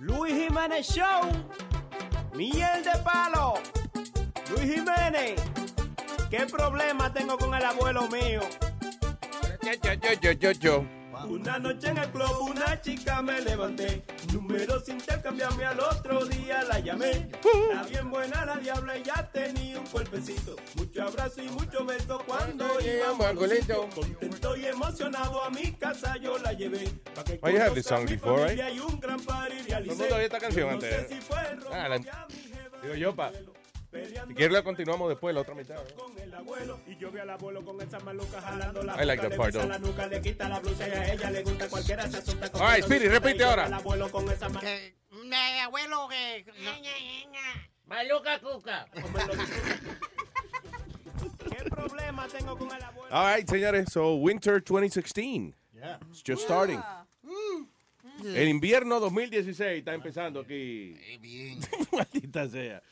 Luis Jiménez Show. Miel de palo. Luis Jiménez. ¿Qué problema tengo con el abuelo mío? Una noche en el club una chica me levanté. Número sin intercambiarme al otro día la llamé. Era bien buena la diabla y ya tenía un cuerpecito. Mucho abrazo y mucho beso cuando llegamos al sitio. Contento y emocionado a mi casa yo la llevé. Pa' que Oh, you have this song before, right? Todo el mundo esta canción antes. sé si fue el Ah, la- Digo yo, pa. Si quieres la continuamos después, la otra mitad. ¿no? con el abuelo y yo vi al abuelo con esa maluca jalando la I like that part, though. la nuca, le quita la blusa y a ella le gusta cualquiera se asusta con All right. Speedy, repite ahora. al abuelo con esa ma- Que, mi abuelo que... Maluca cuca. ¿Qué problema tengo con el abuelo? All right, señores. So, Winter 2016. It's just starting. El invierno 2016 está empezando aquí. bien. Maldita sea.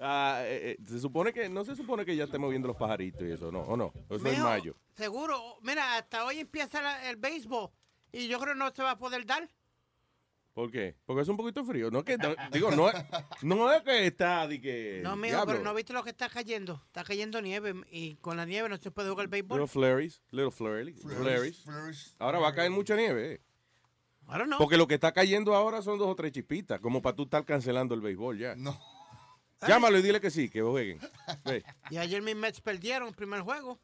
Ah, eh, eh, se supone que, no se supone que ya estemos viendo los pajaritos y eso, ¿no? ¿O no? Eso es en Mijo, mayo. Seguro. Mira, hasta hoy empieza la- el béisbol y yo creo que no se va a poder dar. ¿Por qué? Porque es un poquito frío. No es que, no- digo, no es, no es que está, di que. No, mijo, diablo. pero no viste lo que está cayendo. Está cayendo nieve y con la nieve no se puede jugar béisbol. Little flurries, little flurries, flurries. Ahora va a caer mucha nieve, eh. Ahora no. Porque lo que está cayendo ahora son dos o tres chispitas, como para tú estar cancelando el béisbol ya. No. Llámalo y dile que sí, que jueguen. Ve. Y ayer mis Mets perdieron el primer juego.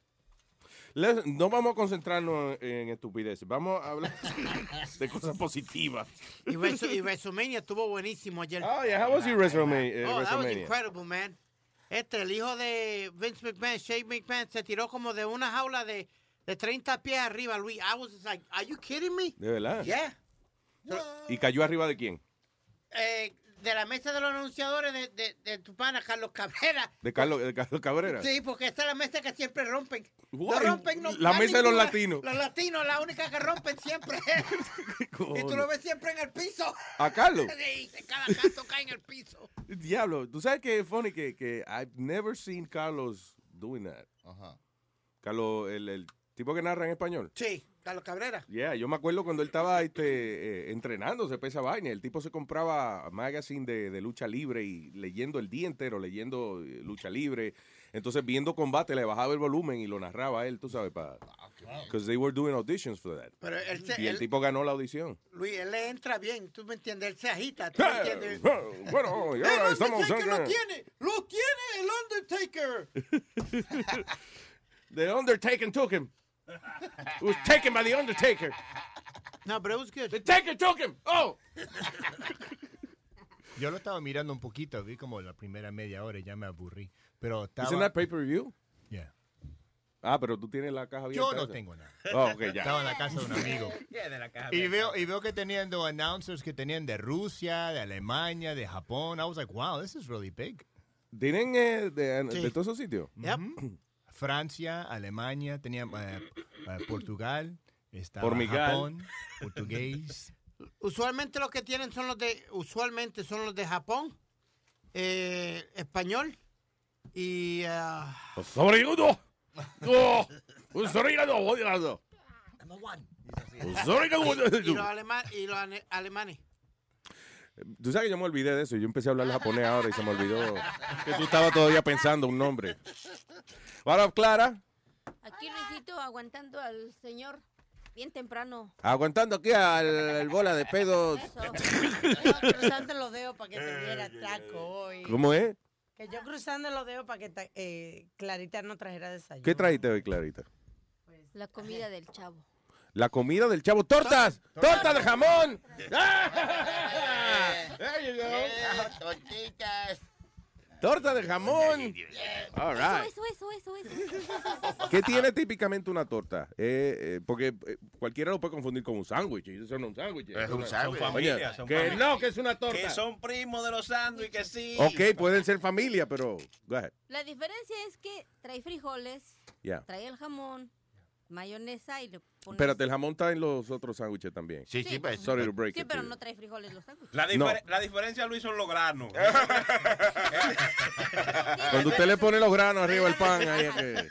Les- no vamos a concentrarnos en estupideces, vamos a hablar de cosas positivas. Y, Resu- y WrestleMania estuvo buenísimo ayer. Oh, yeah, how was your WrestleMania? eh, Oh, that was WrestleMania? incredible, man. Este, el hijo de Vince McMahon, Shane McMahon, se tiró como de una jaula de, de 30 pies arriba, Luis. I was just like, are you kidding me? ¿De verdad? Yeah. ¿Y cayó arriba de quién? Eh, de la mesa de los anunciadores de, de, de tu pana, Carlos Cabrera. ¿De Carlos, de Carlos Cabrera? Sí, porque esta es la mesa que siempre rompen. No rompen, no. la mesa de los latinos. Los latinos, la única que rompen siempre. y tú lo ves siempre en el piso. ¿A Carlos? Sí, cada canto cae en el piso. Diablo, tú sabes que es funny que, que I've never seen Carlos doing that. Ajá. Carlos, el, el tipo que narra en español. Sí, Carlos Cabrera. Yeah, yo me acuerdo cuando él estaba este, eh, entrenándose para esa vaina. El tipo se compraba magazine de, de lucha libre y leyendo el día entero, leyendo eh, lucha libre. Entonces, viendo combate, le bajaba el volumen y lo narraba él, tú sabes, para. Because they were doing auditions for that. Pero él se, Y el él- tipo ganó la audición. Luis, él le entra bien, tú me entiendes, él se agita, tú me entiendes. bueno, y ¡El ahora estamos. Undertaker lo tiene! ¡Lo tiene el Undertaker! The Undertaker took him. It was taken by the Undertaker. No, pero it was good. The Taker took him. Oh. Yo lo estaba mirando un poquito, vi como la primera media hora y ya me aburrí. Pero estaba... Isn't that pay-per-view? Yeah. Ah, pero tú tienes la caja abierta. Yo no tengo nada. Oh, ok, ya. Estaba en la casa de un amigo. ¿Qué de la caja? Y veo, y veo que tenían los announcers que tenían de Rusia, de Alemania, de Japón. I was like, wow, this is really big. ¿Tienen eh, de, Sí. de todos esos sitios? Yep. Francia, Alemania, tenían eh, eh, Portugal, estaba Pormigal. Japón, portugués. Usualmente los que tienen son los de, usualmente son los de Japón, eh, español y. ¡Un sobregudo! y los, alema- y los ane- alemanes. Tú sabes que yo me olvidé de eso. Yo empecé a hablar japonés ahora y se me olvidó que tú estabas todavía pensando un nombre. Ahora, Clara, Aquí Luisito aguantando al señor bien temprano. aguantando aquí al, al bola de pedo. Eso. Yo cruzando los dedos para que tuviera taco hoy. ¿Cómo es? Que yo cruzando los dedos para que ta- eh, Clarita no trajera desayuno. ¿Qué trajiste hoy, Clarita? La comida del chavo. La comida del chavo. ¡Tortas! ¡Tortas de jamón! ¡Ah! There you go. Tortitas. Torta de jamón. All right. Eso, eso, eso, eso, eso. ¿Qué tiene típicamente una torta? Eh, eh, porque eh, cualquiera lo puede confundir con un sándwich. Eso no es un sándwich. Es un una- sándwich. Familia, son que familia. no, que es una torta. Que son primos de los sándwiches, sí. Ok, pueden ser familia, pero... Go ahead. La diferencia es que trae frijoles, Yeah. trae el jamón, mayonesa y le Espérate, el jamón está en los otros sándwiches también. Sí, sí, pues. Sorry to break Sí, it pero no trae frijoles los sándwiches. La, No. difer- la diferencia, Luis, son los granos. Cuando usted le pone los granos arriba del pan, ahí es que...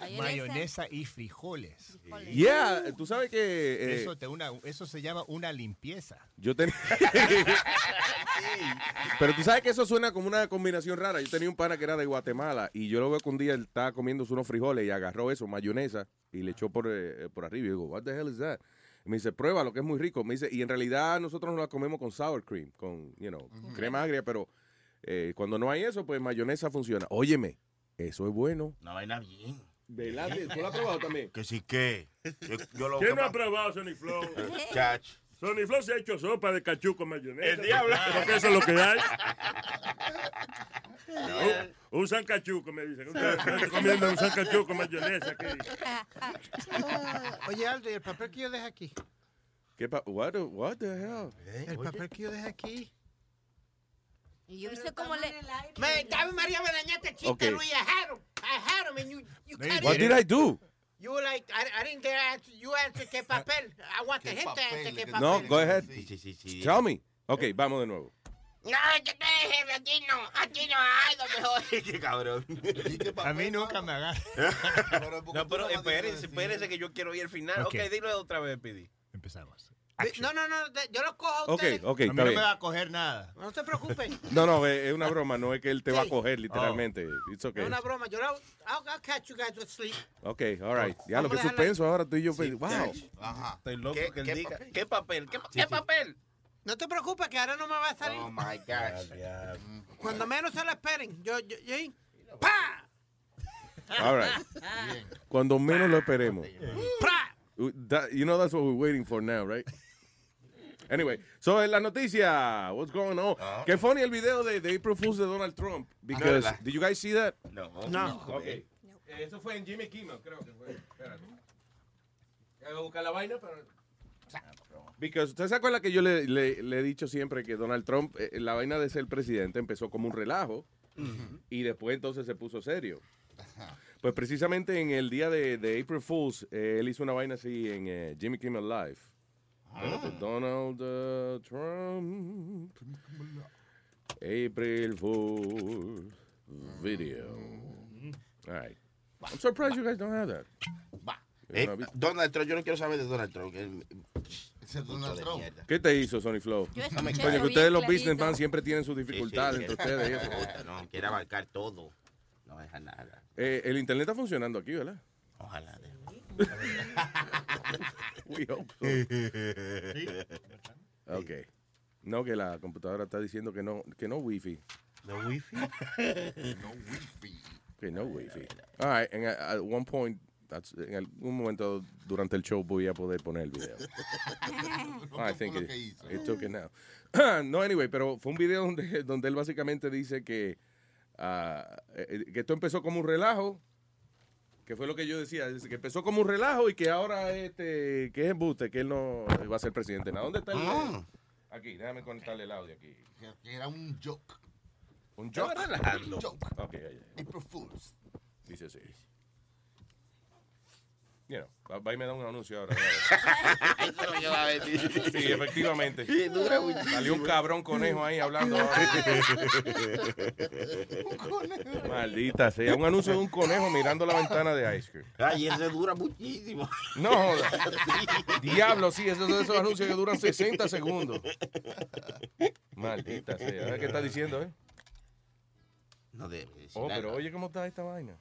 Mayonesa y frijoles. Yeah, tú sabes que... eh, Eso, te una, eso se llama una limpieza. Yo tenía. Pero tú sabes que eso suena como una combinación rara. Yo tenía un pana que era de Guatemala y yo lo veo que un día él estaba comiéndose unos frijoles y agarró eso, mayonesa, y le echó por, eh, por arriba. Y digo, ¿What the hell is that? Me dice, prueba lo que es muy rico. Me dice, y en realidad nosotros nos la comemos con sour cream, con, you know, crema agria, pero eh, cuando no hay eso, pues mayonesa funciona. Óyeme, eso es bueno. Una vaina bien. ¿Verdad? ¿Tú lo has probado también? Que sí que. Yo, yo lo ¿Quién no ha probado Sony Flow? Chach. Sony Flow se ha hecho sopa de cachú con mayonesa. El diablo. Porque eso es lo que hay. Un, un sancachuco, me dicen. Estoy comiendo un sancachuco con mayonesa. Oye, Aldo, ¿y el papel que yo dejé aquí? ¿Qué pa what, the- what the hell? El papel que yo dejé aquí. Y yo viste cómo le... Me, David María, me dañaste chiste, Okay. Luis. I had him. I had him, and you, you cut What it. did I do? You were like, I, I didn't dare answer. You answered qué papel. I want him to answer qué papel. No, go ahead. Sí, sí, sí, sí. Tell me. Ok, vamos de nuevo. No, yo te dije, aquí no, aquí no hay lo mejor. Qué cabrón. A mí nunca me agarra. No, pero espérense, espérense que yo quiero oír el final. Ok. ok, dilo otra vez, Pidi. Empezamos. No, no, no, yo lo cojo a Ok, ustedes. ok, a mí no me va a coger nada. No se preocupen. No, no, es es una broma, no es que él te va a Sí. coger literalmente. It's No okay. es una broma. Yo lo, I'll, I'll catch you guys with sleep. Ok, all right. Ya lo que suspenso ahora tú y yo. pues, wow. Ajá. Estoy loco ¿Qué- que él qué diga. papel? ¿Qué papel? ¿Qué, pa- qué papel? No te preocupes que ahora no me va a salir. Oh my gosh. Cuando menos se lo esperen. Yo, yo, yo, ¡pa! All right. Cuando menos lo esperemos. ¡pra! Uh, that- you know that's what we're waiting for now, right? Anyway, so en la noticia, what's going on? Qué funny el video de, de April Fools de Donald Trump. Because, verdad. did you guys see that? No. No. Okay. Eso fue en Jimmy Kimmel, creo que fue. Espérate. Voy a buscar la vaina para... Because, ¿usted se acuerda que yo le, le- le he dicho siempre que Donald Trump, eh, la vaina de ser presidente empezó como un relajo y después entonces se puso serio? Pues precisamente en el día de, de April Fools, eh, él hizo una vaina así en eh, Jimmy Kimmel Live. Espérate, Donald uh, Trump. April Fools video. All right. I'm surprised you guys don't have that. Eh. Donald Trump, yo no quiero saber de Donald Trump. que- Donald Trump. ¿Qué te hizo, Sony Flow? Yo escuché Coño, que bien ustedes los clarito. businessmen siempre tienen sus Sí, sí, dificultades entre ustedes y eso. No, quiere abarcar todo. No deja nada. Eh, el internet está funcionando aquí, ¿verdad? Ojalá. de- We hope so. Ok. No, que la computadora está diciendo que no, que no wifi. ¿No wifi? No wifi. Que no wifi. All right, and at, at one point, that's- en algún momento durante el show voy a poder poner el video. I think it, took it now. no, anyway, pero fue un video donde, donde él básicamente dice que, eh, que esto empezó como un relajo, que fue lo que yo decía, que empezó como un relajo y que ahora este, que es embuste, que él no va a ser presidente. ¿A ¿Dónde está el video? Aquí, déjame conectarle el audio aquí. Que, era un joke. ¿Un joke? relajando. Un joke. Ok, ya, ya. April Fools. Dice así. You know, va, va y me da un anuncio ahora. Sí, efectivamente. Sí, dura mucho. Salió un cabrón conejo ahí hablando. Maldita sea. Un anuncio de un conejo mirando la ventana de Ice Cream. Ay, ese dura muchísimo. No, joda. Diablo, sí, esos son esos anuncios que duran 60 segundos. Maldita sea. Qué está diciendo, ¿eh? No debe decir Oh, pero nada. oye cómo está esta vaina.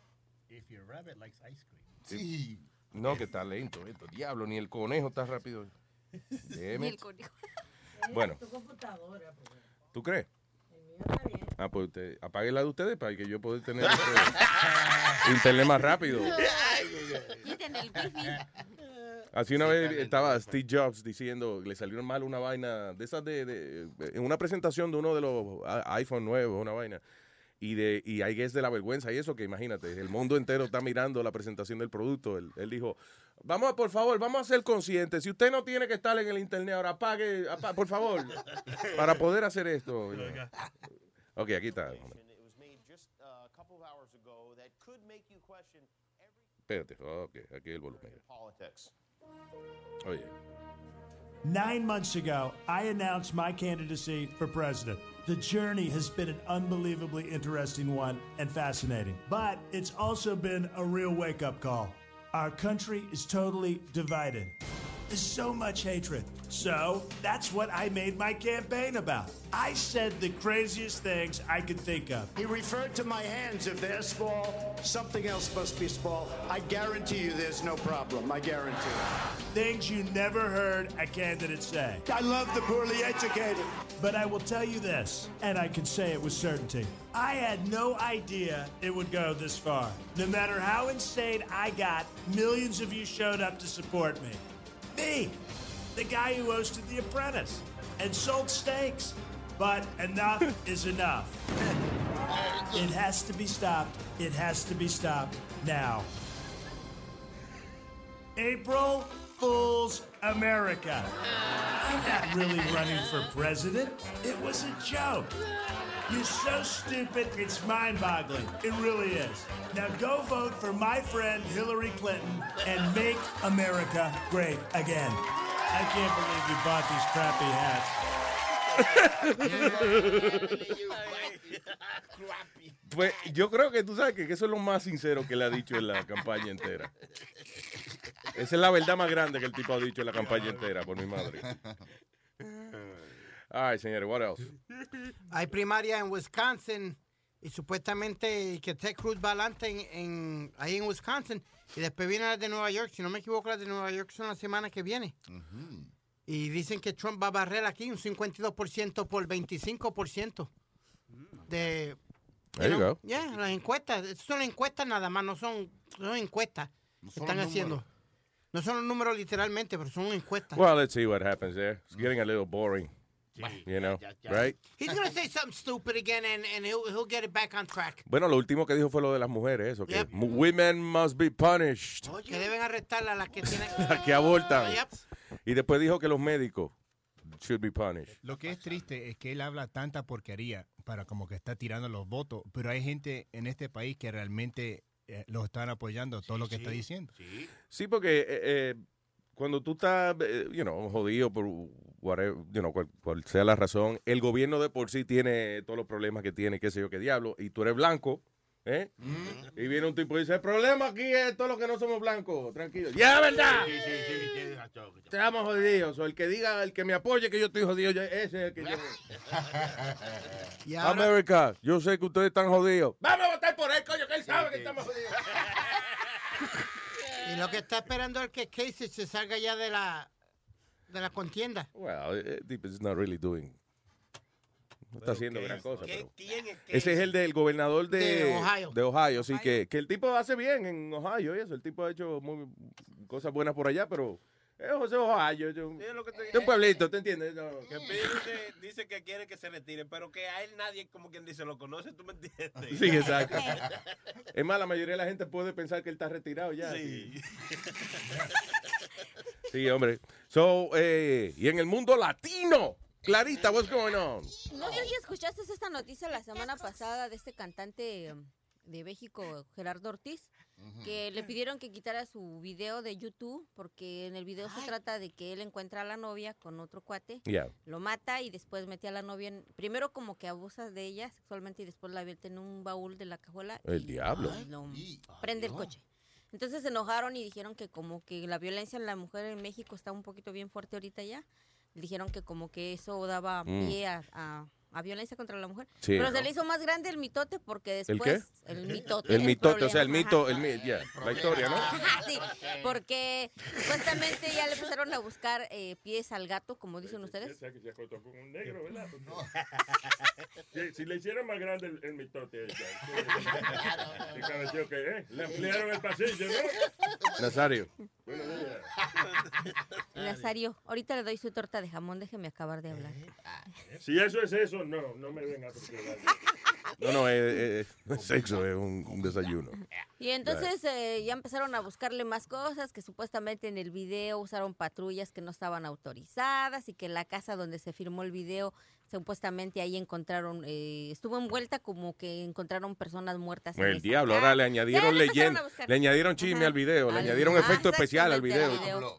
If your rabbit likes ice cream. Sí. No, que está lento esto. Diablo, ni el conejo está rápido. Damn el conejo. Bueno, Tu computadora. ¿tú crees? Ah, pues usted, apague la de ustedes para que yo pueda tener este, internet más rápido. Quiten el wifi. Así una vez estaba Steve Jobs diciendo le salió mal una vaina de esas de, de- en una presentación de uno de los a- iPhone nuevos, una vaina. Y de y ahí es de la vergüenza y eso que imagínate, el mundo entero está mirando la presentación del producto. Él, él dijo, vamos, por favor, vamos a ser conscientes. Si usted no tiene que estar en el internet ahora, apague, apa- por favor, para poder hacer esto. Ok, aquí está. Uh, Espérate, ok, aquí el volumen. Oye. Nine months ago, I announced my candidacy for president. The journey has been an unbelievably interesting one and fascinating, but it's also been a real wake up call. Our country is totally divided. There's so much hatred. So that's what I made my campaign about. I said the craziest things I could think of. He referred to my hands. If they're small, something else must be small. I guarantee you there's no problem. I guarantee. Things you never heard a candidate say. I love the poorly educated. But I will tell you this, and I can say it with certainty. I had no idea it would go this far. No matter how insane I got, millions of you showed up to support me. Me, the guy who hosted The Apprentice and sold steaks. But enough is enough. It has to be stopped. It has to be stopped now. April Fool's America. I'm not really running for president. It was a joke. You're so stupid, it's mind boggling. It really is. Now go vote for my friend Hillary Clinton and make America great again. I can't believe you bought these crappy hats. Pues yo creo que tú sabes que eso es lo más sincero que le ha dicho en la campaña entera. Esa es la verdad más grande que el tipo ha dicho en la campaña entera, por mi madre. Ay, señores, what else? Hay primaria en Wisconsin y supuestamente que Ted Cruz va adelante en, en- ahí en Wisconsin y después viene las de Nueva York. Si no me equivoco, las de Nueva York son la semana que viene. Y dicen que Trump va a barrer aquí un 52% por 25% de... There you go. Ya, las encuestas. Estas son encuestas nada más, no son, son encuestas que son están haciendo. No son los números literalmente, pero son encuestas. Well, let's see what happens there. It's getting a little boring. You know, right? He's to say something stupid again and, and he'll, he'll get it back on track. Bueno, lo último que dijo fue lo de las mujeres, eso, que mu- women must be punished, Que deben arrestar a las que tienen... las que abortan. Yep. Y después dijo que los médicos should be punished. Lo que es triste es que él habla tanta porquería para como que está tirando los votos, pero hay gente en este país que realmente eh, lo están apoyando todo lo que está diciendo. Sí, porque eh, eh, cuando tú estás, eh, you know, jodido por whatever, you know, cual, cual sea la razón, el gobierno de por sí tiene todos los problemas que tiene, qué sé yo, qué diablo, y tú eres blanco, ¿eh? Y viene un tipo y dice, el problema aquí es todos los que no somos blancos, tranquilo. Ya, ¿verdad? Estamos jodidos. O el que diga, el que me apoye que yo estoy jodido, ya- ese es el que yo... Y ahora- América, yo sé que ustedes están jodidos. Vamos a votar por él, coño, que él sabe que estamos jodidos. Y lo que está esperando es que Casey se salga ya de la, de la contienda. Well, eh, it's not really doing. No está haciendo gran cosa. ¿Quién- pero- Ese es el del gobernador de, De Ohio. de Ohio, sí, que, que el tipo hace bien en Ohio y eso. El tipo ha hecho muy, cosas buenas por allá, pero es José Ohio. Sí, es lo que te- de un pueblito, ¿te entiendes? No. Que dice, dice que quiere que se retire, pero que a él nadie, como quien dice, lo conoce, ¿tú me entiendes? Sí, exacto. Es más, la mayoría de la gente puede pensar que él está retirado ya. Sí. Sí, hombre. So, eh, y en el mundo latino, Clarita, what's going on? No sé si escuchaste esta noticia la semana pasada de este cantante um, de México, Gerardo Ortiz, que le pidieron que quitara su video de YouTube porque en el video se trata de que él encuentra a la novia con otro cuate, Yeah. lo mata y después mete a la novia, en- primero como que abusa de ella sexualmente y después la vierte en un baúl de la cajuela. El diablo. y lo prende el coche. Entonces se enojaron y dijeron que como que la violencia en la mujer en México está un poquito bien fuerte ahorita ya. Dijeron que como que eso daba Mm. pie a, a- a violencia contra la mujer. Sí. Pero se le hizo más grande el mitote porque ¿El después... qué? El mitote. El mitote, o sea, el mito, el mi- yeah, la historia, ¿no? sí, porque supuestamente ya le empezaron a buscar eh, pies al gato, como dicen ustedes. Esa que se acostó con un negro, ¿verdad? Si, si le hicieron más grande el, el mitote a ella. ¿Qué cabeció que eh? Le ampliaron el pasillo, ¿no? Nazario. Nazario, ahorita le doy su torta de jamón, déjeme acabar de hablar. Si eso es eso, no, no me venga a. No, no, es, es- sexo, es un, un desayuno. Y entonces eh, ya empezaron a buscarle más cosas, que supuestamente en el video usaron patrullas que no estaban autorizadas y que en la casa donde se filmó el video, supuestamente ahí encontraron, eh, estuvo envuelta como que encontraron personas muertas. en El diablo, casa. ahora le añadieron leyenda, le añadieron chisme al video, le Al- añadieron ah, efecto especial al video. video.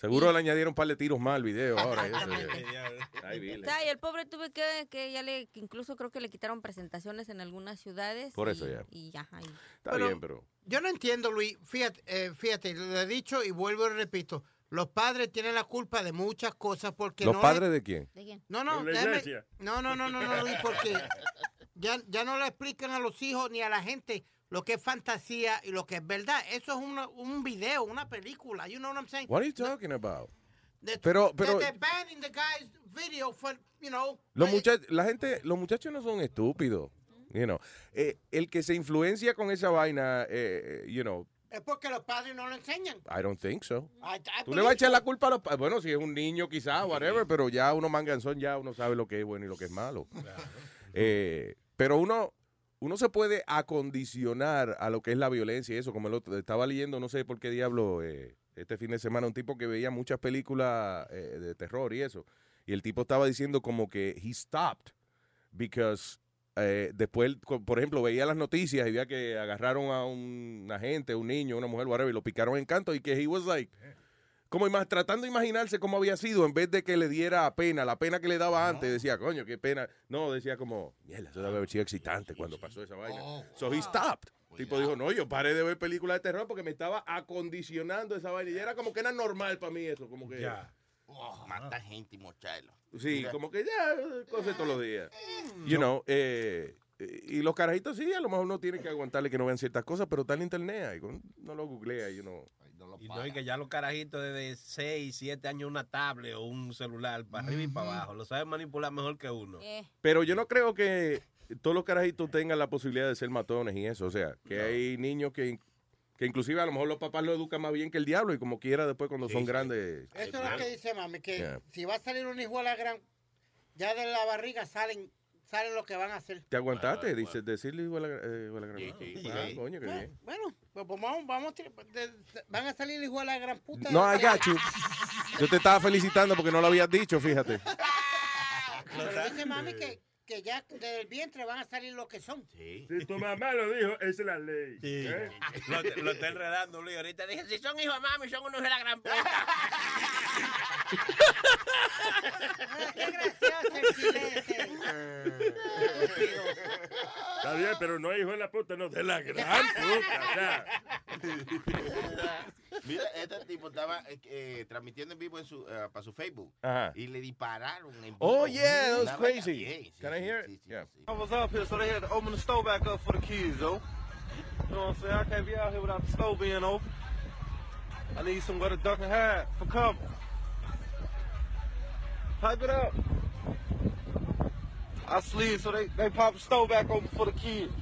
Seguro le añadieron un par de tiros más al video ahora. dile. sea, y el pobre tuve que, que ya le, que incluso creo que le quitaron presentaciones en algunas ciudades. Por y- eso ya. Y ya, ahí. Está bien, pero... Yo no entiendo, Luis. Fíjate, eh, fíjate, lo he dicho y vuelvo y repito. Los padres tienen la culpa de muchas cosas porque ¿Los no padres le- de quién? No, no, De déjame- no, no, no, no, no, Luis, porque ya, ya no le explican a los hijos ni a la gente lo que es fantasía y lo que es verdad. Eso es una- un video, una película. You know what I'm saying? What are you talking about? That- Pero- pero- banning the guy's video for, you know. Los muchachos, la gente, los muchachos no son estúpidos. You know. Eh, el que se influencia con esa vaina, eh, eh, you know, Es porque los padres no lo enseñan. I don't think so. I- I Tú le vas a echar la culpa a los padres. Bueno, si es un niño quizás, whatever, pero ya uno manganzón, ya uno sabe lo que es bueno y lo que es malo. Eh, pero uno, uno se puede acondicionar a lo que es la violencia y eso, como el otro, estaba leyendo, no sé por qué diablo, eh, este fin de semana, un tipo que veía muchas películas eh, de terror y eso, y el tipo estaba diciendo como que he stopped because eh, después, por ejemplo, veía las noticias y veía que agarraron a un agente, un niño, una mujer, whatever, y lo picaron en canto y que he was like, como ima- tratando de imaginarse cómo había sido en vez de que le diera pena, la pena que le daba antes, decía, coño, qué pena. No, decía como, mierda, eso debe haber sido excitante cuando pasó esa vaina. so he stopped. tipo dijo, no, yo paré de ver películas de terror porque me estaba acondicionando esa vaina. Y era como que era normal para mí eso, como que... Mata gente y mocharlo. Sí, como que ya, cosas todos los días. You know, eh, y los carajitos sí, a lo mejor no tienen que aguantarle que no vean ciertas cosas, pero está en internet no lo googlea, you know. Y no, y que ya los carajitos desde 6, 7 años una tablet o un celular para arriba y para abajo. Lo saben manipular mejor que uno. Pero yo no creo que todos los carajitos tengan la posibilidad de ser matones y eso. O sea, que hay niños que, que inclusive a lo mejor los papás lo educan más bien que el diablo y como quiera después cuando son grandes. Eso es lo que dice mami, que Yeah. si va a salir un hijo a la gran, ya de la barriga salen, salen lo que van a hacer. ¿Te aguantaste? Dice, decirle igual a, eh, igual a gran- Ah, sí. coño, qué bien. Bueno, pues vamos, vamos, a tirar- de- de- van a salir hijo a la gran puta. No, I got you. Yo te estaba felicitando porque no lo habías dicho, fíjate. Pero dice mami que, que ya desde el vientre van a salir lo que son. Si tu mamá lo dijo, esa es la ley. ¿eh? Lo, lo está enredando, Luis. Ahorita dije, si son hijos de mami, son unos de la gran puta. Qué gracioso el chilete. Está bien, pero no hijo de la puta, no, de la gran puta. o sea. Mira, este tipo estaba eh, eh, transmitiendo en vivo en su, eh, para su Facebook. Ajá. Y le dispararon en vivo. Oh, yeah, that was crazy. sí, Can I sí, hear sí, it? sí, Yeah. sí. I was up here, so they had to open the store back up for the kids, though. You know what I'm saying? I can't be out here without the store being open. I need somewhere to duck and hide for cover. Pipe it up. I slid, so they, they pop the store back open for the kids.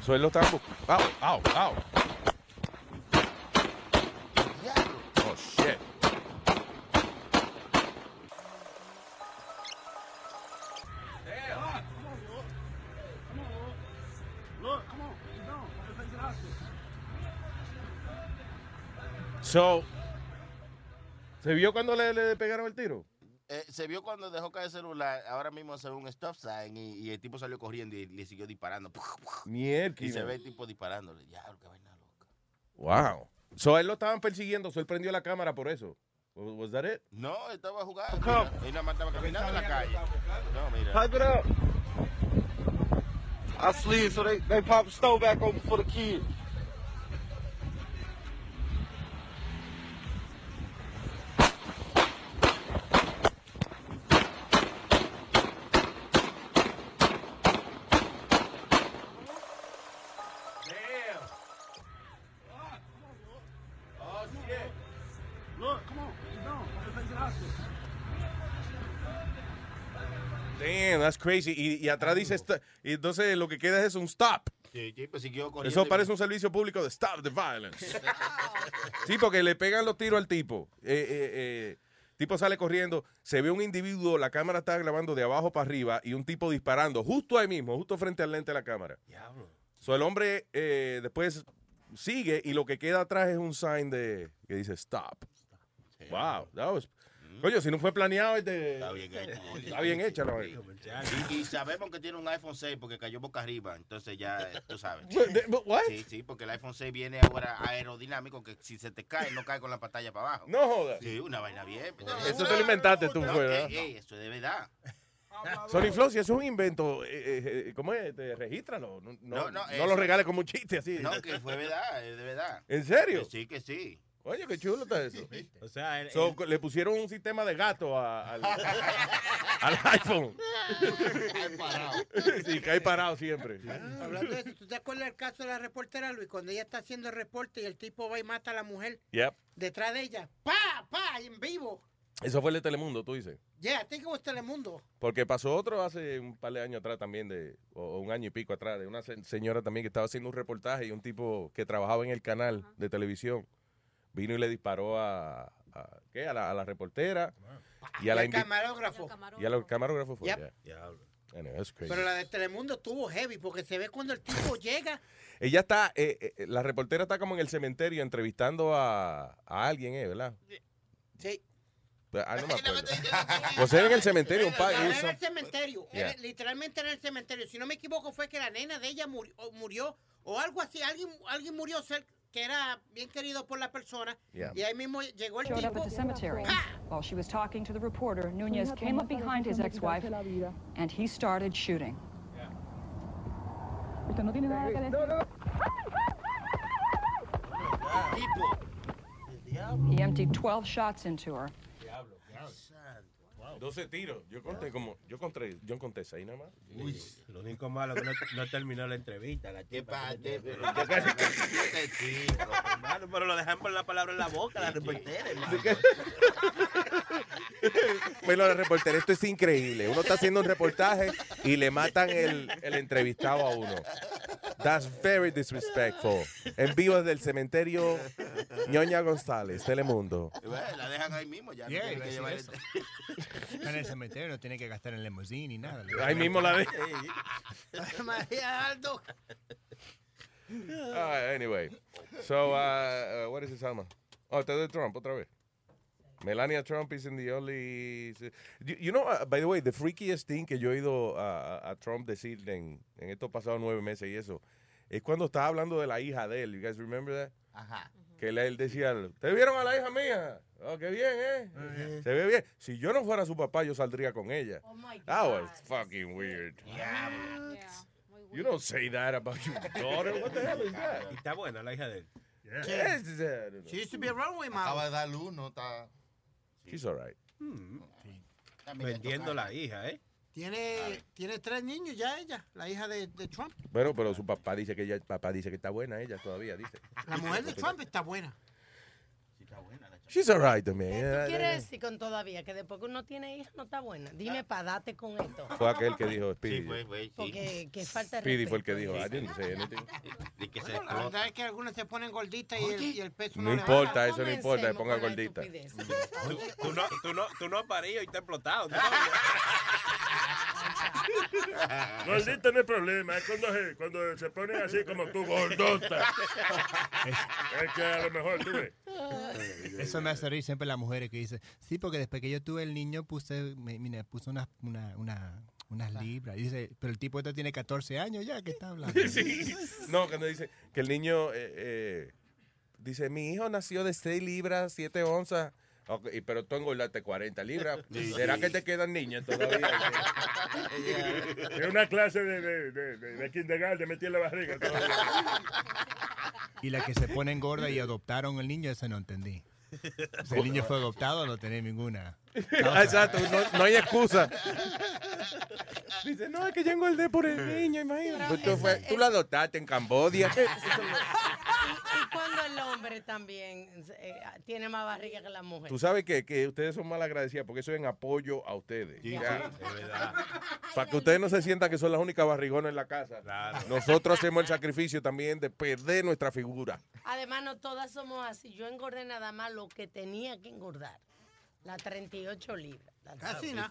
So él lo estaba buscando. Au, au, au. So, ¿se vio cuando le, le pegaron el tiro? Eh, se vio cuando dejó caer el celular, ahora mismo se ve un stop sign y, y el tipo salió corriendo y le siguió disparando. Mierda. Y se ve el tipo disparándole. Ya, qué vaina. Wow. So, él lo estaban persiguiendo, so él prendió la cámara por eso. Was that it? No, estaba jugando. Come. mira. Él nada más estaba caminando en la calle. No, mira. Pipe it up. I slid, so they, they pop the store back open for the kids. That's crazy. Y, y atrás dice, y entonces lo que queda es un stop. Sí, sí, pues siguió. Eso parece un servicio público de stop the violence. sí, porque le pegan los tiros al tipo. Eh, eh, eh, tipo sale corriendo, se ve un individuo, la cámara está grabando de abajo para arriba y un tipo disparando justo ahí mismo, justo frente al lente de la cámara. Diablo. So, el hombre eh, después sigue y lo que queda atrás es un sign de que dice stop. Wow, that was- Coño, si no fue planeado, este, Está bien hecho. está bien hecha la vaina. Y, y sabemos que tiene un iPhone 6 porque cayó boca arriba. Entonces ya, eh, tú sabes. What? Sí, sí, porque el iPhone 6 viene ahora aerodinámico que si se te cae, no cae con la pantalla para abajo. No jodas. Sí, una vaina bien. Eso te lo inventaste tú, No, ey, eso es de verdad. Sony Flow, si eso es un invento, eh, eh, eh, ¿cómo es? Te regístralo. No, no, No, no, no lo regales como un chiste así. No, que fue verdad, es de verdad. ¿En serio? Que sí, que sí. Oye, qué chulo está eso. O sea, el- So, le pusieron un sistema de gato a- al, al iPhone. Sí, cae parado siempre. Hablando de eso, ¿tú te acuerdas del caso de la reportera Luis? Cuando ella está haciendo el reporte y el tipo va y mata a la mujer Yep. detrás de ella. ¡Pa! ¡Pa! En vivo. Eso fue el de Telemundo, tú dices. Yeah, I think it was Telemundo. Porque pasó otro hace un par de años atrás también, de, o o un año y pico atrás, de una se- señora también que estaba haciendo un reportaje y un tipo que trabajaba en el canal de televisión vino y le disparó a, a- ¿qué? a, la, a la reportera y a la el invi- camarógrafo. y a los camarógrafos fue. Yep. yeah. Anyway, that's crazy. Pero la de Telemundo estuvo heavy porque se ve cuando el tipo llega. Ella está, eh, eh, la reportera está como en el cementerio entrevistando a, a alguien, ¿eh? ¿verdad? Sí. Pero, ah, no me acuerdo. Pues era en el cementerio, un pa- Era eso. en el cementerio. Yeah. Era- literalmente en el cementerio. Si no me equivoco, fue que la nena de ella murió, o, murió, o algo así. Alguien, alguien murió cer- que era bien querido por la persona. Yeah. Y ahí mismo llegó el showed up at the cemetery. ¡Pa! While she was talking to the reporter, Nunez came up behind his ex-wife and he started shooting. Usted no tiene nada que decir. He emptied 12 shots into her. 12 tiros. Yo conté como, yo conté, yo conté 6 nada más. Uy, lo único malo que no, no terminó la entrevista. La tipa, Hermano, pero lo dejan por la palabra en la boca, la reportera, hermano. Bueno, la reportera, esto es increíble. Uno está haciendo un reportaje y le matan el, el entrevistado a uno. That's very disrespectful. En vivo desde el cementerio Ñoña González, Telemundo. Bueno, la dejan ahí mismo, ya no tienen que llevar. Está en el cementerio, no tiene que gastar en limousine ni nada. Ahí mismo la de- María Aldo. Ah, anyway, so, uh, uh, what is this, Alma? Oh, está de Trump otra vez. Melania Trump is in the only. You, you know, uh, by the way, the freakiest thing que yo he oído a, a- a Trump decir en, en estos pasados nueve meses y eso, es cuando estaba hablando de la hija de él. You guys remember that? Ajá. Que él, decía, ¿te vieron a la hija mía? Oh, qué bien, ¿eh? Se ve bien. Si yo no fuera su papá, yo saldría con ella. That was fucking weird. You don't say that about your daughter. What the hell is that? Y está buena la hija de él. Yes, I don't know. She used to be a runway Acaba de model. dar luz, no está. She's all right. Vendiendo la hija, ¿eh? Tiene, tiene tres niños ya ella, la hija de, de Trump. Bueno, pero su papá dice que ella, papá dice que está buena ella todavía, dice. La mujer de Trump está buena. She's all right to me. ¿Qué Yeah, tú quieres yeah. decir con todavía? Que después que uno tiene hija no está buena. Dime para date con esto. Fue aquel que dijo Speedy. Sí, fue, fue, sí. Porque que falta de Speedy fue el que dijo, I didn't say anything. Y que se Bueno, la verdad es que algunas se ponen gorditas y el, y el peso No importa, baja. eso no importa, que ponga gordita. Tú, tú no, tú, no, tú no has parido y te has explotado. ¿no? Gordito no hay problema, es cuando se, cuando se ponen así como tú, gordota. es que a lo mejor tú ves. Eso me hace reír siempre las mujeres que dicen, sí, porque después que yo tuve el niño puse, me, mira, puse unas, una, una, unas libras. Y dice, pero el tipo este tiene 14 años ya, ¿qué está hablando? Sí. No, cuando dice que el niño eh, eh, dice, mi hijo nació de 6 libras, 7 onzas. Ok, y- pero tú engordaste 40 libras. Sí. ¿Será que te quedan niños todavía? Es una clase de, de, de, de, de kindergarten, metí en la barriga. todavía. Y la que se ponen gorda y adoptaron el niño, ese no entendí. Si el niño fue adoptado, no tenía ninguna. Exacto, no, no hay excusa. Dice, no, es que yo engordé por el niño, imagínate. Tú, fue- tú lo adoptaste en Cambodia. Y cuando el hombre también eh, tiene más barriga que la mujer. Tú sabes que, que ustedes son mal agradecidas porque eso es en apoyo a ustedes. Ya. Para que ustedes no se sientan que son las únicas barrigonas en la casa. Nosotros hacemos el sacrificio también de perder nuestra figura. Además, no todas somos así. Yo engordé nada más lo que tenía que engordar. La 38 libras. Casi nada.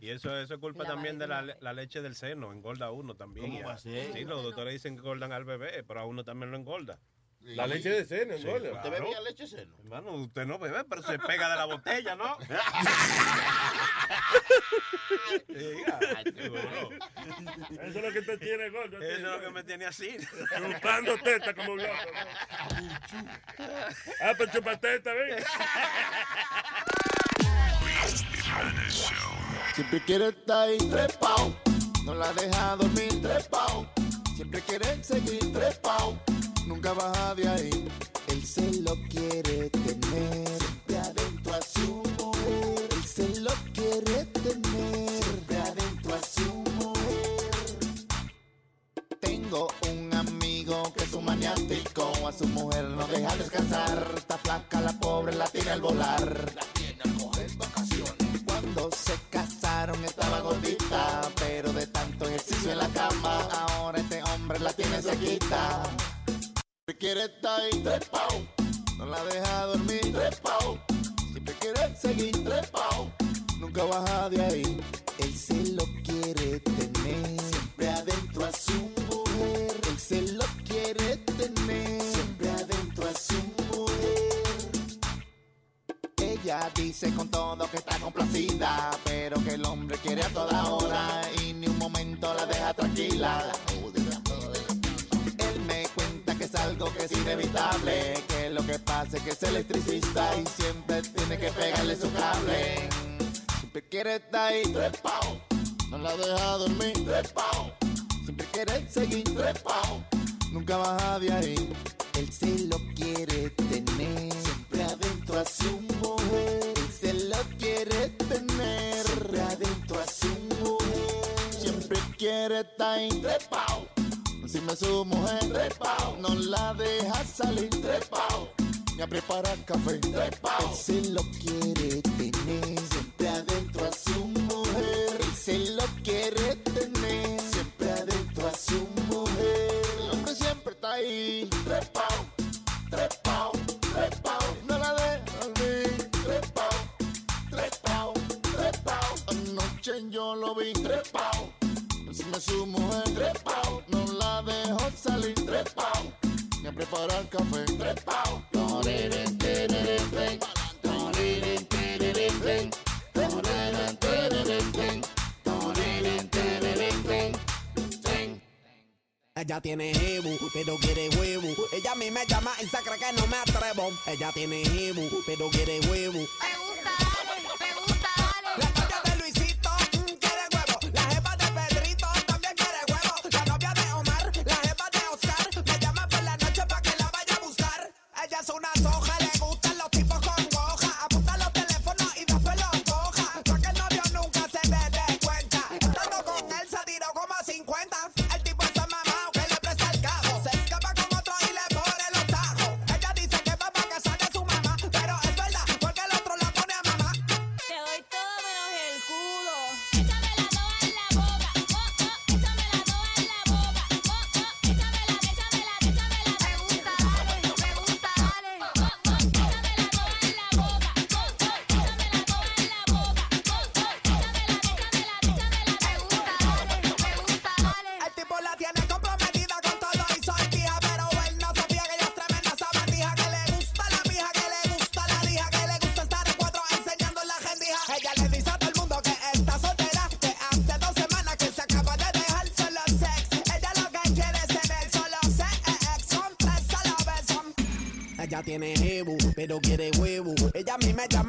Y eso, eso es culpa La también de la, la leche del seno, engorda a uno también. ¿Cómo va a ser? Sí, los doctores dicen que engordan al bebé, pero a uno también lo engorda. La leche de seno Sí, engorda. ¿Usted claro. bebía leche seno? Hermano, usted no bebe, pero se pega de la botella, ¿no? Eso es lo que te tiene gordo. Eso es lo que me tiene así. Chupando teta como un loco. Ah, pues chupa teta, ven. Siempre quiere estar ahí trepao, no la deja dormir trepao. Siempre quiere seguir trepao, nunca baja de ahí. Él se lo quiere tener siempre adentro a su mujer. Él se lo quiere tener siempre adentro a su mujer. Tengo un amigo que es un maniático, a su mujer no deja descansar. Está flaca la pobre, la tiene al volar. Cuando se casaron estaba gordita, pero de tanto ejercicio en la cama, ahora este hombre la tiene sequita. Siempre quiere estar ahí trepao, no la deja dormir trepao. Siempre quiere seguir trepao, nunca baja de ahí. Él se lo quiere tener siempre adentro a su mujer. Él se lo quiere tener siempre adentro a su mujer. Ella dice con todo que está complacida, pero que el hombre quiere a toda hora y ni un momento la deja tranquila. Él me cuenta que es algo que es inevitable, que lo que pasa es que es electricista y siempre tiene que pegarle su cable. Siempre quiere estar ahí trepao, no la deja dormir trepao. Siempre quiere seguir trepao, nunca baja de ahí. Él se lo quiere tener siempre adentro a su quiere estar trepao. Encima de su mujer trepao. No la deja salir trepao. Ni a preparar café trepao. Él se lo quiere tener siempre adentro a su mujer. Él se lo quiere tener siempre adentro a su mujer. El hombre siempre está ahí trepao, trepao, trepao. No la deja dormir trepao, trepao, trepao. Anoche yo lo vi trepao. Encima de su mujer trepao. No la dejo salir trepao. Ni a preparar café trepao. Toreren, tereren, ten. Toreren, tereren, ten. Toreren, tereren, ten. Toreren, tereren, ten. Ten. Ella tiene jebu, pero quiere huevo. Ella a mí me llama y se cree que no me atrevo. Ella tiene jebu, pero quiere huevo. Pero quiere huevo. Ella a mí me llama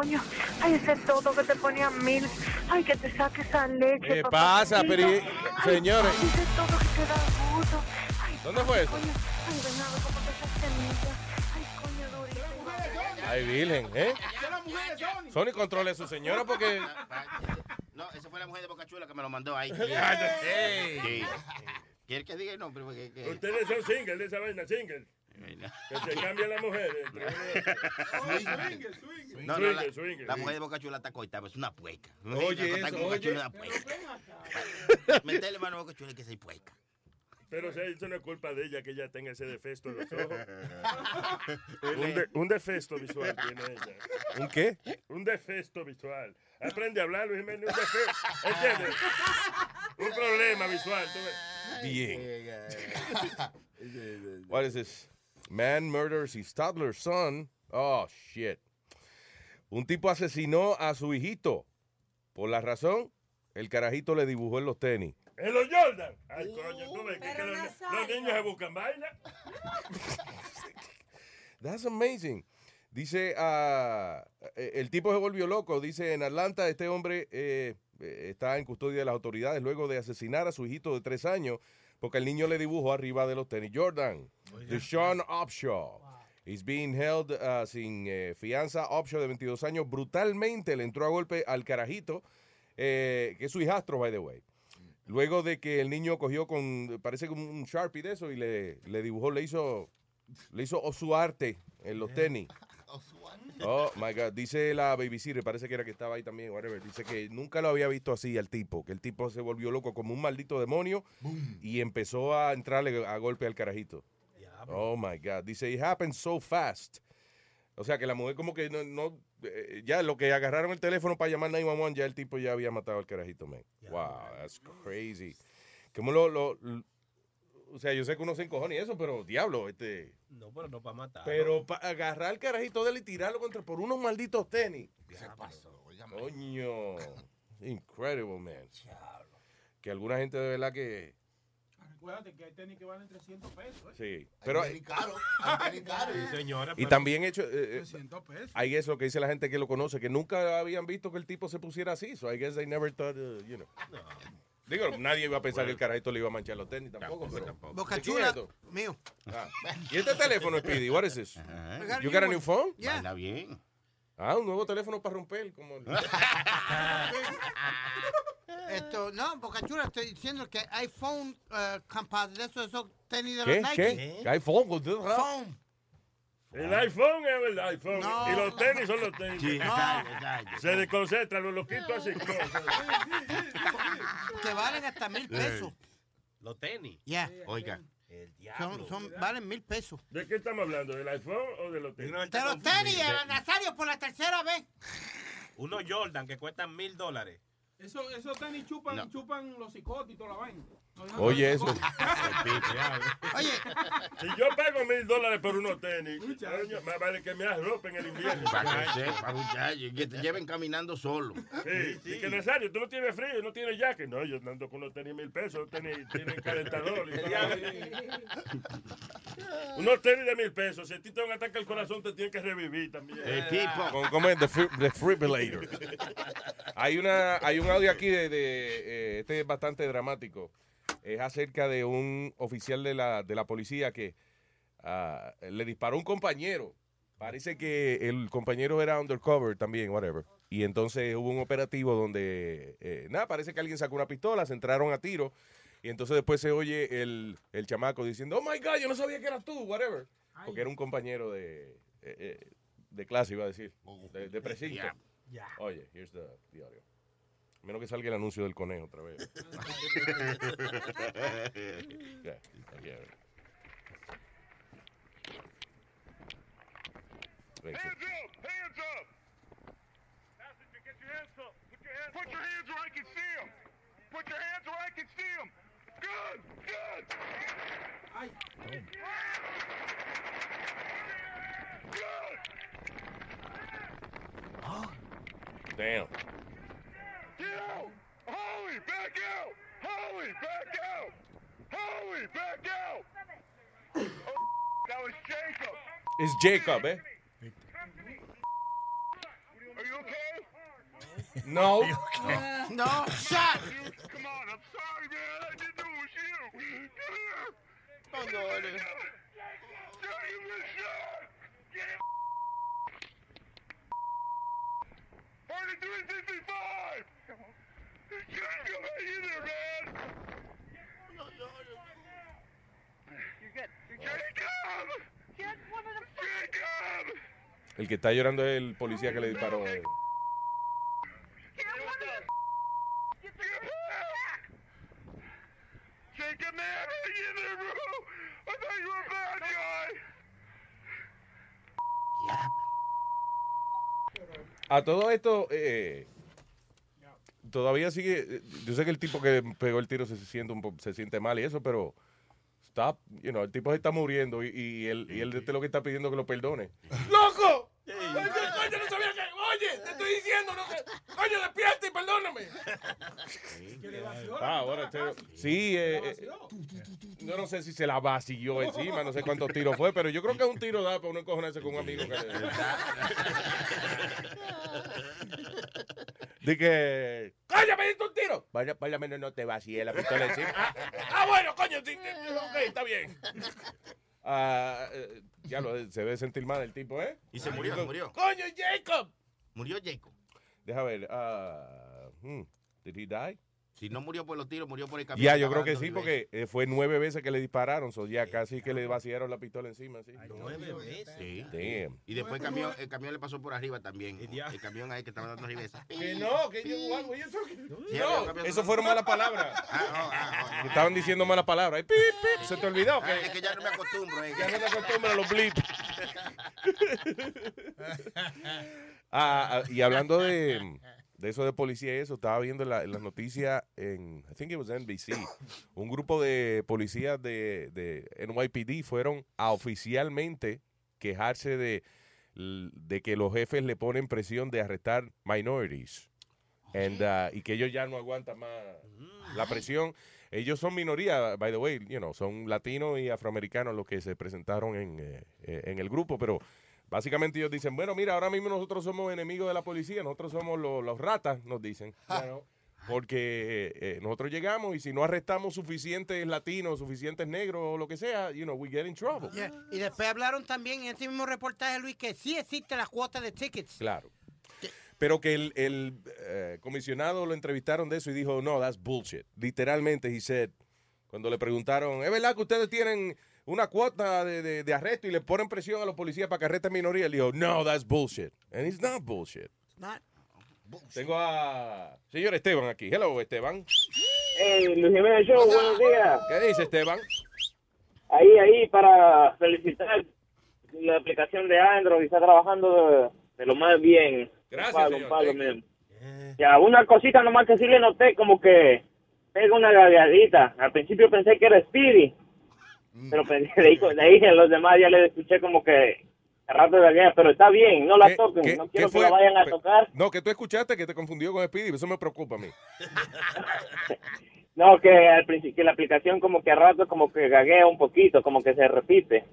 coño. Ay, ese toto que te pone a mil. Ay, que te saque esa leche. ¿Qué pasa, pero, Ay, señores? Ay, ese toto que te da gusto. Ay, ¿Dónde fue eso? coño. Ay, ven a ver cómo te semilla. Ay, coño. Ay, virgen, ¿eh? Sony controle a su señora porque... No, esa fue la mujer de Boca Chula que me lo mandó ahí. Sí. ¿Quiere que diga el nombre? Porque, que- Ustedes son singles de esa vaina, singles. Que se. No, no, la, Swinger, swinger, la mujer de Boca Chula está coitada, es una pueca. Oye, Está eso, con Boca oye. Una pueca. Metele mano a Boca Chula que soy pueca. Pero si eso no es culpa de ella que ella tenga ese defecto en los ojos. un, de- un defecto visual tiene ella. ¿Un qué? Un defecto visual. Aprende a hablar, Luis Jiménez, un defecto. ¿Entiendes? Un problema visual. tú ves. Bien. What is this? Man murders his toddler son. Oh, shit. Un tipo asesinó a su hijito. Por la razón, el carajito le dibujó en los tenis. En los Jordan. Ay, coño, tú ves que, que los, los niños se buscan vaina. That's amazing. Dice, eh, el tipo se volvió loco. Dice, en Atlanta este hombre eh, eh, está en custodia de las autoridades luego de asesinar a su hijito de tres años porque el niño le dibujó arriba de los tenis Jordan. Deshaun Upshaw. Is being held ah, sin eh, fianza. Upshaw de 22 años brutalmente le entró a golpe al carajito, eh, que es su hijastro, by the way. Luego de que el niño cogió con, parece como un Sharpie de eso y le, le dibujó, le hizo, le hizo su arte en los tenis. Oh my God. Dice la babysitter, parece que era que estaba ahí también, whatever. Dice que nunca lo había visto así al tipo, que el tipo se volvió loco como un maldito demonio y empezó a entrarle a golpe al carajito. Oh my God. Dice, it happened so fast. O sea que la mujer como que no, no, eh, ya lo que agarraron el teléfono para llamar 911, ya el tipo ya había matado al carajito, man. Wow, that's crazy. Lo, lo- o sea, yo sé que uno se encojona y eso, pero diablo, este... No, pero no para matar. Pero para agarrar al carajito de él y tirarlo contra por unos malditos tenis. Se pasó, Coño. Incredible, man. Que alguna gente de verdad que. Recuérdate que hay tenis que valen 300 pesos. ¿eh? Sí. Pero. tenis hay tenis. Sí, señora. Y pero- también hecho. eh, eh, 300 pesos. Ahí es lo que dice la gente que lo conoce, que nunca habían visto que el tipo se pusiera así. So I guess they never thought, uh, you know. Digo, nadie iba a pensar que el carajito le iba a manchar los tenis tampoco. pero- Boca ¿De quién Chula, mío. Ah. ¿Y este teléfono, Speedy? What is this? got a You new got a one. new phone? Yeah. Baila bien. Ah, un nuevo teléfono para romper. Como el- Esto, no, Boca Chula, estoy diciendo que iPhone uh, capaz de esos, esos tenis de ¿Qué? los Nike. ¿Qué? iPhone. ¿Con todo raro? Phone. El iPhone es el iPhone. No. y los tenis son los tenis. Sí, No. exacto, exacto. Se desconcentra, los loquitos así. Que valen hasta mil pesos. Los tenis. Ya. Oiga. El diablo. Son, son, valen mil pesos. ¿De qué estamos hablando? ¿Del iPhone o de los tenis? De los tenis, eh, Nazario, por la tercera vez. Unos Jordan que cuestan mil dólares. Eso, esos tenis chupan, chupan los toda la vaina. Oye, eso. Oye, Si yo pago mil dólares por unos tenis, coño, más vale que me arropen en el invierno. Para que sepa, muchachos, que te lleven caminando solo. Sí, y que Nazario, tú no tienes frío, no tienes jaque. No, yo ando con unos tenis mil pesos, tenis, tienen calentador. y unos tenis de mil pesos. Si a ti te da un ataque al corazón, te tienen que revivir también. El tipo. Con, ¿Cómo es? Defibrillator. hay, una, hay un audio aquí de, de, eh, este es bastante dramático. Es acerca de un oficial de la, de la policía que ah, le disparó a un compañero. Parece que el compañero era undercover también, whatever. Y entonces hubo un operativo donde, eh, nada, parece que alguien sacó una pistola, se entraron a tiro. Y entonces después se oye el, el chamaco diciendo, oh my God, yo no sabía que eras tú, whatever. Porque era un compañero de, eh, eh, de clase, iba a decir, de, de precinto. Oye, here's the, the audio. Menos que salga el anuncio del conejo otra vez. Yeah, yeah. Hands up! Passenger, get your hands up. Put your hands, Put your hands where I can see them. Put your hands where I can see them. Good, good. Good. Damn. Get out! Holly, back out! Holly, back out! Holly, back out! Oh, that was Jacob. It's Jacob, eh? Are you okay? No. No, shot! Come on, I'm sorry, man. I didn't know it was you. Come here. Oh, no, I didn't. Give me a shot. Get him. 4365! Jacob, how you there, man? You're good. Jacob! Get one of them. Jacob! El que está llorando es el policía que le disparó. a. A todo esto, eh, todavía sigue. eh, Yo sé que el tipo que pegó el tiro se siente, un po- se siente mal y eso, pero. Stop, you know, el tipo se está muriendo y, y él, y él este lo que está pidiendo que lo perdone. ¡Loco! Coño, coño, no sabía que. Oye, te estoy diciendo, no, coño, despierta y perdóname. Ah, ahora te- Sí, eh, eh, yo no sé si se la vacilló encima, no sé cuántos tiros fue, pero yo creo que es un tiro da para uno encojonarse con un amigo que le- De que. ¡Coño, me diste un tiro! Vaya, vaya, menos no te vacíe la pistola encima. Ah, ah, bueno, coño, sí, ok, está bien. Ah, eh, ya lo se debe sentir mal el tipo, ¿eh? Y se murió, se murió. ¡Coño, Jacob! Murió Jacob. Deja ver. ah, hmm, ¿Did he die? Si no murió por los tiros, murió por el camino. Ya, yo creo que sí, porque eh, fue nueve veces que le dispararon, so ya casi que le vaciaron la pistola encima, sí. Nueve veces. Sí. Damn. Y después el camión, el camión le pasó por arriba también. El camión ahí que estaba dando ribesa. Que no, que yo, No, camión- eso fueron malas palabras. Estaban diciendo malas palabras. Ay, pip, pip, Se te olvidó que, Ah, es que ya no me acostumbro. eh. ya no te acostumbras a los blips. Ah, ah, y hablando de, de eso de policía y eso, estaba viendo en, la- las noticias en, I think it was NBC, un grupo de policías de, de NYPD fueron a oficialmente quejarse de, de que los jefes le ponen presión de arrestar minorities. And, uh, y que ellos ya no aguantan más la presión. Ellos son minoría, by the way, you know, son latinos y afroamericanos los que se presentaron en, eh, eh, en el grupo, pero básicamente ellos dicen, bueno, mira, ahora mismo nosotros somos enemigos de la policía, nosotros somos los, los ratas, nos dicen. Bueno, porque eh, eh, nosotros llegamos y si no arrestamos suficientes latinos, suficientes negros o lo que sea, you know, we get in trouble. Yeah. Y después hablaron también en ese mismo reportaje, Luis, que sí existe la cuota de tickets. Claro. Pero que el, el, eh, comisionado lo entrevistaron de eso y dijo, no, that's bullshit. Literalmente, he said, cuando le preguntaron, ¿es verdad que ustedes tienen una cuota de, de- de arresto y le ponen presión a los policías para que arresten minoría? Él dijo, no, that's bullshit. And it's not bullshit. Not- Tengo a señor Esteban aquí. Hello, Esteban. Hey, Luis Jiménez Show, buenos días. ¿Qué dice Esteban? Ahí, ahí, para felicitar la aplicación de Android, está trabajando de, de lo más bien. Gracias, Pablo, señor. Pablo, Thank man. Ya, una cosita nomás que sí le noté, como que pega una gagueadita. Al principio pensé que era Speedy, pero de ahí, de ahí en los demás ya le escuché como que a rato de gaguea, pero está bien, no la ¿Qué- toquen, qué- no quiero que la vayan a tocar. No, que tú escuchaste que te confundió con Speedy. Eso me preocupa a mí. No, que al principio que la aplicación como que a rato como que gaguea un poquito, como que se repite.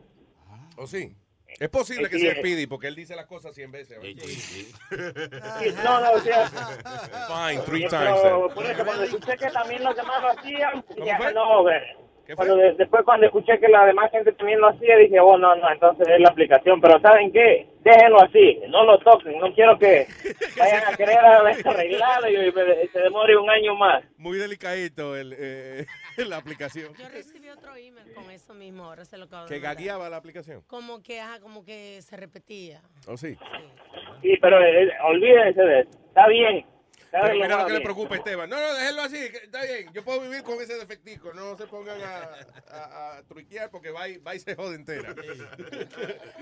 ¿O sí? Es posible que Sí, sea eh. Speedy porque él dice las cosas 100 veces. Sí, no, no, o sea. Fine, three times. por eso, cuando escuché que también los demás lo hacían, ya, fue? no, güey. Cuando de- después cuando escuché que la demás gente también lo hacía, dije, oh, no, no, entonces es la aplicación. Pero ¿saben qué? Déjenlo así, no lo toquen. No quiero que vayan a querer arreglarlo y me- se demore un año más. Muy delicadito el, eh, la aplicación. Yo recibí otro email con eso mismo, ahora se lo acabo de Que mandar. gagueaba la aplicación. Como que, ajá, como que se repetía. ¿Oh, sí? Sí, pero eh, olvídense de eso. Está bien. Pero mira lo que le preocupa a Esteban. No, no, déjenlo así, está bien. Yo puedo vivir con ese defectico. No se pongan a, a, a truquear porque va y, va y se jode entera.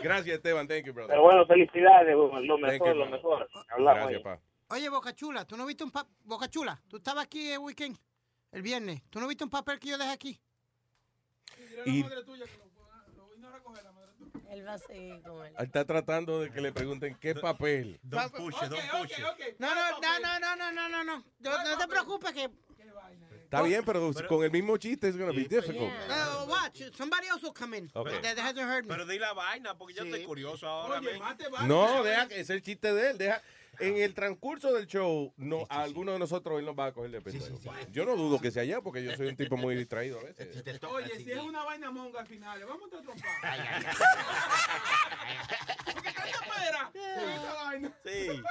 Gracias, Esteban. Thank you, brother. Pero bueno, felicidades, lo Thank mejor, you, lo brother. mejor. Hablamos. Gracias, pa. Oye, Boca Chula, ¿tú no viste un papel? Boca Chula, tú estabas aquí el weekend, el viernes. ¿Tú no viste un papel que yo dejé aquí? Y Él va a seguir con él. está tratando de que le pregunten qué papel. Don't push it, don't push it. No, no, no, no, no, no, no, no, no. No, no te preocupes que... Está bien, pero, con el mismo chiste es going to be difficult. Uh, watch, somebody else will come in. Okay. That hasn't heard me. Pero di la vaina, porque yo estoy curioso ahora. men. No, deja que es el chiste de él. Deja. En el transcurso del show, no, a alguno de nosotros él nos va a coger de pendejo. Yo no dudo que sea allá porque yo soy un tipo muy distraído a veces. Oye, si es una vaina monga al final, vamos a trompar. Porque tanta espera con esta vaina. Sí.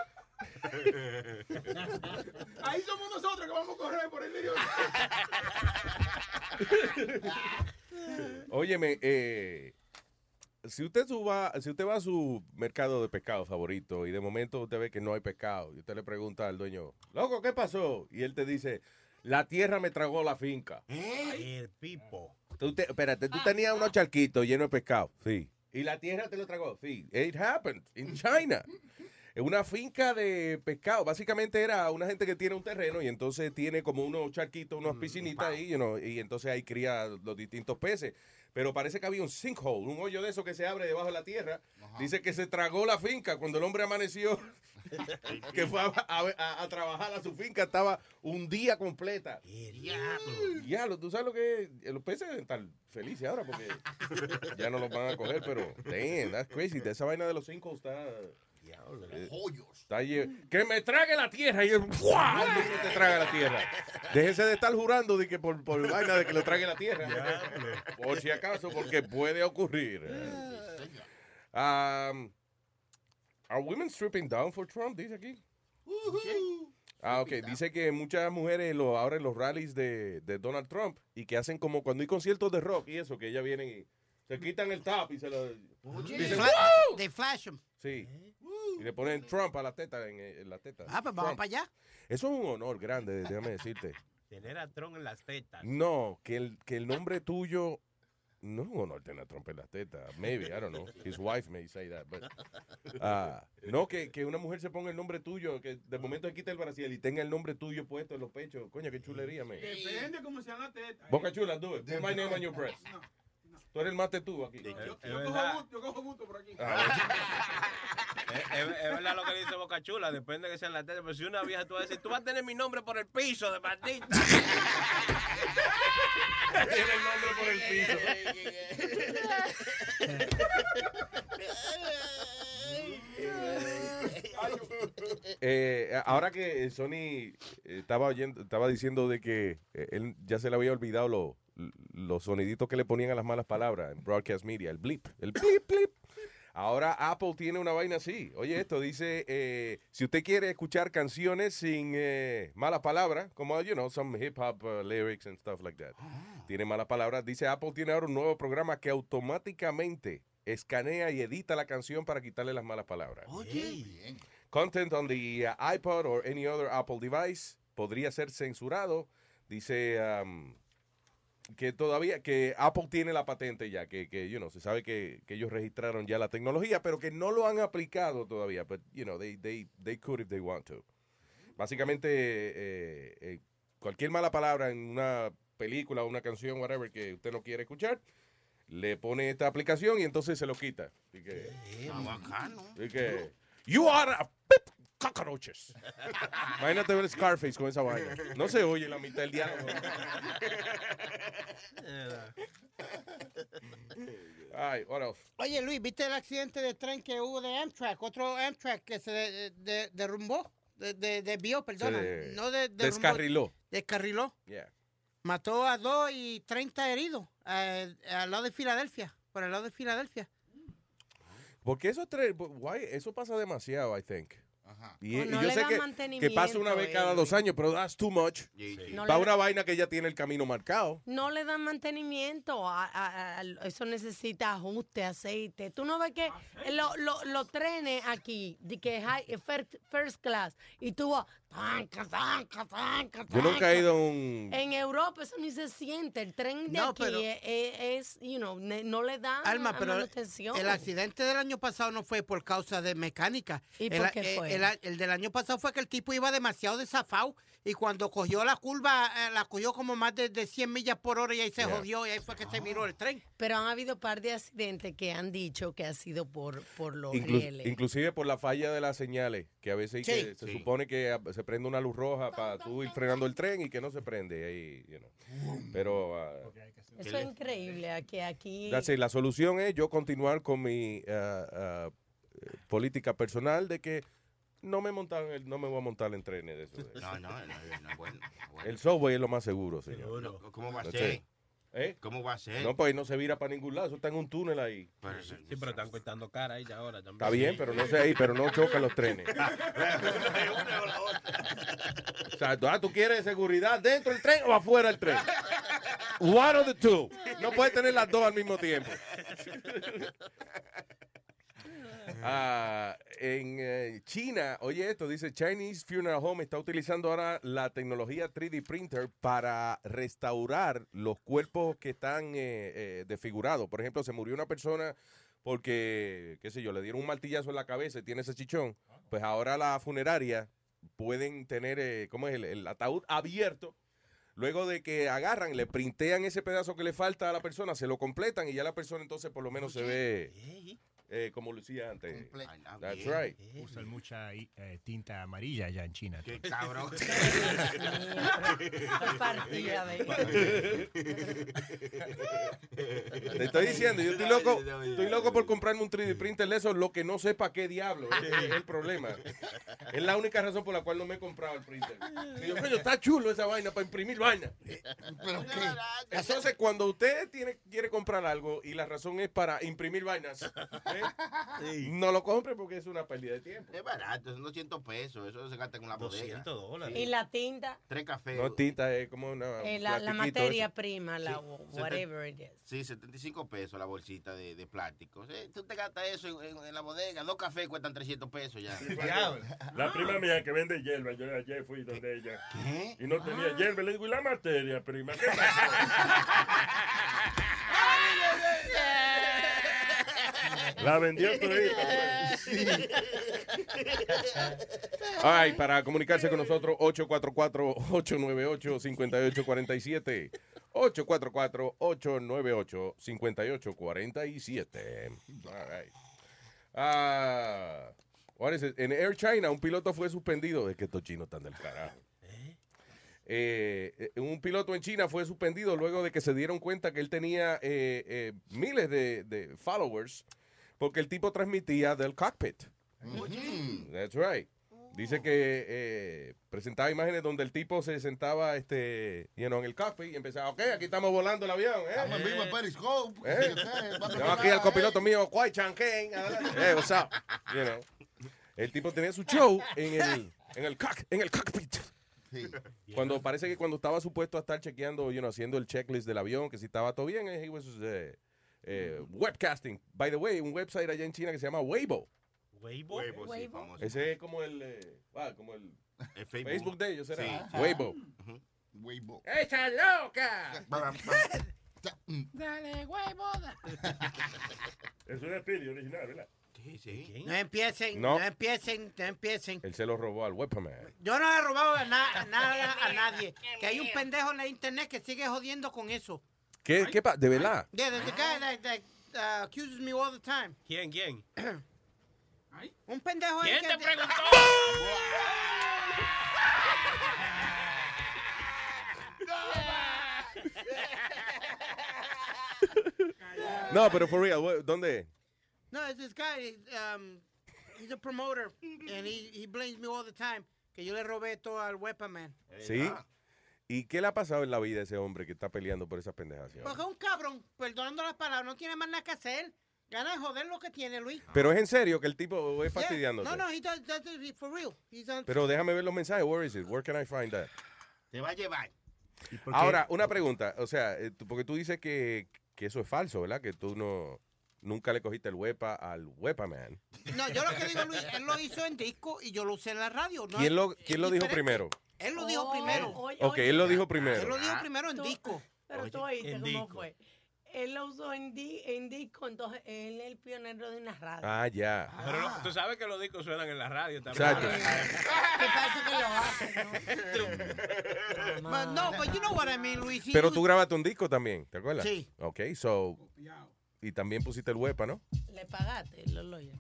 Ahí somos nosotros que vamos a correr por el medio. Óyeme, eh, si usted suba, si usted va a su mercado de pescado favorito y de momento usted ve que no hay pescado y usted le pregunta al dueño, loco, ¿qué pasó? Y él te dice, la tierra me tragó la finca. El pipo. Tú te- espérate, tú tenías unos charquitos llenos de pescado. Sí. Y la tierra te lo tragó. Sí. It happened in China. Es una finca de pescado. Básicamente era una gente que tiene un terreno y entonces tiene como unos charquitos, unas piscinitas ahí, you know, y entonces ahí cría los distintos peces. Pero parece que había un sinkhole, un hoyo de eso que se abre debajo de la tierra. Dice que se tragó la finca cuando el hombre amaneció, que fue a, a- a- a trabajar a su finca, estaba un día completa. Diablo, tú sabes lo que es? Los peces deben estar felices ahora porque ya no los van a coger, pero damn, that's crazy. De esa vaina de los cinco está. Eh, lle- que me trague la tierra y mismo te traga la tierra. Déjese de estar jurando de que por, por vaina de que le trague la tierra. Por si acaso, porque puede ocurrir. Um, are women stripping down for Trump? Dice aquí. Ah, ok. Dice que muchas mujeres lo, ahora en los rallies de, de Donald Trump y que hacen como cuando hay conciertos de rock y eso, que ellas vienen y se quitan el top y se lo... They, dicen, fla- "Woo". they flash him. Sí. Y le ponen Trump a la teta en, en la teta. Ah, pues vamos Trump. para allá. Eso es un honor grande, déjame decirte. Tener a Tron en las tetas. No, que el, que el nombre tuyo no es un honor tener a Trump en las tetas. Maybe, I don't know. His wife may say that. But, ah, no, que, que una mujer se ponga el nombre tuyo, que de momento se quite el brasil y tenga el nombre tuyo puesto en los pechos. Coño, qué chulería, me. Depende cómo sean las tetas. Boca chula, do it. Put my name on your breast. Tú eres el más tetudo aquí. Yo, yo cojo gusto, yo cojo gusto por aquí. Es, es- es verdad lo que dice Boca Chula, depende que sea en la tele, pero si una vieja tú vas a decir, tú vas a tener mi nombre por el piso de maldita. Tiene el nombre por el piso. Eh, ahora que Sony eh, estaba oyendo, estaba diciendo de que eh, él ya se le había olvidado lo- los soniditos que le ponían a las malas palabras en broadcast media, el blip, el blip, blip. Ahora Apple tiene una vaina así. Oye, esto dice, eh, si usted quiere escuchar canciones sin eh, malas palabras, como, you know, some hip hop uh, lyrics and stuff like that, tiene malas palabras, dice Apple tiene ahora un nuevo programa que automáticamente escanea y edita la canción para quitarle las malas palabras. Oye. Content on the uh, iPod or any other Apple device podría ser censurado. Dice um, que todavía, que Apple tiene la patente ya, que, que you know, se sabe que, que ellos registraron ya la tecnología, pero que no lo han aplicado todavía. But, you know, they, they, they could if they want to. Básicamente, eh, eh, cualquier mala palabra en una película o una canción, whatever, que usted no quiere escuchar, le pone esta aplicación y entonces se lo quita. Así que, así que, you are a cockroaches. Imagínate ver Scarface con esa vaina. No se oye la mitad del diálogo. Ay, what else? Oye, Luis, ¿viste el accidente de tren que hubo de Amtrak? Otro Amtrak que se de- de- derrumbó, de- de- desvió, perdona. de- no de, derrumbó, descarriló. Descarriló. Yeah. Mató a dos y 30 heridos eh, al lado de Filadelfia, por el lado de Filadelfia. Porque eso, eso pasa demasiado, I think. Y, O no y yo le sé dan que, mantenimiento, que pasa una vez cada eh. dos años, pero that's too much. No Para una vaina que ya tiene el camino marcado. No le dan mantenimiento, a- a- a- eso necesita ajuste, aceite. Tú no ves que lo- lo- los trenes aquí, de que high, first, first class, y tú vas, tanca, tanca, tanca, Yo nunca he ido a un... En Europa eso ni se siente. El tren de No, aquí pero- es, es- you know, ne- no le da Alma, pero manutención. el accidente del año pasado no fue por causa de mecánica. ¿Y el, por qué eh, fue? El, el del año pasado fue que el tipo iba demasiado desafado y cuando cogió la curva, eh, la cogió como más de, de 100 millas por hora y ahí se Yeah. jodió y ahí fue que se viró el tren. Pero han habido par de accidentes que han dicho que ha sido por, por los Inclu- rieles. inclusive por la falla de las señales, que a veces hay Sí. que- se supone que se prende una luz roja para tú ir frenando el tren y que no se prende. Ahí, you know. Pero ah, Eso es increíble, a que aquí... it. la solución es yo continuar con mi ah, ah, eh, política personal de que no me montan el- no me voy a montar en trenes de eso. No, no, no, no es bueno. El subway es lo más seguro, señor. No, ¿Cómo va a ser? ¿Eh? ¿Cómo va a ser? No, pues ahí no se vira para ningún lado, eso está en un túnel ahí. Sí, pero están cortando cara ahí ya ahora también. Está bien, pero no sé ahí, pero no chocan los trenes. O sea, tú, ah, ¿tú quieres seguridad dentro del tren o afuera del tren? One of the two. No puedes tener las dos al mismo tiempo. Ah, en eh, China, oye esto, dice Chinese Funeral Home está utilizando ahora la tecnología 3D printer para restaurar los cuerpos que están eh, eh, desfigurados. Por ejemplo, se murió una persona porque, qué sé yo, le dieron un martillazo en la cabeza y tiene ese chichón. Pues ahora la funeraria pueden tener, eh, ¿cómo es? El, el ataúd abierto. Luego de que agarran, le printean ese pedazo que le falta a la persona, se lo completan y ya la persona entonces por lo menos se ve eh, como lucía antes. That's right. Usan mucha eh, tinta amarilla allá en China. Qué cabrón. Te estoy diciendo, yo estoy loco, estoy loco por comprarme un 3D printer de eso, lo que no sé para qué diablo, ese es el problema. Es la única razón por la cual no me he comprado el printer. Y yo, coño, está chulo esa vaina para imprimir vaina. ¿Pero qué? Entonces, cuando usted tiene, quiere comprar algo y la razón es para imprimir vainas, no lo compre porque es una pérdida de tiempo. Es barato, son 200 pesos. Eso se gasta en una bodega. 200 dólares. Y la tinta, Tres cafés. No tinta, es como una. eh, la, materia prima, la whatever it is. Sí, 75 pesos la bolsita de, de plástico. Sí, tú te gastas eso en, en- en la bodega. Dos cafés cuestan 300 pesos ya. La prima mía que vende hierba, yo ayer fui donde ella. Y no tenía hierba. Le digo, ¿y la materia prima? ¿Qué La vendió todita. Ay, para comunicarse con nosotros, 844-898-5847. 844-898-5847. All right. Ah, what is it? En Air China, un piloto fue suspendido. Es que estos chinos están del carajo. Eh, eh, un piloto en China fue suspendido luego de que se dieron cuenta que él tenía eh, eh, miles de, de followers porque el tipo transmitía del cockpit. That's right. Dice que eh, presentaba imágenes donde el tipo se sentaba este, you know, en el cockpit y empezaba, ok, aquí estamos volando el avión. ¿eh? Estamos en vivo en Periscope. Eh. sí, sí, Tengo aquí al copiloto eh. mío, Kwai Chanken. Hey, what's up? You know. El tipo tenía su show en el, en el, cock- en el cockpit. Cuando parece que cuando estaba supuesto a estar chequeando, you know, haciendo el checklist del avión, que si estaba todo bien, eh, he was eh, eh, webcasting. By the way, un website allá en China que se llama Weibo. Weibo. Weibo, sí, famoso. Ese es como el, eh, ah, como el El Facebook. de ellos, ¿será? Sí. Weibo. Weibo. ¡Echa loca! Dale, huevo. Es un espíritu original, ¿verdad? Sí, sí. No empiecen, No. no, empiecen, no empiecen. Él se lo robó al webman. Yo no le he robado a na- nada a nadie. Que hay un pendejo en la internet que sigue jodiendo con eso. ¿Qué, qué pa- ¿De verdad? Yeah, there's a guy that, that uh, accuses me all the time. ¿Quién, quién? Un pendejo ahí ¿Quién te preguntó? No, pero for real, wh- ¿dónde? No, it's this guy. Um, he's a promoter, and he, he blames me all the time que yo le robé todo al Weapon Man. Sí. ¿Y qué le ha pasado en la vida a ese hombre que está peleando por esas pendejas? Porque es un cabrón, perdonando las palabras, no tiene más nada que hacer. Gana de joder lo que tiene, Luis. Pero es en serio que el tipo es Yeah. fastidiándote. No, no, he does, does it for real. He's on- Pero déjame ver los mensajes. Where is it? Where can I find that? Te va a llevar. Ahora, una pregunta. O sea, eh, tú- porque tú dices que, que eso es falso, ¿verdad? Que tú no nunca le cogiste el huepa al Wepa Man. No, yo lo que digo, Luis, él lo hizo en disco y yo lo usé en la radio. ¿no? ¿Quién lo, Es quién lo dijo primero? Él lo dijo primero. oye, Ok, él lo dijo primero. Él lo dijo primero en disco. Pero tú oíste cómo disco. fue. Él lo usó en, di- en disco, entonces él es el pionero de una radio. Ah, ya. Pero lo- tú sabes que los discos suenan en la radio también. Exacto. ¿Qué pasa que lo hace? But no, but you know what I mean, Luis. Pero tú grabaste un disco también, ¿te acuerdas? Sí. Ok, so. Y también pusiste el huepa, ¿no? Le pagaste, lo lo Oye,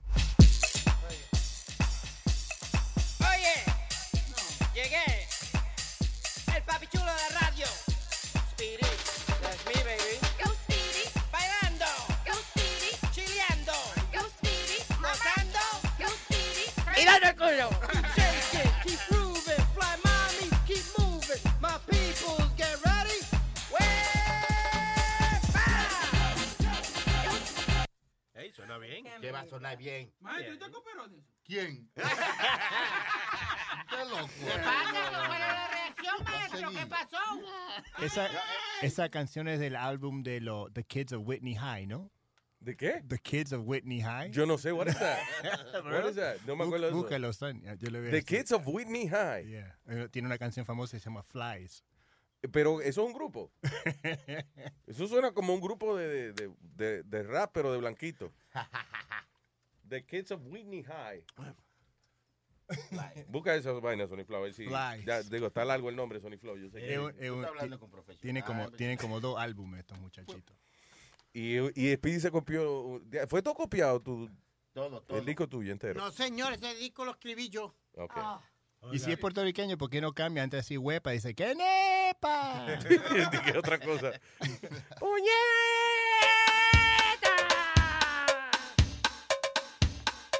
llegué. El papi chulo de radio. Speedy, that's me, baby. Go Speedy. Bailando. Go Speedy. Chileando. Go Speedy. Gozando. Go Speedy. Y dando el culo. Keep shaking, keep grooving. Fly mommy, keep moving. My peoples, get ready. Ey, suena bien. Que va a sonar bien. Maestro, ¿usted cooperó de eso? ¿Quién? ¿Qué pasa? ¿Cuál es la reacción, maestro? ¿Qué pasó? Esa, esa canción es del álbum de lo, The Kids of Whitney High, ¿no? ¿De qué? The Kids of Whitney High. Yo no sé, what is that? What is that? No me acuerdo de eso. Búscalo, son. Yo le veo The esto. Kids of Whitney High. Yeah. Eh, Tiene una canción famosa que se llama Flies. Pero eso es un grupo. Eso suena como un grupo de, de, de, de rap, pero de blanquito. The Kids of Whitney High. Busca esas vainas, Sony Flow. a ver si- Flies. Ya, digo, está largo el nombre, Sony Flow. Yo sé que- Es un- es un- ti- tiene como, tienen como dos álbumes estos muchachitos. Y, y Speedy se copió. ¿Fue todo copiado tu, Todo, todo. el disco tuyo entero? No, señor, ese disco lo escribí yo. Ok. Ah. Y si es puertorriqueño, ¿por qué no cambia antes de decir huepa? Dice, ¡qué nepa! Dije otra cosa.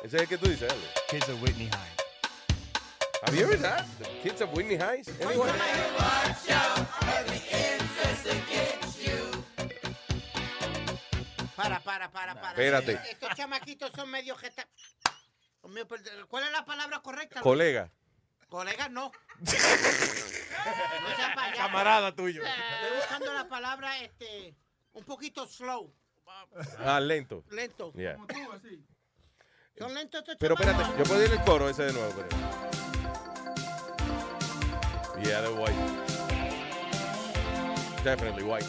Ese es el que tú dices, Ale. Kids of Whitney High. Have you heard that? The Kids of Whitney High? Anyone? Para, para, para, para. Espérate. Estos chamaquitos son medio gesta... Mío, perdón, ¿Cuál es la palabra correcta? Colega. Colegas, no. No sea payaso. Camarada tuyo. Estoy buscando la palabra, este, un poquito slow. Ah, lento. Lento. Yeah. Son lentos estos Pero espérate, chamacos? yo puedo ir el coro ese de nuevo. Pero... Yeah, they're white. Definitely white.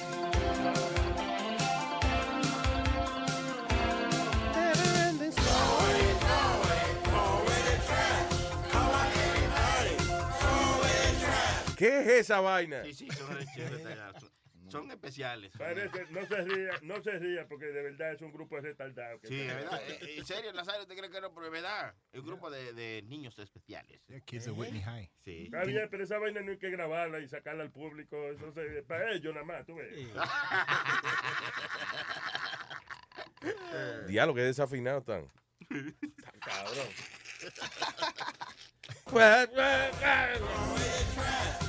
¿Qué es esa vaina? Sí, sí, son, son- especiales. Parece, no se ría, no se ría porque de verdad es un grupo de retardados. Sí, es verdad. Eh, En serio, Nazario, ¿te crees que no? Pero es verdad. Es un grupo de, de niños especiales. Kids of Whitney High. Sí. Está bien, pero esa vaina no hay que grabarla y sacarla al público. Eso se, para ellos nada más, tú ves. Diablo, que desafinado están. Está Cabrón.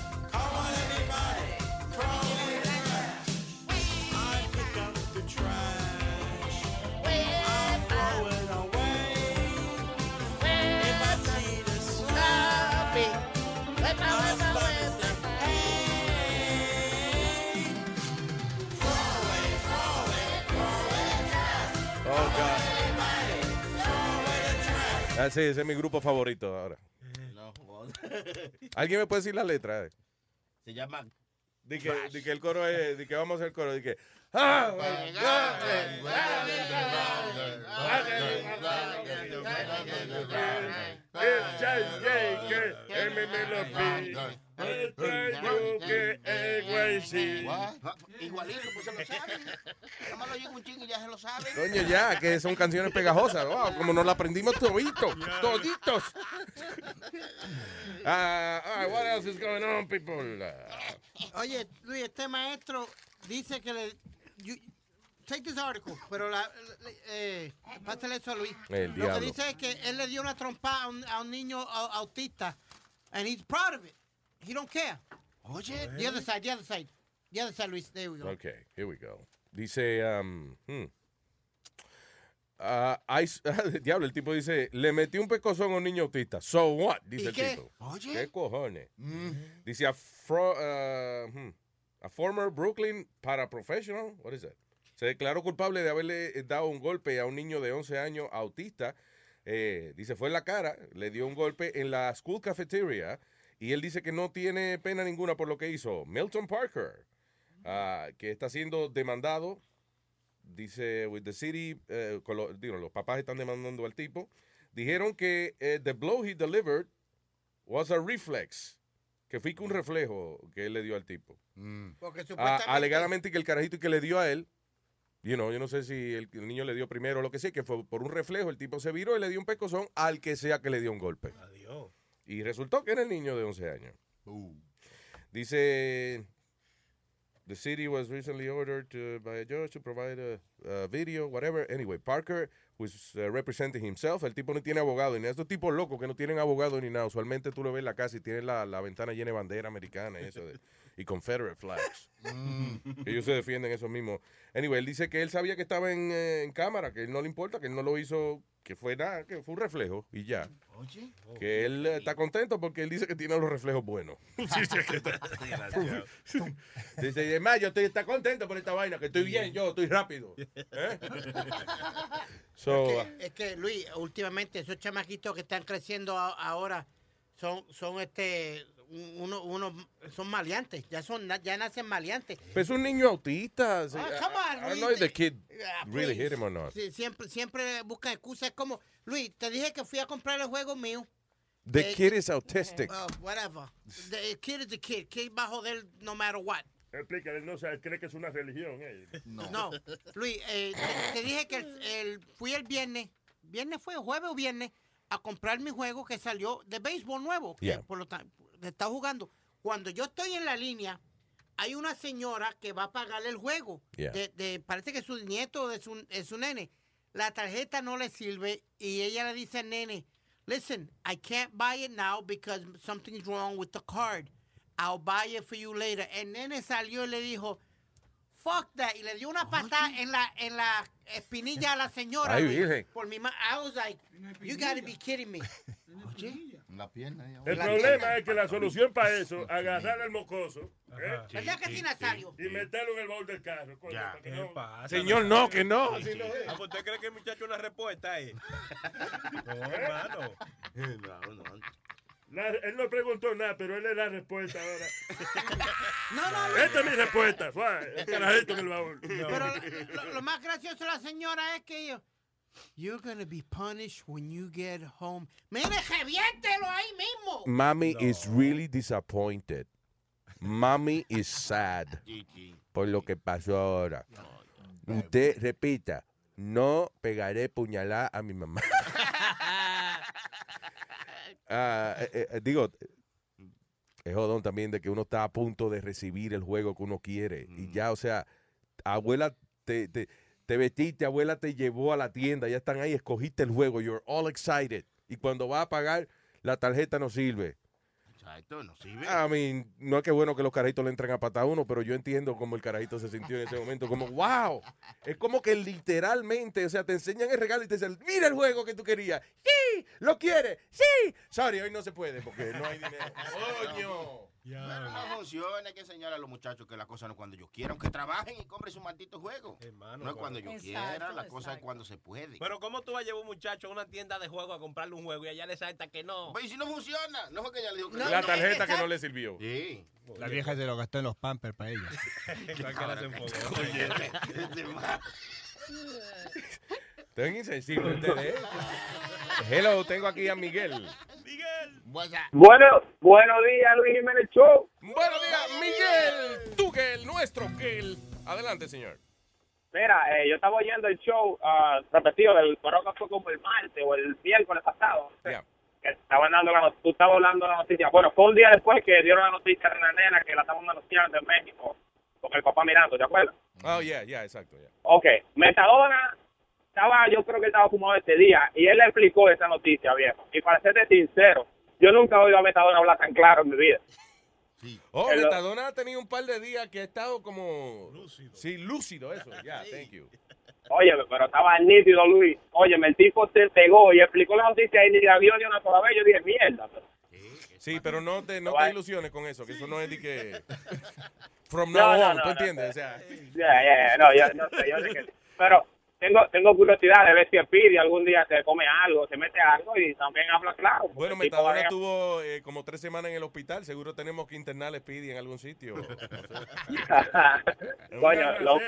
Ah, sí, ese es mi grupo favorito ahora. No, ¿Alguien me puede decir la letra? Se llama. Di que, que el coro es, di que vamos a hacer el coro, di que. ¡Ah! Igualito, pues se lo saben. Ya que son canciones pegajosas. Wow, como nos la aprendimos toditos, toditos. Ah, all right, what else is going on, people? Ah, Oye, Luis, este maestro dice que le... you- take this article, pero la, eh, pásale eso a Luis. El Lo que diablo. dice es que él le dio una trompa a un, a un niño au- autista, and he's proud of it. He don't care. Oye. The other side, the other side. The other side, Luis. There we go. Okay, here we go. Dice, um, hmm. Ah, I- diablo, el tipo dice, le metí un pecozón a un niño autista. So what? Dice ¿Y el qué? tipo. Oye. ¿Qué cojones? Dice, a, fro- ah, hmm, a former Brooklyn paraprofessional, what is that? Se declaró culpable de haberle eh, dado un golpe a un niño de 11 años autista. Eh, dice, fue en la cara, le dio un golpe en la school cafeteria y él dice que no tiene pena ninguna por lo que hizo. Milton Parker, ah, que está siendo demandado, dice, with the city, eh, con digo, los papás están demandando al tipo. Dijeron que eh, the blow he delivered was a reflex, que fue que un reflejo que él le dio al tipo. Porque Ah, supuestamente... alegadamente que el carajito que le dio a él, you know, yo no sé si el, el niño le dio primero o lo que sea, que fue por un reflejo, el tipo se viró y le dio un pecozón al que sea que le dio un golpe. Adiós. Y resultó que era el niño de 11 años. Dice, the city was recently ordered to, by a judge to provide a, a video, whatever. Anyway, Parker was uh, representing himself. El tipo no tiene abogado. ni. Estos tipos locos que no tienen abogado ni nada. Usualmente tú lo ves en la casa y tienes la, la ventana llena de bandera americana y eso de, y Confederate flags. Ellos se defienden eso mismo. Anyway, él dice que él sabía que estaba en, eh, en cámara, que él no le importa, que él no lo hizo, que fue nada, que fue un reflejo y ya. Oye. Que él eh, está contento porque él dice que tiene los reflejos buenos. Sí, sí, que está- dice, además, yo estoy está contento por esta vaina, que estoy bien, yo estoy rápido. ¿Eh? So, es, uh, que, es que, Luis, últimamente esos chamaquitos que están creciendo a- ahora son, son este, uno, uno, son maleantes, ya son, ya nacen maleantes. es un niño autista. sí. Ah, come on, I don't Luis. know if the kid Ah, really hit him or not. Sí, siempre, siempre buscan excusas como, Luis, te dije que fui a comprar el juego mío. The Eh, kid is autistic. Uh, whatever. The kid is the kid. Kid va a joder no matter what. Explícale, no sabe, cree que es una religión. eh. No. Luis, eh, te, te dije que el, el- fui el viernes, viernes fue, jueves o viernes, a comprar mi juego que salió de béisbol nuevo. que Yeah. por lo tanto, está jugando. Cuando yo estoy en la línea, hay una señora que va a pagar el juego. Yeah. De, de- parece que su nieto de su, es su nene. La tarjeta no le sirve y ella le dice al nene, listen, I can't buy it now because something's wrong with the card. I'll buy it for you later. El nene salió y le dijo, fuck that. Y le dio una patada en la, en la espinilla a la señora. Ay. Por mi I was like, you gotta be kidding me. La pierna. El La problema pierna. es que la solución para eso, agarrar al mocoso ¿eh? ¿Verdad que sí, Nazario? y meterlo en el baúl del carro. coño, para que no- Señor, no, que no. Sí, sí. Ah, pues ¿Usted cree que el muchacho una respuesta ahí? No, hermano. La- él no preguntó nada, pero él es la respuesta ahora. No, no, no. Esta es mi respuesta. Fue el carajito en el baúl. Pero lo, lo más gracioso de la señora es que yo, you're gonna be punished when you get home. Mire, reviéntelo ahí mismo. Mommy is really disappointed. Mommy is sad por lo que pasó ahora. Usted repita, no pegaré puñalada a mi mamá. Ah, eh, eh, digo, es jodón también de que uno está a punto de recibir el juego que uno quiere. Y ya, o sea, abuela, te, te, te vestiste, abuela te llevó a la tienda, ya están ahí, escogiste el juego, you're all excited. Y cuando vas a pagar, la tarjeta no sirve. Exacto, no sirve. I mean, no es que bueno que los carajitos le entren a patar a uno, pero yo entiendo cómo el carajito se sintió en ese momento. Como, wow. Es como que literalmente, o sea, te enseñan el regalo y te dicen, mira el juego que tú querías. Sí, lo quieres. Sí. Sorry, hoy no se puede porque no hay dinero. Coño. Pero no funciona, hay que enseñar a los muchachos que la cosa no es cuando yo quiera, aunque trabajen y compren su maldito juego. no es cuando yo quiera, la cosa es cuando se puede. Pero ¿cómo tú vas a llevar un muchacho a una tienda de juego a comprarle un juego y allá le salta que no? Pues, ¿Y si no funciona? No fue que ella le dijo que La tarjeta que no le sirvió. Sí. La vieja se lo gastó en los pampers para ella. Están insensibles ustedes. Hello, tengo aquí a Miguel. Bueno, buenos días, Luis Jiménez Show. Buenos días, Miguel. Tú que el nuestro que el. Adelante, señor. Mira, eh, yo estaba oyendo el show ah, repetido del creo que fue como el martes o el miércoles pasado. Que estaban dando la tú estabas hablando de la noticia. Bueno, fue un día después que dieron la noticia de la nena que la estaban anunciando en México. con el papá mirando, ¿te acuerdas? Oh, yeah, yeah, exacto, yeah. Ok, Metadona estaba, yo creo que estaba fumado este día y él le explicó esa noticia, viejo. Y para serte sincero, yo nunca he oído a Metadona hablar tan claro en mi vida. Oh, El- Metadona ha tenido un par de días que ha estado como... Lúcido. Sí, lúcido, eso. Yeah, thank you. Oye, pero estaba nítido, Luis. Oye, el tipo se pegó y explicó la noticia y ni la vio ni una sola vez. Yo dije, mierda. pero- Sí, pero no te, no te ilusiones con eso, que eso no es de que... From No, now no, on, no, ¿tú no, entiendes? no. O sea, Ya, ya, ya, no, yo no sé, yo sé que sí. Pero tengo, tengo curiosidad de ver si Speedy algún día se come algo, se mete algo y también habla claro. bueno, El Metadona vaya- estuvo eh, como tres semanas en el hospital. Seguro tenemos que internar a Speedy en algún sitio. Coño, lo-.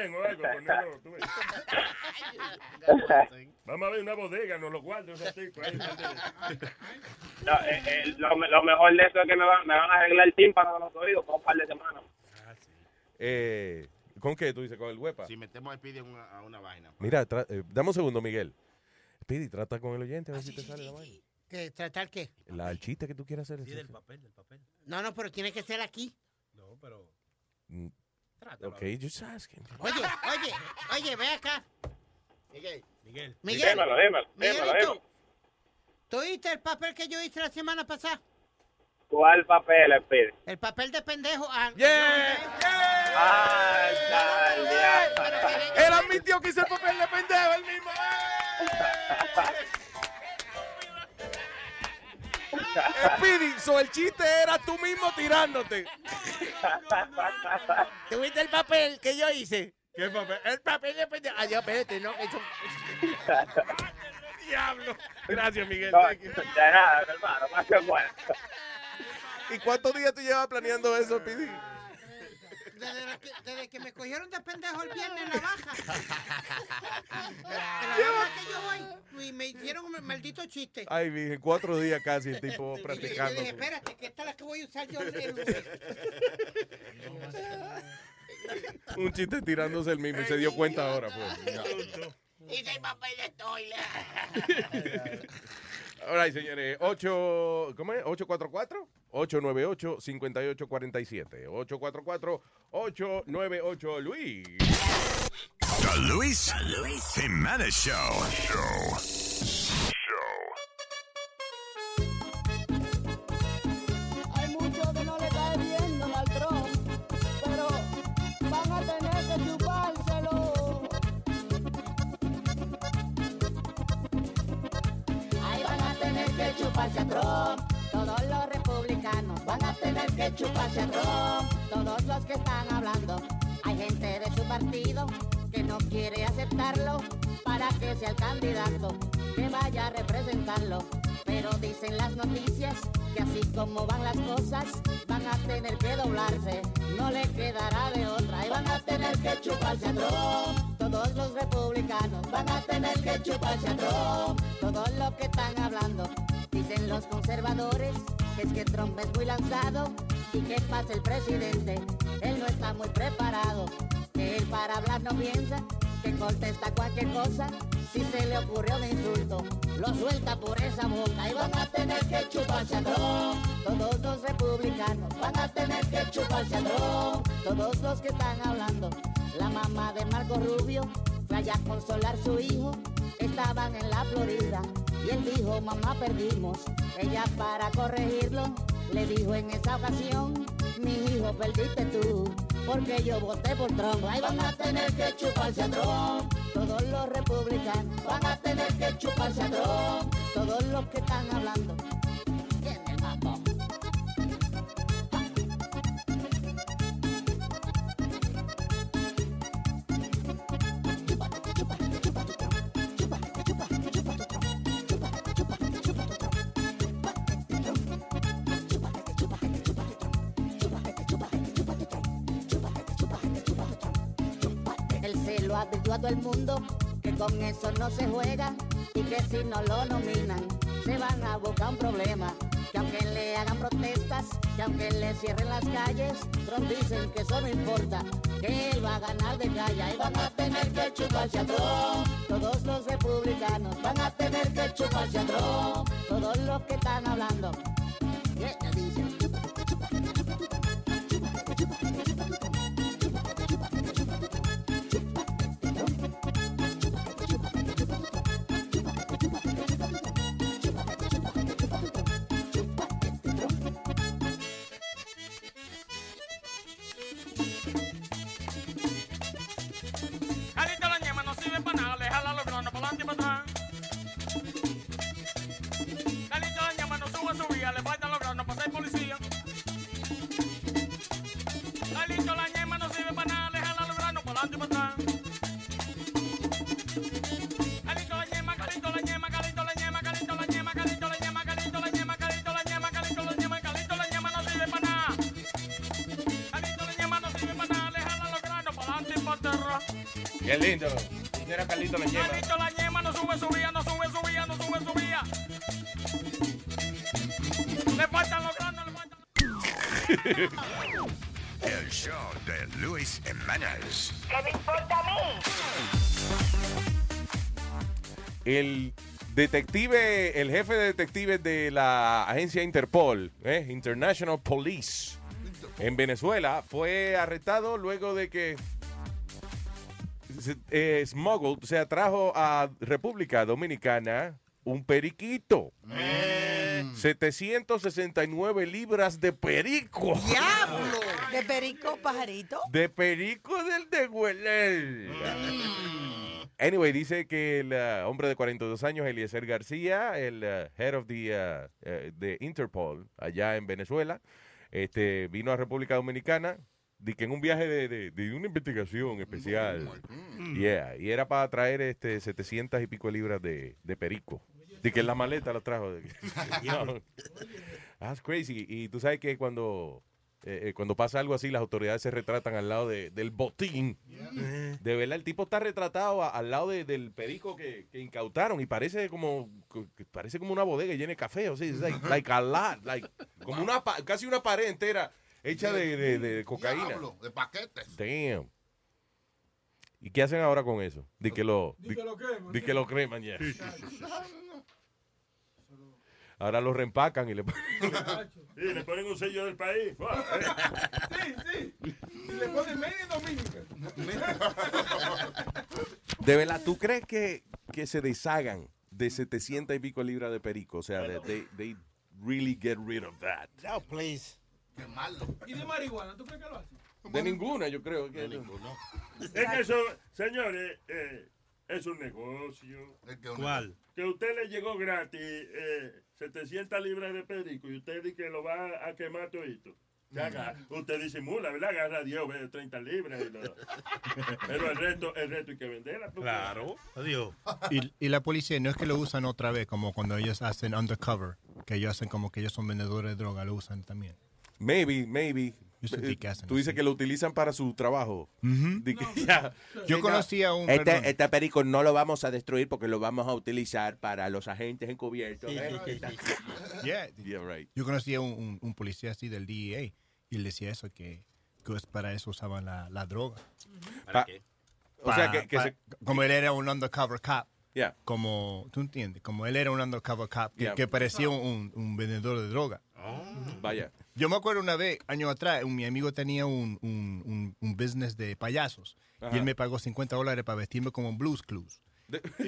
Vamos a ver una bodega, nos lo guarda un ratico ahí. No, eh, eh, lo, lo mejor de eso es que me van, me van a arreglar el tímpano de los oídos por un par de semanas. Eh, ¿Con qué tú dices? ¿Con el huepa? Si metemos a Speedy a una, a una vaina. Mira, eh, dame un segundo, Miguel. Speedy, trata con el oyente a ver si te sale la vaina. ¿Qué, ¿Tratar qué? La, el chiste que tú quieras hacer. es ese. papel, del papel. No, no, pero tiene que ser aquí. No, pero. Mm, Ok, just asking. Oye, oye, oye, ve acá. Miguel. Miguel. Miguel. Dímelo, dímelo, Miguelito, dímelo. ¿tú viste el papel que yo hice la semana pasada? ¿Cuál papel, Speedy? El papel de pendejo. Ah, Ah, Él admitió que hizo el papel de pendejo, el mismo. Speedy, so el chiste era tú mismo tirándote. ¿Tuviste el papel que yo hice? ¿Qué papel? El papel de pendejo. Ah, yo, espérate, no, eso... Diablo. Gracias, Miguel. No, Thank you. de nada, hermano, más que bueno. ¿Y cuántos días tú llevas planeando eso, Speedy? Desde, que, desde que me cogieron de pendejo el viernes en la baja. La baja que yo voy. Y me hicieron un maldito chiste. Ay, virgen, cuatro días casi el tipo Y yo practicando. dije, espérate, que esta es la que voy a usar yo. el- Un chiste tirándose el mismo y se dio cuenta ahora, pues. Hice el papel de toilet. All right, señores. 8, ¿cómo es? 844 898-5847. 844-898 Luis. The Luis, Jimenez Show. Hay chuparse a Trump. Todos los republicanos van a tener que chuparse a Trump. Todos los que están hablando. Hay gente de su partido que no quiere aceptarlo para que sea el candidato que vaya a representarlo. Pero dicen las noticias que así como van las cosas, van a tener que doblarse. No le quedará de otra y van a tener que chuparse a Trump. Todos los republicanos van a tener que chuparse a Trump. Todos los que están hablando. Dicen los conservadores que es que Trump es muy lanzado y que pasa el presidente. Él no está muy preparado, que él para hablar no piensa, que contesta cualquier cosa. Si se le ocurrió un insulto, lo suelta por esa boca y van a tener que chuparse a Trump. Todos los republicanos van a tener que chuparse a Trump. Todos los que están hablando. La mamá de Marco Rubio allá a consolar su hijo. Estaban en la Florida y él dijo, mamá, perdimos. Ella para corregirlo le dijo en esa ocasión, mi hijo, perdiste tú. Porque yo voté por Trump. Ahí van a tener que chuparse a Trump. Todos los republicanos van a tener que chuparse a Trump. Todos los que están hablando. Todo el mundo que con eso no se juega y que si no lo nominan se van a buscar un problema. Que aunque le hagan protestas, que aunque le cierren las calles, Trump dicen que eso no importa, que él va a ganar de calle y van a tener que chuparse a. Todos los republicanos van a tener que chuparse a. Todos los que están hablando. Y ella dice, Qué lindo. Era Carlito la yema. Carlito la yema no sube, subía, no sube, subía, no sube, subía. Le faltan los grandes, le faltan. El show de Luis Jiménez. ¿Qué me importa a mí? El detective, el jefe de detectives de la agencia Interpol, ¿eh? International Police, en Venezuela, fue arrestado luego de que eh, smuggled, o sea, trajo a República Dominicana un periquito. 769 libras de perico. ¡Diablo! ¿De perico, pajarito? De perico del de Hueler. Anyway, dice que el uh, hombre de 42 años, Eliezer García, el uh, head of the, uh, eh, de Interpol allá en Venezuela, este, vino a República Dominicana de que en un viaje de, de- de una investigación especial. Yeah, y era para traer este 700 y pico libras de, de perico. De que en la maleta lo trajo. No. That's crazy. Y tú sabes que cuando, eh, eh, cuando pasa algo así, las autoridades se retratan al lado de- del botín. De verdad, el tipo está retratado a- al lado de- del perico que, que incautaron y parece como parece como una bodega llena de café. O sea, like, like a lot, like, como una, casi una pared entera hecha de, de- de cocaína. Diablo, de paquetes. Damn. ¿Y qué hacen ahora con eso? De que lo, Di que lo creman, de sí. que lo creman ya. Ahora lo reempacan y le Sí, le ponen un sello del país. Sí, sí. Y le ponen medio dominica. De verdad, ¿tú crees que, que se deshagan de 700 y pico libras de perico? O sea, de- they, they really get rid of that. No, please. Qué malo. ¿Y de marihuana? ¿Tú crees que lo hace? De ninguna, yo creo que. Es que eso, señores, eh, es un negocio. ¿Cuál? Que usted le llegó gratis eh, 700 libras de perico y usted dice que lo va a quemar todito. Haga- Usted disimula, ¿verdad? Agarra 10 o 30 libras. y lo- Pero el resto, el resto hay que venderla. Claro. Adiós. Y, y la policía no es que lo usan otra vez, como cuando ellos hacen undercover, que ellos hacen como que ellos son vendedores de droga, lo usan también. Maybe, maybe. Tú dices que lo utilizan para su trabajo. Di que ya- Yo conocí a un... Este- este perico no lo vamos a destruir porque lo vamos a utilizar para los agentes encubiertos. Sí, ¿eh? Yeah. Yeah, right. Yo conocí a un, un- un policía así del DEA y él decía eso, que, que es para eso usaban la, la droga. ¿Para qué? O sea, que- que Pa- se- Como él era un undercover cop. Yeah. Como, ¿tú entiendes? Como él era un undercover cop que, Yeah. que parecía un, un vendedor de droga. Vaya. Yo me acuerdo una vez, años atrás, un- mi amigo tenía un, un, un- business de payasos. Ajá. Y él me pagó 50 dólares para vestirme como un Blues Clues.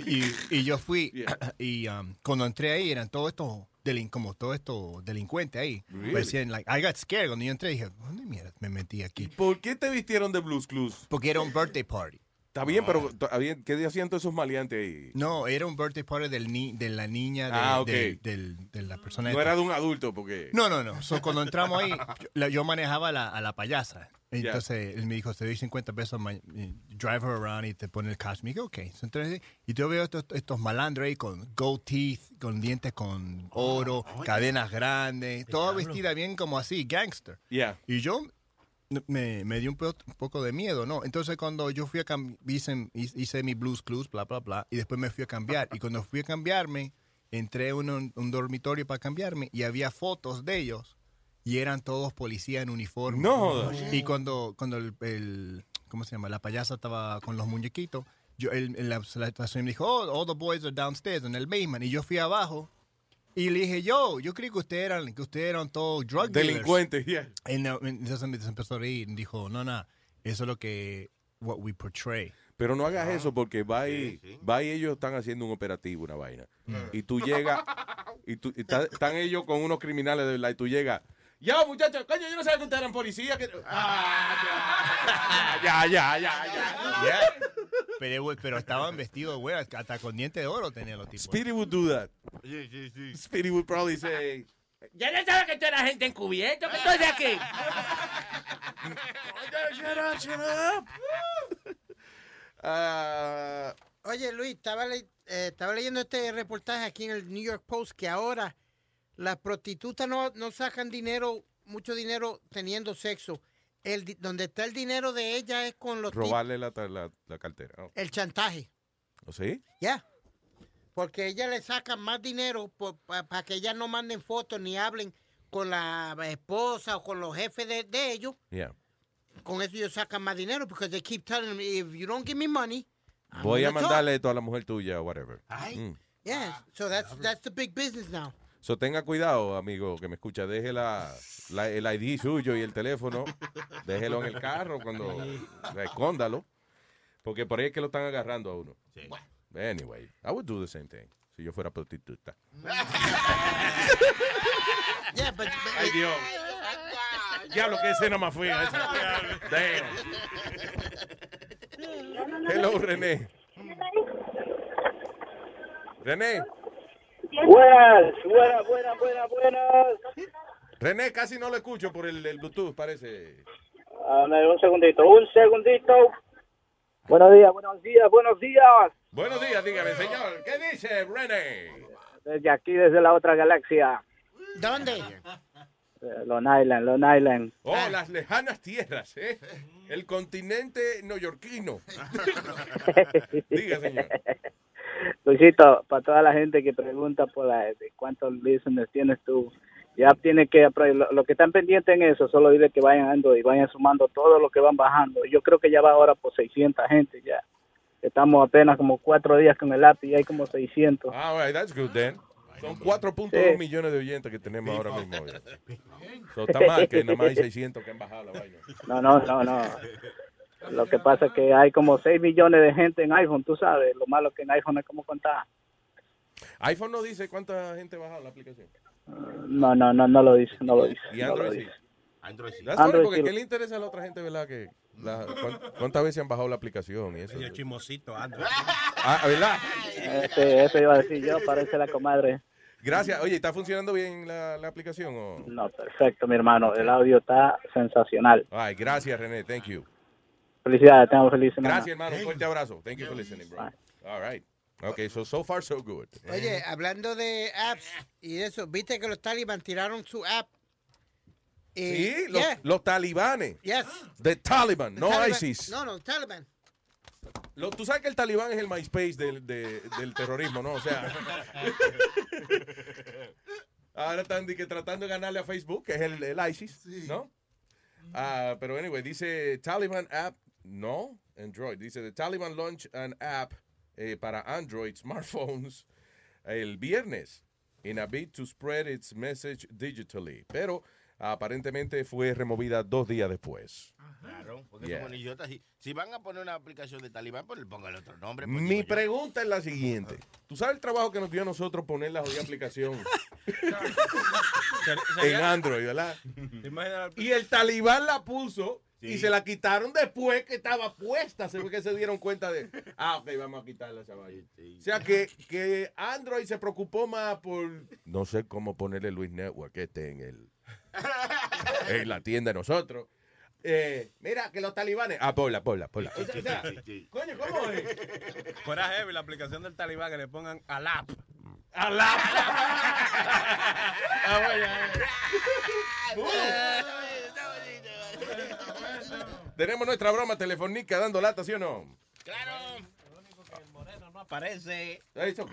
Y, y yo fui, y um, cuando entré ahí, eran todos estos, delin como todos estos delincuentes ahí. Really? Parecían, like, I got scared cuando yo entré. Dije, ¿dónde mierda me metí aquí? ¿Por qué te vistieron de Blues Clues? Porque era un birthday party. Está bien, pero bien, ¿qué hacían todos esos maleantes ahí? No, era un birthday party del ni de la niña de, Ah, ok. del- del- de la persona. No era de un adulto, porque. No, no, no. So, cuando entramos ahí, yo, yo manejaba la- a la payasa. Entonces él me dijo, te doy 50 pesos, drive her around y te pone el cash. Me dije, ok. Entonces, y yo veo estos, estos malandros ahí con gold teeth, con dientes con oro, cadenas grandes, toda vestida bien como así, gangster. Yeah. Y yo me, me dio un, po- un poco de miedo, ¿no? Entonces cuando yo fui a cambiar, hice, hice mi blues clues, bla, bla, bla, y después me fui a cambiar. Y cuando fui a cambiarme, entré a un, un dormitorio para cambiarme y había fotos de ellos y eran todos policías en uniforme. No. Y cuando, cuando el, el- ¿cómo se llama? La payasa estaba con los muñequitos, yo, el, el- la, la estación me dijo, oh, all the boys are downstairs en el basement. Y yo fui abajo y le dije, yo, yo creí que ustedes eran, que ustedes eran todos drug dealers. Delincuentes, yeah. Y no, entonces me se empezó a reír dijo, no, no, eso es lo que, what we portray. Pero no hagas eso porque va y, va y ellos están haciendo un operativo, una vaina. Y tú llegas, y, tú, y están ellos con unos criminales de verdad, y tú llegas. Ya, muchachos, coño, yo no sabía que ustedes eran policías. Que... Ah, ya, ya, ya, ya. Pero, estaban vestidos, güey, hasta con dientes de oro tenían los tipos. Speedy would do that. Sí, sí, sí. Speedy would probably say, Ya no sabes que tú eras gente encubierto. ¿Qué tú haces aquí? shut up, shut up. Oye, Luis, estaba, le- eh, estaba leyendo este reportaje aquí en el New York Post que ahora las prostitutas no, no sacan dinero, mucho dinero teniendo sexo. El, donde está el dinero de ella es con los Robarle la, la, la cartera. Oh. el chantaje. ¿O sí? Ya. Porque ella le saca más dinero para que ellas no manden fotos ni hablen con la esposa o con los jefes de, de ellos. Yeah. Con eso ellos sacan más dinero porque they keep telling me, if you don't give me money, I'm Voy a gonna talk." mandarle esto a la mujer tuya o whatever. Mm. Yeah, so that's, that's the big business now. So tenga cuidado, amigo, que me escucha. Deje la, la- el ID suyo y el teléfono. Déjelo en el carro cuando escóndalo. Porque por ahí es que lo están agarrando a uno. Anyway, I would do the same thing. Si yo fuera prostituta. Yeah, but, Ay, Dios. Diablo, qué escena más fea esa. Damn. Hello, René. René. Buenas, buenas, buenas, buenas, buenas. René, casi no lo escucho por el, el Bluetooth, parece. Dame un segundito, un segundito. Buenos días, buenos días, buenos días. Buenos días, dígame, señor. ¿Qué dice René? Desde aquí, desde la otra galaxia. ¿Dónde? Eh, Long Island, Long Island. Oh, las lejanas tierras, ¿eh? El continente neoyorquino. Diga, señor. Luisito, para toda la gente que pregunta por la, de cuántos listeners tienes tú, ya tiene que, lo, lo que están pendientes en eso, solo dile que vayan ando y vayan sumando todo lo que van bajando. Yo creo que ya va ahora por 600 gente ya. Estamos apenas como cuatro días con el app y hay como 600. Ah, right, that's good then. Son 4.2 Sí. millones de oyentes que tenemos ahora mismo. So, está mal que nada más hay 600 que han bajado la vaina. No, no, no, no. Lo que pasa es que hay como 6 millones de gente en iPhone, tú sabes. Lo malo que en iPhone es como contar. iPhone no dice cuánta gente ha bajado la aplicación. No, no, no, no lo dice, no lo dice. Y no lo Android sí. dice. Android sí. Funny, Android porque sí. ¿qué le interesa a la otra gente, verdad? Que la- ¿Cuántas veces han bajado la aplicación y eso? Medio chismosito, Android. Ah, ¿verdad? Ese, eso iba a decir yo, parece la comadre. Gracias. Oye, ¿está funcionando bien la, la aplicación? O? No, perfecto, mi hermano. El audio está sensacional. Ay, gracias, René. Thank you. Felicidades, tengo feliz semana. Gracias, hermano. Un fuerte abrazo. Thank you for listening, bro. All right. Okay, so, so far, so good. Oye, hablando de apps y eso, viste que los Taliban tiraron su app. Eh, Sí, los, yeah, los talibanes. yes. The Taliban, no Taliban- ISIS. No, no, Taliban. Lo- tú sabes que el talibán es el MySpace del, de- del terrorismo, ¿no? O sea. ahora están que tratando de ganarle a Facebook, que es el, el ISIS, ¿no? Ah, pero anyway, dice Taliban app, no, Android. Dice the Taliban launch an app eh, para Android smartphones el viernes in a bid to spread its message digitally. Pero aparentemente fue removida dos días después. Claro, porque Yeah. son idiotas. Si, si van a poner una aplicación de Talibán, pues le pongan otro nombre. pues, Mi yo. pregunta es la siguiente. ¿Tú sabes el trabajo que nos dio a nosotros poner la jodida aplicación en Android, verdad? Y el talibán la puso y se la quitaron después que estaba puesta. Se fue que se dieron cuenta de, ah, ok, vamos a quitarla vaina. O sea que, que Android se preocupó más por, no sé cómo ponerle Luis Network este en el en la tienda de nosotros. Eh, mira, que los talibanes. Ah, ponla, ponla, ponla. O sea, o sea, Coño, ¿cómo es? Fuera heavy la aplicación del talibán que le pongan al app. Al app. Tenemos nuestra broma telefónica dando lata, ¿sí o no? No aparece. Es ok.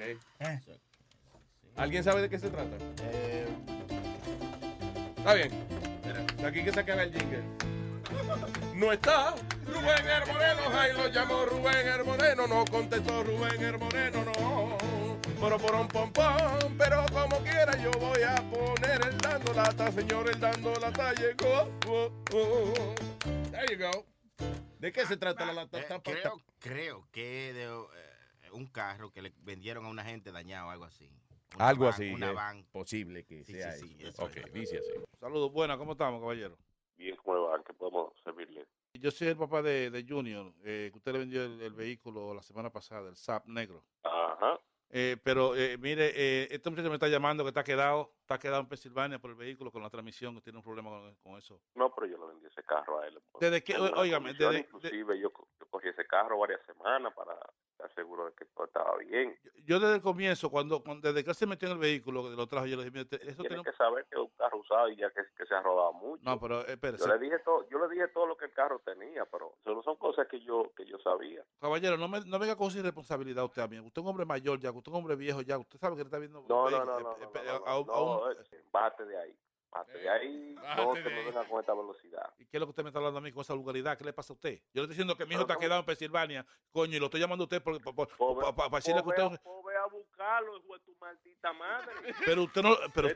¿Alguien sabe de qué se trata? Está bien. Aquí que se acaba el jingle. No está Rubén Hermoreno, ahí lo llamó Rubén Hermoreno, no contestó Rubén Hermoreno, no. Pero por un pom pom, pero como quiera yo voy a poner el dando lata, señor, el dando lata llegó. Oh, oh, oh. There you go. ¿De qué se trata la lata? Eh, creo, creo que de eh, un carro que le vendieron a una gente dañado, algo así. Una Algo van, así. Una van. Posible que Sí, sea sí, sí, eso. eso Ok, es. dice así. Saludos, buenas, ¿cómo estamos, caballero? Bien, ¿cómo le va? ¿Qué podemos servirle? Yo soy el papá de, de Junior, eh, que usted le vendió el, el vehículo la semana pasada, el SAP negro. Ajá. Eh, pero eh, mire, eh, este muchacho me está llamando que está quedado, está quedado en Pensilvania por el vehículo con la transmisión, que tiene un problema con, con eso. No, pero yo le vendí ese carro a él. Desde que, comisión, desde- inclusive yo, co- yo cogí ese carro varias semanas para estar seguro de que todo estaba bien. Yo desde el comienzo, cuando, cuando desde que se metió en el vehículo, que lo trajo, yo le dije, mira, te- eso Tiene que saber que es un carro usado y ya que, que se ha rodado mucho. No, pero eh, espérese. Yo le dije todo, yo le dije todo lo que el carro tenía, pero solo son cosas que yo que yo sabía. Caballero, no, me, no venga con su irresponsabilidad usted a mí. Usted es un hombre mayor ya, usted es un hombre viejo ya. Usted sabe que está viendo... No, no, no, no, eh, no, eh, no, a- a un- no, eh, bájate de ahí, bájate de ahí, no te vengas con esta velocidad. ¿Y qué es lo que usted me está hablando a mí con esa vulgaridad? ¿Qué le pasa a usted? Yo le estoy diciendo que mi hijo está quedado en Pensilvania, coño, y lo estoy llamando a usted por, por- pa- para decirle que Pues usted... ve, pues a buscarlo, hijo de tu maldita madre. Pero usted no... Pero,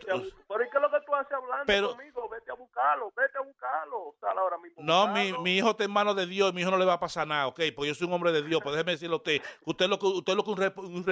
pero ¿y qué es lo que tú haces hablando Pero- conmigo? Vete a buscarlo, vete a buscarlo. Sal ahora mismo. No, mi, hijo está en manos de Dios, mi hijo no le va a pasar nada, ¿ok? Porque yo soy un hombre de Dios, pero déjeme decirle a usted, usted es lo que, usted es lo que un, un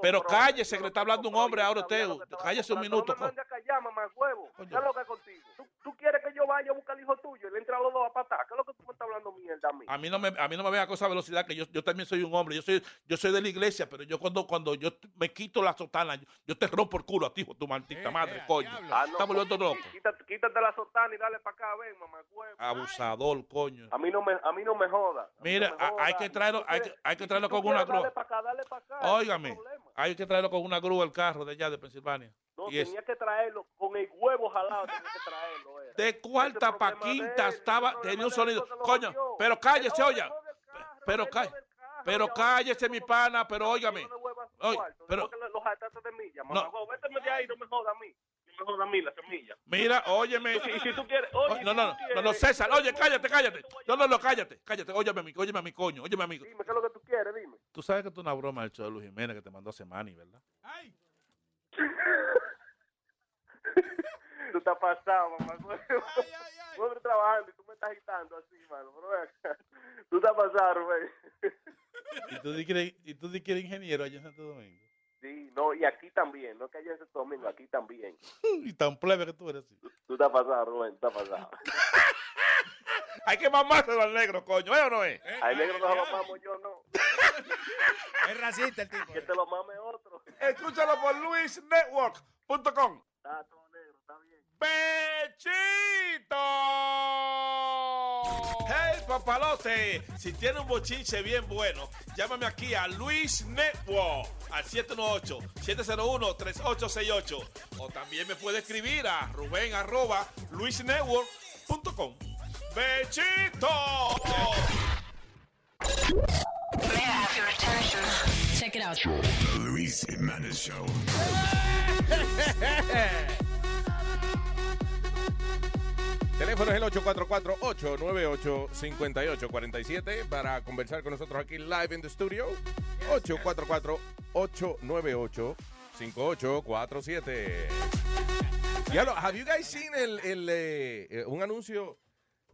Pero cállese, que le está hablando un hombre ahora usted. Cállese un minuto. No me mande a callar, mamá huevo. ¿Qué es lo que es contigo? ¿Tú, tú quieres que yo vaya a buscar hijo tuyo y le entre a los dos a patar? ¿Qué es lo que tú me estás hablando mierda a mí? A mí no me, a mí no me venga con esa velocidad que yo, yo también soy un hombre. Yo soy, yo soy de la iglesia, pero yo cuando, cuando yo me quito la sotana, yo, yo te rompo el culo a ti, hijo, tu maldita madre, coño. Ah, no, Estás volviendo loco. Quítate, quítate la sotana y dale para acá, ven, mamá huevo. Abusador, coño. A mí no me, a mí no me joda. Mira, a- hay que traerlo, hay que, hay que traerlo con una Dale grúa. para acá, dale para acá. Óigame, hay que traerlo con una grúa el carro de allá de Pensilvania. No, Y es- tenía que traerlo con el huevo jalado, tenía que traerlo. era. de cuarta quinta estaba, tenía un sonido. Coño, pero cállese, oye. Pero cállese, pero cállese, mi pana, pero óigame. Oye, pero, Porque los jatatas de milla, No. mamá huevo, vete de ahí, no me joda a mí. No me joda a mí la semilla. mira, óyeme. Y si tú quieres, oye, No, no, no, no, no, César, oye, cállate, cállate. No, no, no, cállate, cállate. Óyeme a mí, óyeme a mi coño, óyeme a mí. Dime, ¿qué es lo que tú quieres? Dime. Tú sabes que tú una broma del show de Luis Jiménez que te mandó hace mani, ¿verdad? Tú estás pasado, mamá huevo. Voy trabajando y tú me estás agitando así, mano. Pero. Tú estás pasado, Rubén. Y tú di que eres, y tú que eres ingeniero allá en Santo Domingo. Sí, no, y aquí también. No que haya ese domingo, aquí también. Y tan plebe que tú eres así. Tú estás pasado, Rubén, tú estás pasado. Hay que mamárselo al negro, coño, ¿eh o no es? Al negro no lo mamo yo, no. Es racista el tipo. Que te lo mame otro. Escúchalo por luisnetwork.com. Está todo negro, está bien. ¡Bechito! ¡Hey, papalote! Si tiene un bochinche bien bueno, llámame aquí a Luis Network al 718-701-3868. O también me puede escribir a Rubén arroba luisnetwork.com. ¡Bechito! Check it out. The Luis Jimenez Show. Teléfono es el 844-898-5847 para conversar con nosotros aquí live en the studio. 844-898-5847. Ya lo, have you guys seen el, el, eh, eh, un anuncio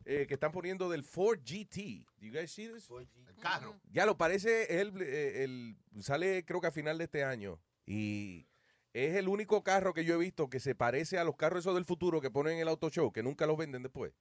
eh, que están poniendo del Ford GT? Do you guys see this? El carro. Ya lo parece, el, el, sale creo que a final de este año. Y es el único carro que yo he visto que se parece a los carros esos del futuro que ponen en el auto show, que nunca los venden después.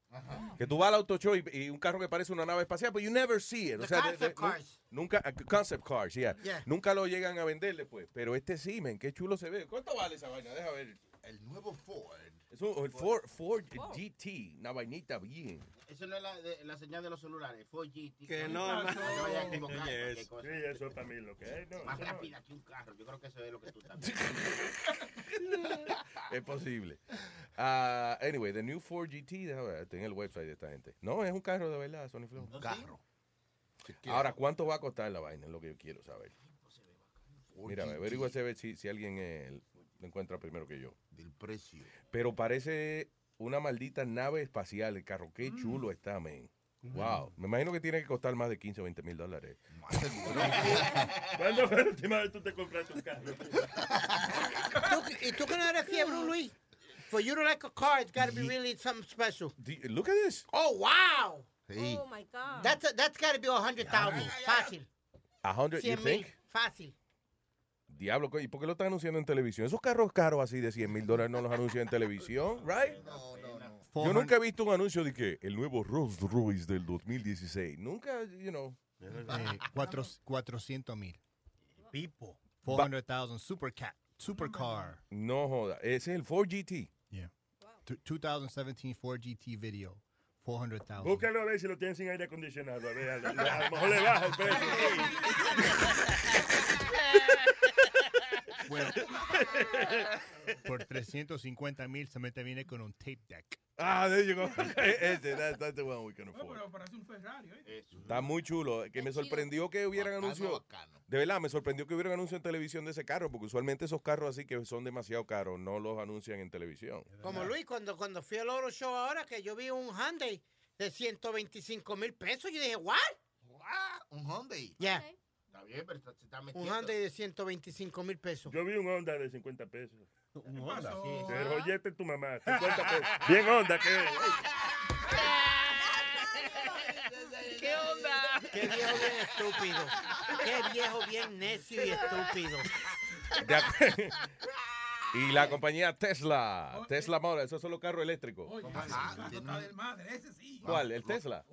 Que tú vas al auto show y, y un carro que parece una nave espacial, pero you never see it. The o sea, concept de- cars. Nunca, uh, concept cars, yeah. Yeah. Nunca lo llegan a vender después. Pero este sí, men, qué chulo se ve. ¿Cuánto vale esa vaina? Deja ver. El nuevo Ford. El Ford, Ford GT, una vainita bien. Eso no es la, de- la señal de los celulares, 4G. Que no, no, no, vayas a equivocar. Sí, eso es para mí lo que es. No, Más no- rápida que un carro. Yo creo que eso es lo que tú estás es posible. Ah, anyway, the new Ford GT, déjame ver, está en el website de esta gente. No, es un carro de verdad, Sony Flow. Un carro. Ahora, ¿cuánto va a costar la vaina? Es lo que yo quiero saber. Mira, averigua a ver si, si alguien eh, lo encuentra primero que yo. Del precio. Pero parece una maldita nave espacial el carro. Qué chulo está, men. Wow. Me imagino que tiene que costar más de 15 o 20 mil dólares. ¿Cuándo fue la última vez que tú te compraste un carro? ¿Tú- ¿Y tú que no eres fiebre, Luis? For you to like a car, it's got to be really something special. Look at this. Oh, wow. Sí. Oh my God. That's, a, that's got to be a 100,000. Fácil. A hundred, you 100 mil. think? Fácil. Diablo, ¿y por qué lo están anunciando en televisión? Esos carros caros así de 100 mil dólares no los anuncian en televisión, right? Yo nunca he visto un anuncio de que el nuevo Rolls Royce del 2016. Nunca, you know. Eh, cuatro, 400 mil. Pipo. 400,000 supercat, supercar. No joda. Ese es el Ford GT. Yeah. T- 2017 Ford GT video. 400,000. Búscalo a ver si lo tienen sin aire acondicionado. A ver, a, a- a lo mejor le baja el precio. por 350 mil solamente viene con un tape deck. Ah, there you go. Ese, that- that's the one we can afford. Pero parece un Ferrari, ¿eh? Está muy chulo. Que me sorprendió que hubieran anuncios. De verdad, me sorprendió que hubieran anuncios en televisión de ese carro, porque usualmente esos carros así que son demasiado caros no los anuncian en televisión. Como Luis, cuando, cuando fui al Oro Show ahora, que yo vi un Hyundai de 125 mil pesos, yo dije, ¿what? Un Hyundai. Ya. Está bien, pero se está Un. Hyundai de 125 mil pesos. Yo vi un Honda de 50 pesos. Un Honda? Sí, pero oyete tu mamá. 50 pesos. Bien Honda que. ¿Qué onda? Qué viejo bien estúpido. Qué viejo bien necio y estúpido. Y la compañía Tesla. Tesla Model, esos son los carros eléctricos. Está del madre, ese sí. ¿Cuál? ¿El Tesla?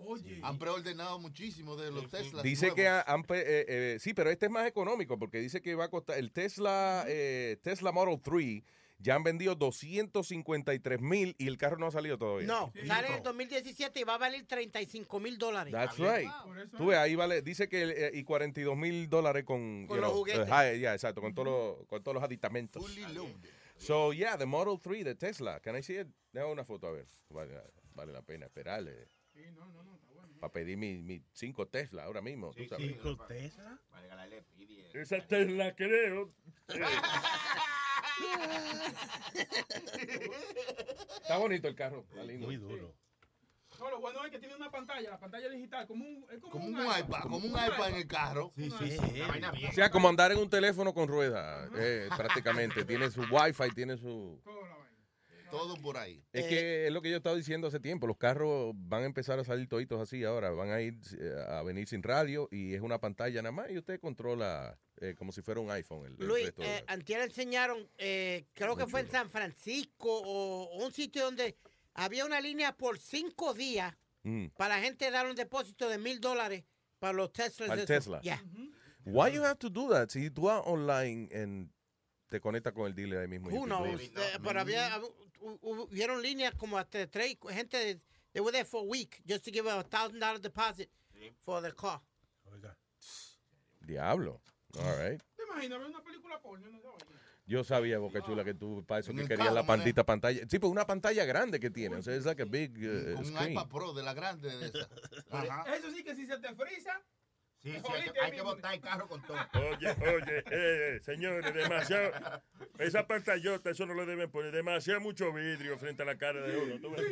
Han preordenado muchísimo de los Tesla. Dice que ha- han eh, eh, sí, pero este es más económico porque dice que va a costar el Tesla eh, Tesla Model 3 ya han vendido 253 mil y el carro no ha salido todavía. No, sale en el 2017 y va a valer 35 mil dólares. That's right. Tú ves, ahí vale, dice que eh, y 42 mil dólares con, Con los know, juguetes. eh, hi- yeah, exacto, con todos los con todos los aditamentos. So yeah, the Model 3 de Tesla. Can I see it? Déjame una foto a ver. Vale, vale la pena esperarle. Para pedir mi, mi cinco Tesla ahora mismo. tú sabes. ¿Cinco Tesla? Esa Tesla creo. Está bonito el carro. Está lindo. Muy duro. No, lo bueno es que tiene una pantalla, la pantalla digital, como un, es como, Como un iPad, como un iPad en el carro. Sí, sí, O sea, como andar en un teléfono con ruedas, eh, prácticamente. Tiene su wifi, tiene su... Todo por ahí. Es que es lo que yo estaba diciendo hace tiempo. Los carros van a empezar a salir toditos así ahora. Van a ir eh, a venir sin radio y es una pantalla nada más y usted controla eh, como si fuera un iPhone. El, el Luis, de- eh, antier enseñaron, eh, creo que fue en San Francisco o un sitio donde había una línea por cinco días Mm. para la gente dar un depósito de mil dólares para los Teslas. Al esos. Tesla. Yeah. Why you have to do that? Si tú vas online and te conectas con el dealer ahí mismo. Eh, pero había, hubieron líneas como hasta tres, gente, de- they were there for a week just to give a thousand dollar deposit for the car. Diablo. All right. ¿Te imaginas ver una película porno? No, Yo sabía, Boca Chula, que tú para eso que querías carro, la mané. pandita pantalla. Sí, pues una pantalla grande que tiene. O sea, es like a big uh, Con un screen. iPad Pro de la grande de esa. Eso sí que si se te frisa. Sí, sí, hay que, hay que botar el carro con todo. Oye, oye, eh, señores, demasiado. Esa pantallota, eso no lo deben poner. Demasiado mucho vidrio frente a la cara de uno. ¿tú ves?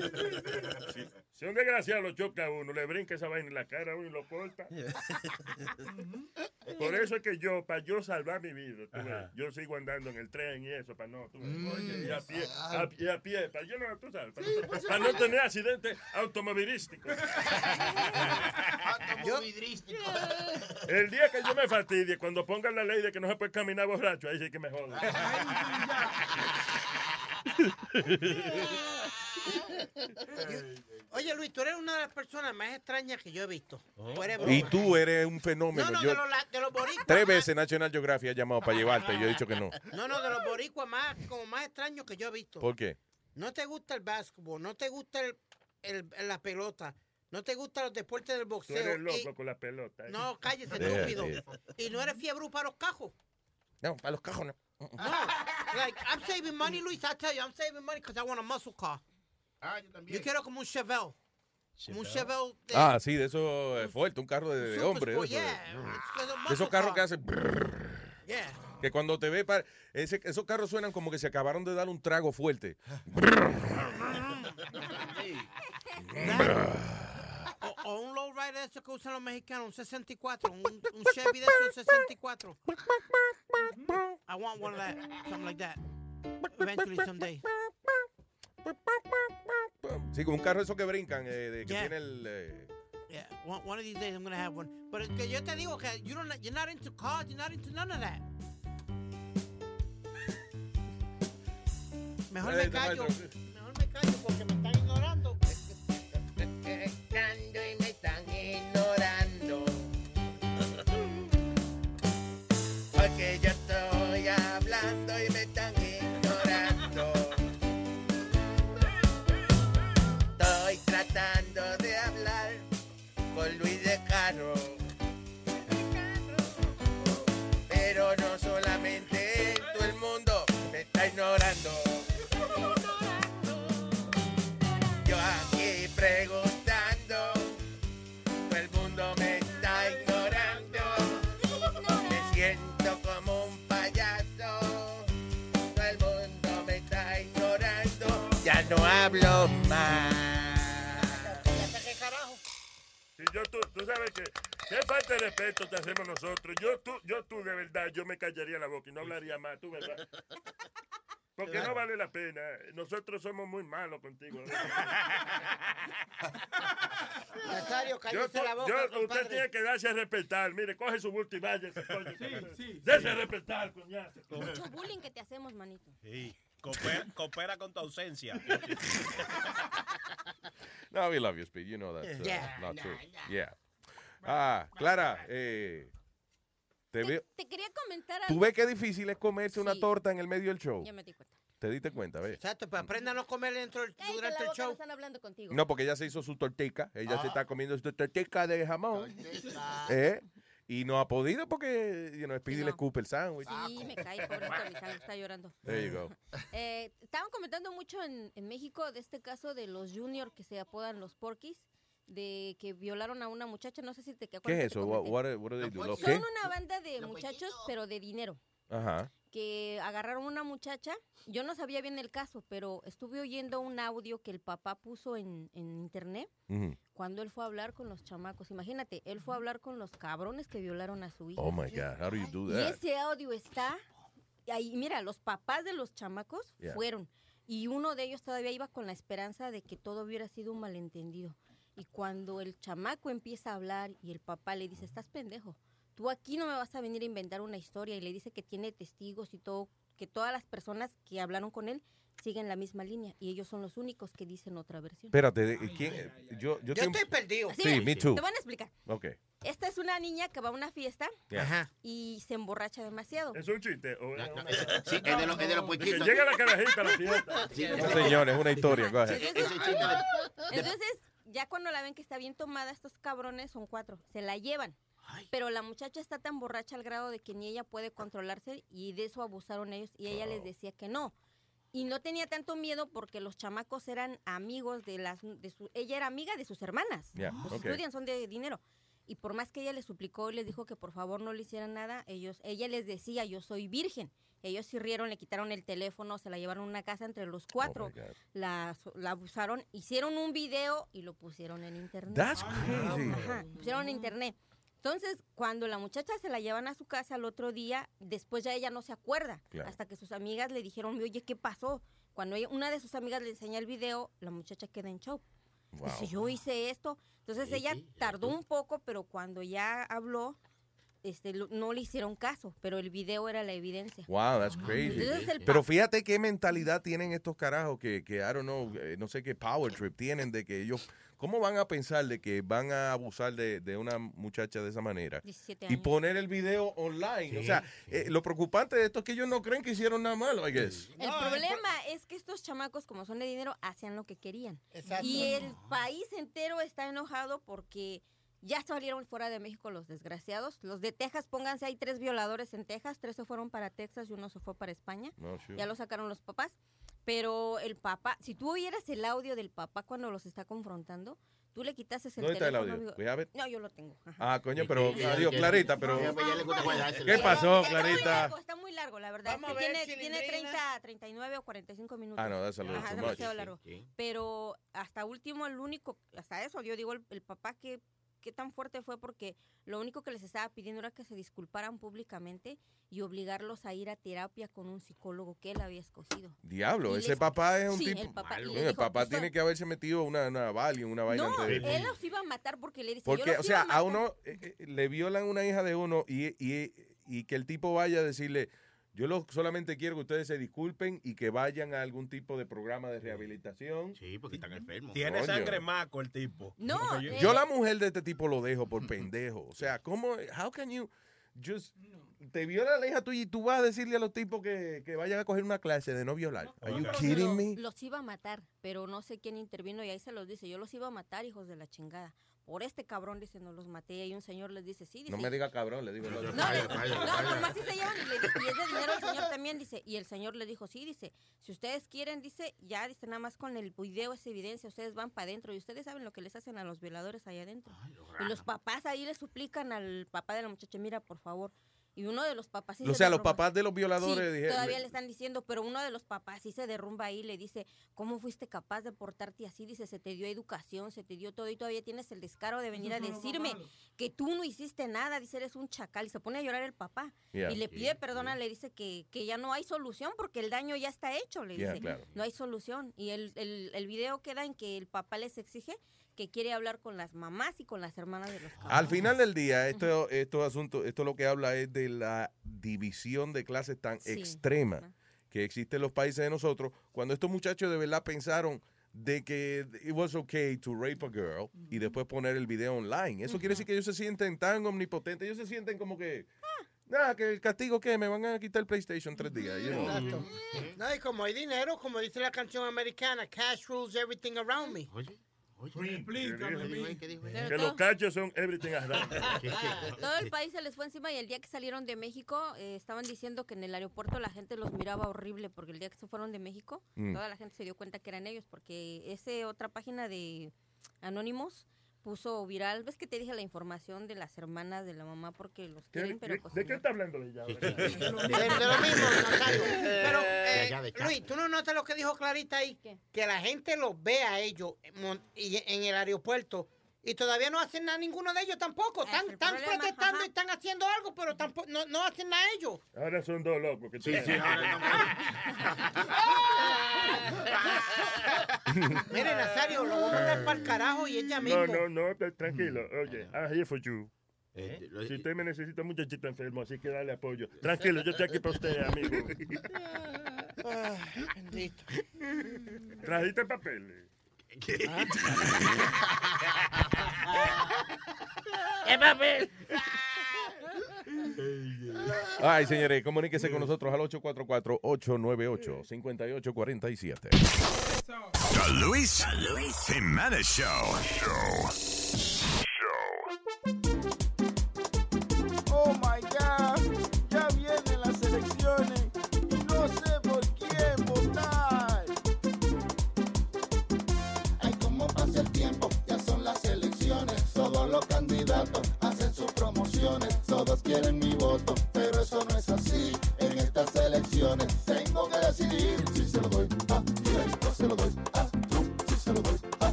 Si, si un desgraciado lo choca a uno, le brinca esa vaina en la cara a uno y lo corta. Por eso es que yo, para yo salvar mi vida, tú ves, Ajá. yo sigo andando en el tren y eso, para no, tú ves, Mm. oye, y a pie, a, y a pie, para yo no, tú sabes, para, no- para no tener accidentes automovilísticos. Automovilístico. El día que yo me fastidie, cuando pongan la ley de que no se puede caminar borracho, ahí sí que me jodan. Oye, Luis, tú eres una de las personas más extrañas que yo he visto. Tú eres Y tú eres un fenómeno. No, no, Yo- de los, de los boricuas. tres veces National Geographic ha llamado para llevarte y yo he dicho que no. No, no, de los boricuas más, como más extraños que yo he visto. ¿Por qué? No te gusta el básquetbol, no te gusta el, el- la pelota, no te gustan los deportes del Tú boxeo. eres y- loco con la pelota. ¿eh? no, cállese, estúpido. deja. Y no eres fiebre para los cajos. No, para los cajos no. No, like, I'm saving money, Luis. I tell you, I'm saving money because I want a muscle car. Ah, yo también. Yo quiero como un Chevelle. Como un Chevelle de Ah, sí, de eso es fuerte, un carro de, de hombre. Sport, eso. yeah. De esos carros car. que hacen... Yeah. Que cuando te ve, pa- ese- esos carros suenan como que se acabaron de dar un trago fuerte. O, un lowrider de esos que usan los mexicanos, un 64, un, un Chevy de esos 64. I want one of that, something like that. Eventually someday. Sí, con un carro esos que brincan, eh, de, que Yeah. tiene el... eh, Yeah, one, one of these days I'm gonna have one. Pero que yo te digo que you don't, you're not into cars, you're not into none of that. Mejor me este callo, mejor me callo porque me. Y me Si yo tú, tú sabes que qué falta de respeto te hacemos nosotros. Yo tú, yo tú de verdad, yo me callaría la boca y no hablaría más, tú verdad. Porque no vale la pena. Nosotros somos muy malos contigo. Nazario, Yo, cállese tú- la boca, yo- usted compadre. tiene que darse a respetar. Mire, coge su bulto y váyase, coño. sí, Dese a respetar, coñazo. Mucho bullying que te hacemos, manito. Sí. Coopera, coopera con tu ausencia. No, we love you, Speed. You know that's uh, Yeah. not true. Yeah. Ah, Clara, eh, te veo. Te quería comentar ¿Tú algo. ves qué difícil es comerse una torta en el medio del show? Ya me di cuenta. ¿Te diste cuenta, ves? Exacto, pues aprenda a no comer dentro del, Cállate durante el show. están hablando contigo. No, porque ella se hizo su tortica. Ella se Ah. está comiendo su tortica de jamón. ¿eh? Y no ha podido porque, you know, Speedy le escupe el sándwich. Sí, me cae, mi sangre está llorando. There you go. Eh, estaban comentando mucho en, en México de este caso de los junior que se apodan los porquis, de que violaron a una muchacha, no sé si te ¿Qué acuerdas es que te eso? What, comenté. what, are- what do they do? ¿Los Son qué? una banda de muchachos, pero de dinero, Ajá. Que agarraron una muchacha. Yo no sabía bien el caso, pero estuve oyendo un audio que el papá puso en, en internet Ujú. cuando él fue a hablar con los chamacos. Imagínate, él fue a hablar con los cabrones que violaron a su hija. Oh my God, how do you do Y that? ese audio está y ahí, mira, los papás de los chamacos Yeah. fueron y uno de ellos todavía iba con la esperanza de que todo hubiera sido un malentendido. Y cuando el chamaco empieza a hablar y el papá le dice, estás pendejo, tú aquí no me vas a venir a inventar una historia y le dice que tiene testigos y todo, que todas las personas que hablaron con él siguen la misma línea y ellos son los únicos que dicen otra versión. Espérate, ¿de- ¿quién? Yo, yo, tengo- perdido. Sí, me too. Te van a explicar. Ok. Esta es una niña que va a una fiesta Yeah. Y se emborracha demasiado. ¿Es un chiste? O es una- Sí, es de los es de los llega la carajita a la fiesta. No, señor, es una historia. Entonces, ya cuando la ven que está bien tomada, estos cabrones son cuatro, se la llevan. Pero la muchacha está tan borracha al grado de que ni ella puede controlarse y de eso abusaron ellos y ella les decía que no. Y no tenía tanto miedo porque los chamacos eran amigos de las de su ella era amiga de sus hermanas. Ya, Pues ok. estudian, son de dinero. Y por más que ella les suplicó y les dijo que por favor no le hicieran nada, ellos ella les decía, "Yo soy virgen." Ellos se rieron, le quitaron el teléfono, se la llevaron a una casa entre los cuatro, la, la abusaron, hicieron un video y lo pusieron en internet. That's crazy. Ajá, pusieron en internet. Entonces, cuando la muchacha se la llevan a su casa el otro día, después ya ella no se acuerda. Claro. Hasta que sus amigas le dijeron, oye, ¿qué pasó? Cuando ella- una de sus amigas le enseña el video, la muchacha queda en shock. Wow. Dice, yo hice esto. Entonces Sí, ella sí, tardó un poco, pero cuando ya habló, este, no le hicieron caso, pero el video era la evidencia. Wow, that's crazy. Entonces Pero fíjate qué mentalidad tienen estos carajos que, que I don't know, eh, no sé qué power trip tienen de que ellos, ¿cómo van a pensar de que van a abusar de, de una muchacha de esa manera? 17 Y poner el video online. O sea, eh, lo preocupante de esto es que ellos no creen que hicieron nada malo, I guess. El problema es que estos chamacos, como son de dinero, hacían lo que querían. Exacto. Y el país entero está enojado porque ya salieron fuera de México los desgraciados. Los de Texas, pónganse, hay tres violadores en Texas, tres se fueron para Texas y uno se fue para España. No. Ya lo sacaron los papás. Pero el papá, si tú oyeras el audio del papá cuando los está confrontando, tú le quitases el ¿Dónde está el teléfono. audio? No, yo lo tengo. ajá. Ah, coño, pero, que- adiós, que- Clarita, pero... ¿Qué pasó, Está muy Clarita? largo, está muy largo, la verdad. Vamos es a que ver, tiene, tiene Chilindrina. 30, 39 o 45 minutos. Ah, no, a little Ajá, demasiado largo. Sí. Pero hasta último, el único, hasta eso, yo digo, el, el papá que qué tan fuerte fue porque lo único que les estaba pidiendo era que se disculparan públicamente y obligarlos a ir a terapia con un psicólogo que él había escogido. Diablo, ese les- papá es un Sí, tipo... el papá, Oye, el dijo, papá "Pues, tiene que haberse metido una, una Valium, una vaina No, antes de- él los iba a matar porque le dice, yo Porque, los o iba sea, matar". a uno eh, eh, le violan una hija de uno y, y- y que el tipo vaya a decirle, yo lo, solamente quiero que ustedes se disculpen y que vayan a algún tipo de programa de rehabilitación. Sí, porque están enfermos. Tiene Coño. sangre maco el tipo. No, Porque yo- Yo la mujer de este tipo lo dejo por pendejo. O sea, ¿cómo? How can you just te viola la hija tuya y tú vas a decirle a los tipos que, que vayan a coger una clase de no violar? Are you kidding me? Los iba a matar, pero no sé quién intervino y ahí se los dice. Yo los iba a matar, hijos de la chingada. Por este cabrón, dice, no los maté. Y un señor les dice, sí, dice. No me diga cabrón, le digo. No, no, nomás sí se llevan y, le- y es de dinero el señor también, dice. Y el señor le dijo, sí, dice, si ustedes quieren, dice, ya, dice, nada más con el video es evidencia, ustedes van para adentro y ustedes saben lo que les hacen a los violadores allá adentro. y los papás ahí le suplican al papá de la muchacha, mira, por favor, Y uno de los papás sí O se sea, los papás de los violadores Sí, dijeron- todavía le están diciendo, pero uno de los papás sí se derrumba ahí y le dice, ¿cómo fuiste capaz de portarte así? Dice, se te dio educación, se te dio todo y todavía tienes el descaro de venir a decirme que tú no hiciste nada. Dice, eres un chacal. Y se pone a llorar el papá. Yeah. Y le pide perdón, le dice que, que ya no hay solución porque el daño ya está hecho. Le Yeah, dice, claro. no hay solución. Y el, el, el video queda en que el papá les exige que quiere hablar con las mamás y con las hermanas de los Al final del día, esto, estos asuntos, esto lo que habla es de la división de clases tan Sí. extrema que existe en los países de nosotros, cuando estos muchachos de verdad pensaron de que it was okay to rape a girl y después poner el video online. Eso quiere decir que ellos se sienten tan omnipotentes, ellos se sienten como que, nada, que el castigo que me van a quitar el PlayStation tres días. you know. Exacto. No, y como hay dinero, como dice la canción americana, cash rules everything around me. Que los cachos son everything around. Todo el país se les fue encima y el día que salieron de México eh, estaban diciendo que en el aeropuerto la gente los miraba horrible porque el día que se fueron de México Mm. toda la gente se dio cuenta que eran ellos porque ese otra página de Anónimos puso viral, ves que te dije la información de las hermanas de la mamá porque los quieren, pero pues ¿De qué está hablando ella? De, de lo mismo, Nazario. Pero, eh, Ya. Luis, ¿tú no notas lo que dijo Clarita ahí? Que la gente los ve a ellos en en el aeropuerto y todavía no hacen nada ninguno de ellos tampoco. Están, están problema, protestando y están haciendo algo, pero tampoco no, no hacen nada ellos. Ahora son dos locos. Que Sí, sí, ahora Mire, Nazario, lo voy a mandar para el carajo y ella mismo. No, no, no, tranquilo. Oye, I'm here for you. Este, Si usted me necesita, un muchachito enfermo, así que dale apoyo. Tranquilo, yo estoy aquí para usted, amigo. Ay, bendito. ¿Trajiste papeles? ¡Es papel! Ay, señores, comuníquese con nosotros al 844-898-5847. The Luis Jimenez Show. Quieren mi voto,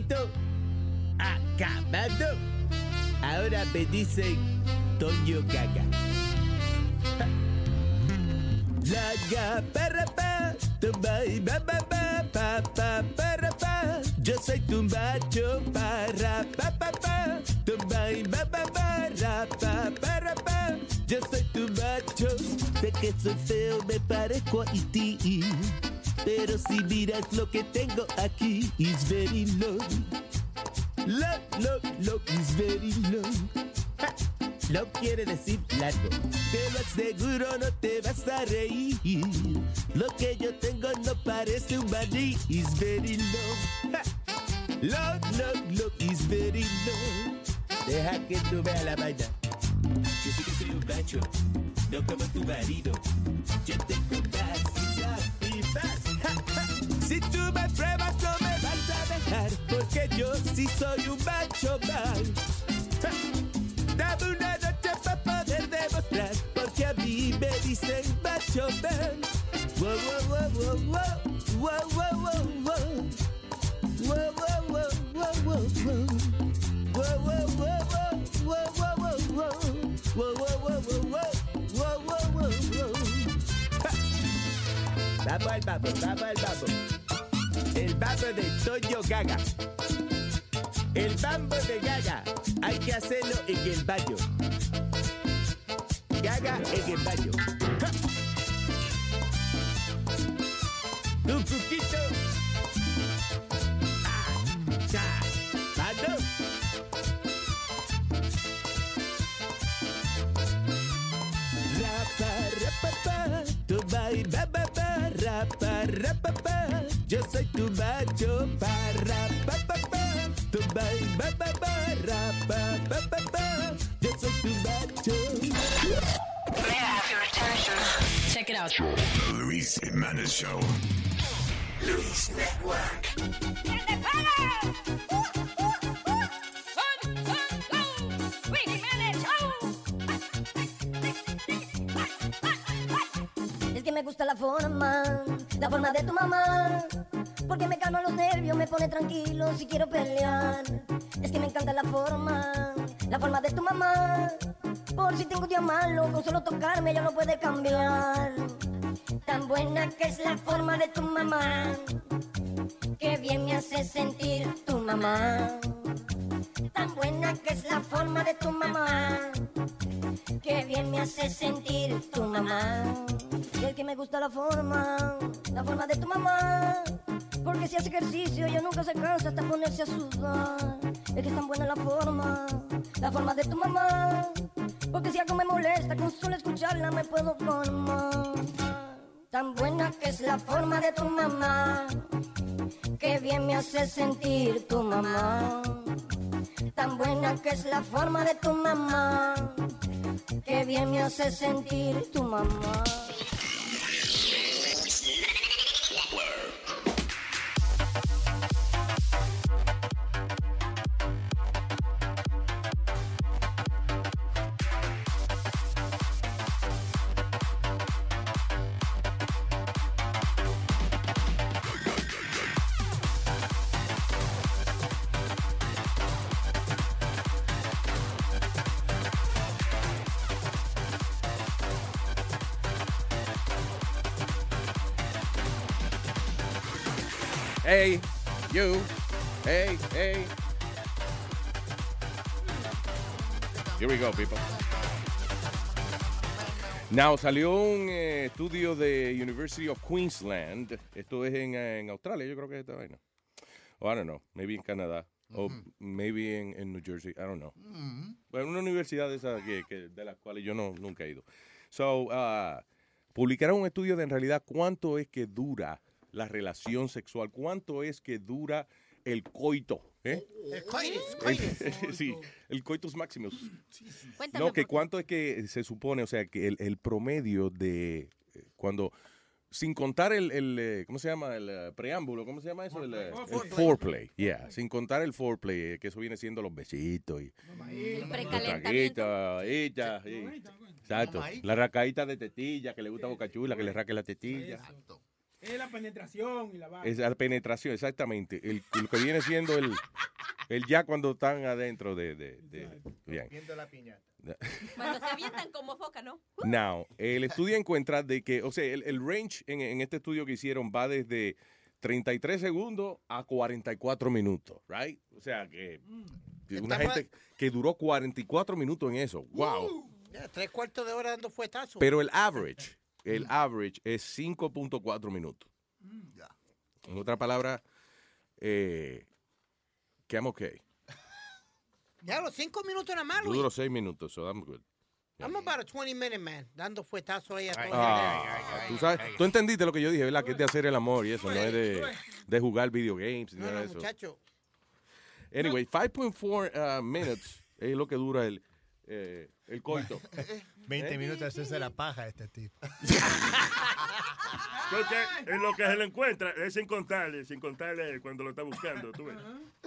tu cuquito acabado. Ahora me dicen Toño Gaga. Ja. Laga para pa, tumba y ba ba ba pa pa para pa. Yo soy tu macho para pa pa pa, tumba y ba ba ba pa para pa. Yo soy tu macho, sé que soy feo, me parezco a ti. Pero si miras lo que tengo aquí, reír. Lo que yo tengo no parece un maní, is very low. El bambo de Gaga. Hay que hacerlo en el baño. Luis Jimenez Show. Luis Network. Es que me gusta la forma, la forma de tu mamá. Porque me calma los nervios, me pone tranquilo si quiero pelear. Es que me encanta la forma, la forma de tu mamá. Por si tengo un día malo, con solo tocarme ya no puede cambiar. Buena que es la forma de tu mamá. Que bien me hace sentir tu mamá. Tan buena que es la forma de tu mamá. Que bien me hace sentir tu mamá. Y es que me gusta la forma, la forma de tu mamá. Porque si hace ejercicio ella nunca se cansa hasta ponerse a sudar. Es que es tan buena la forma, la forma de tu mamá. Porque si algo me molesta, con solo escucharla me puedo formar. Tan buena que es la forma de tu mamá. Que bien me hace sentir tu mamá. Tan buena que es la forma de tu mamá. Que bien me hace sentir tu mamá. Hey, you. Hey, hey. Here we go, people. Now, salió un eh, estudio de University of Queensland. Esto es en, eh, en Australia, yo creo que es esta vaina. O I don't know, maybe en Canadá. O maybe en, New Jersey, I don't know. Bueno, una universidad de esas que, que- de las cuales yo no, nunca he ido. So, uh, publicaron un estudio de en realidad cuánto es que dura la relación sexual, cuánto es que dura el coito. ¿eh? El coitus, El- coitus. sí, el coitus maximus. Cuéntame, No, que cuánto es que se supone, o sea, que el, el promedio de eh, cuando, sin contar el, el, eh, ¿cómo se llama? El eh, preámbulo, ¿cómo se llama eso? El, eh, el Foreplay. yeah, sin contar el foreplay, eh, que eso viene siendo los besitos y El la precalentamiento. traguita, ella, y- exacto, la racaíta de tetilla, que le gusta Boca Chula, que le raque la tetilla. Es la penetración y la vaina. Es la penetración, exactamente. El, lo que viene siendo el, el ya cuando están adentro de... de, de- bien. Viendo la piñata. Cuando se avientan como foca, ¿no? Now, el estudio encuentra de que, o sea, el, el range en, en este estudio que hicieron va desde 33 segundos a 44 minutos, right? O sea, que que una gente que duró 44 minutos en eso, wow. Ya, tres cuartos de hora dando fuetazos. Pero el average, el average es 5.4 minutos. En otra palabra, eh, que I'm okay. Ya los cinco minutos nada más, Yo duro 6 minutos, so I'm good. I'm about a 20 minute man, dando fuetazos ahí a todo. Ah, tú sabes, tú entendiste lo que yo dije, ¿verdad? Que es de hacer el amor y eso, no es de, de jugar video games No, no, eso. muchacho. Anyway, 5.4 uh, minutes es lo que dura el, eh, el coito. 20 ¿Eh? minutos de hacerse la paja este tipo. Porque en lo que se le encuentra es sin contarle, sin contarle cuando lo está buscando. ¿tú ves?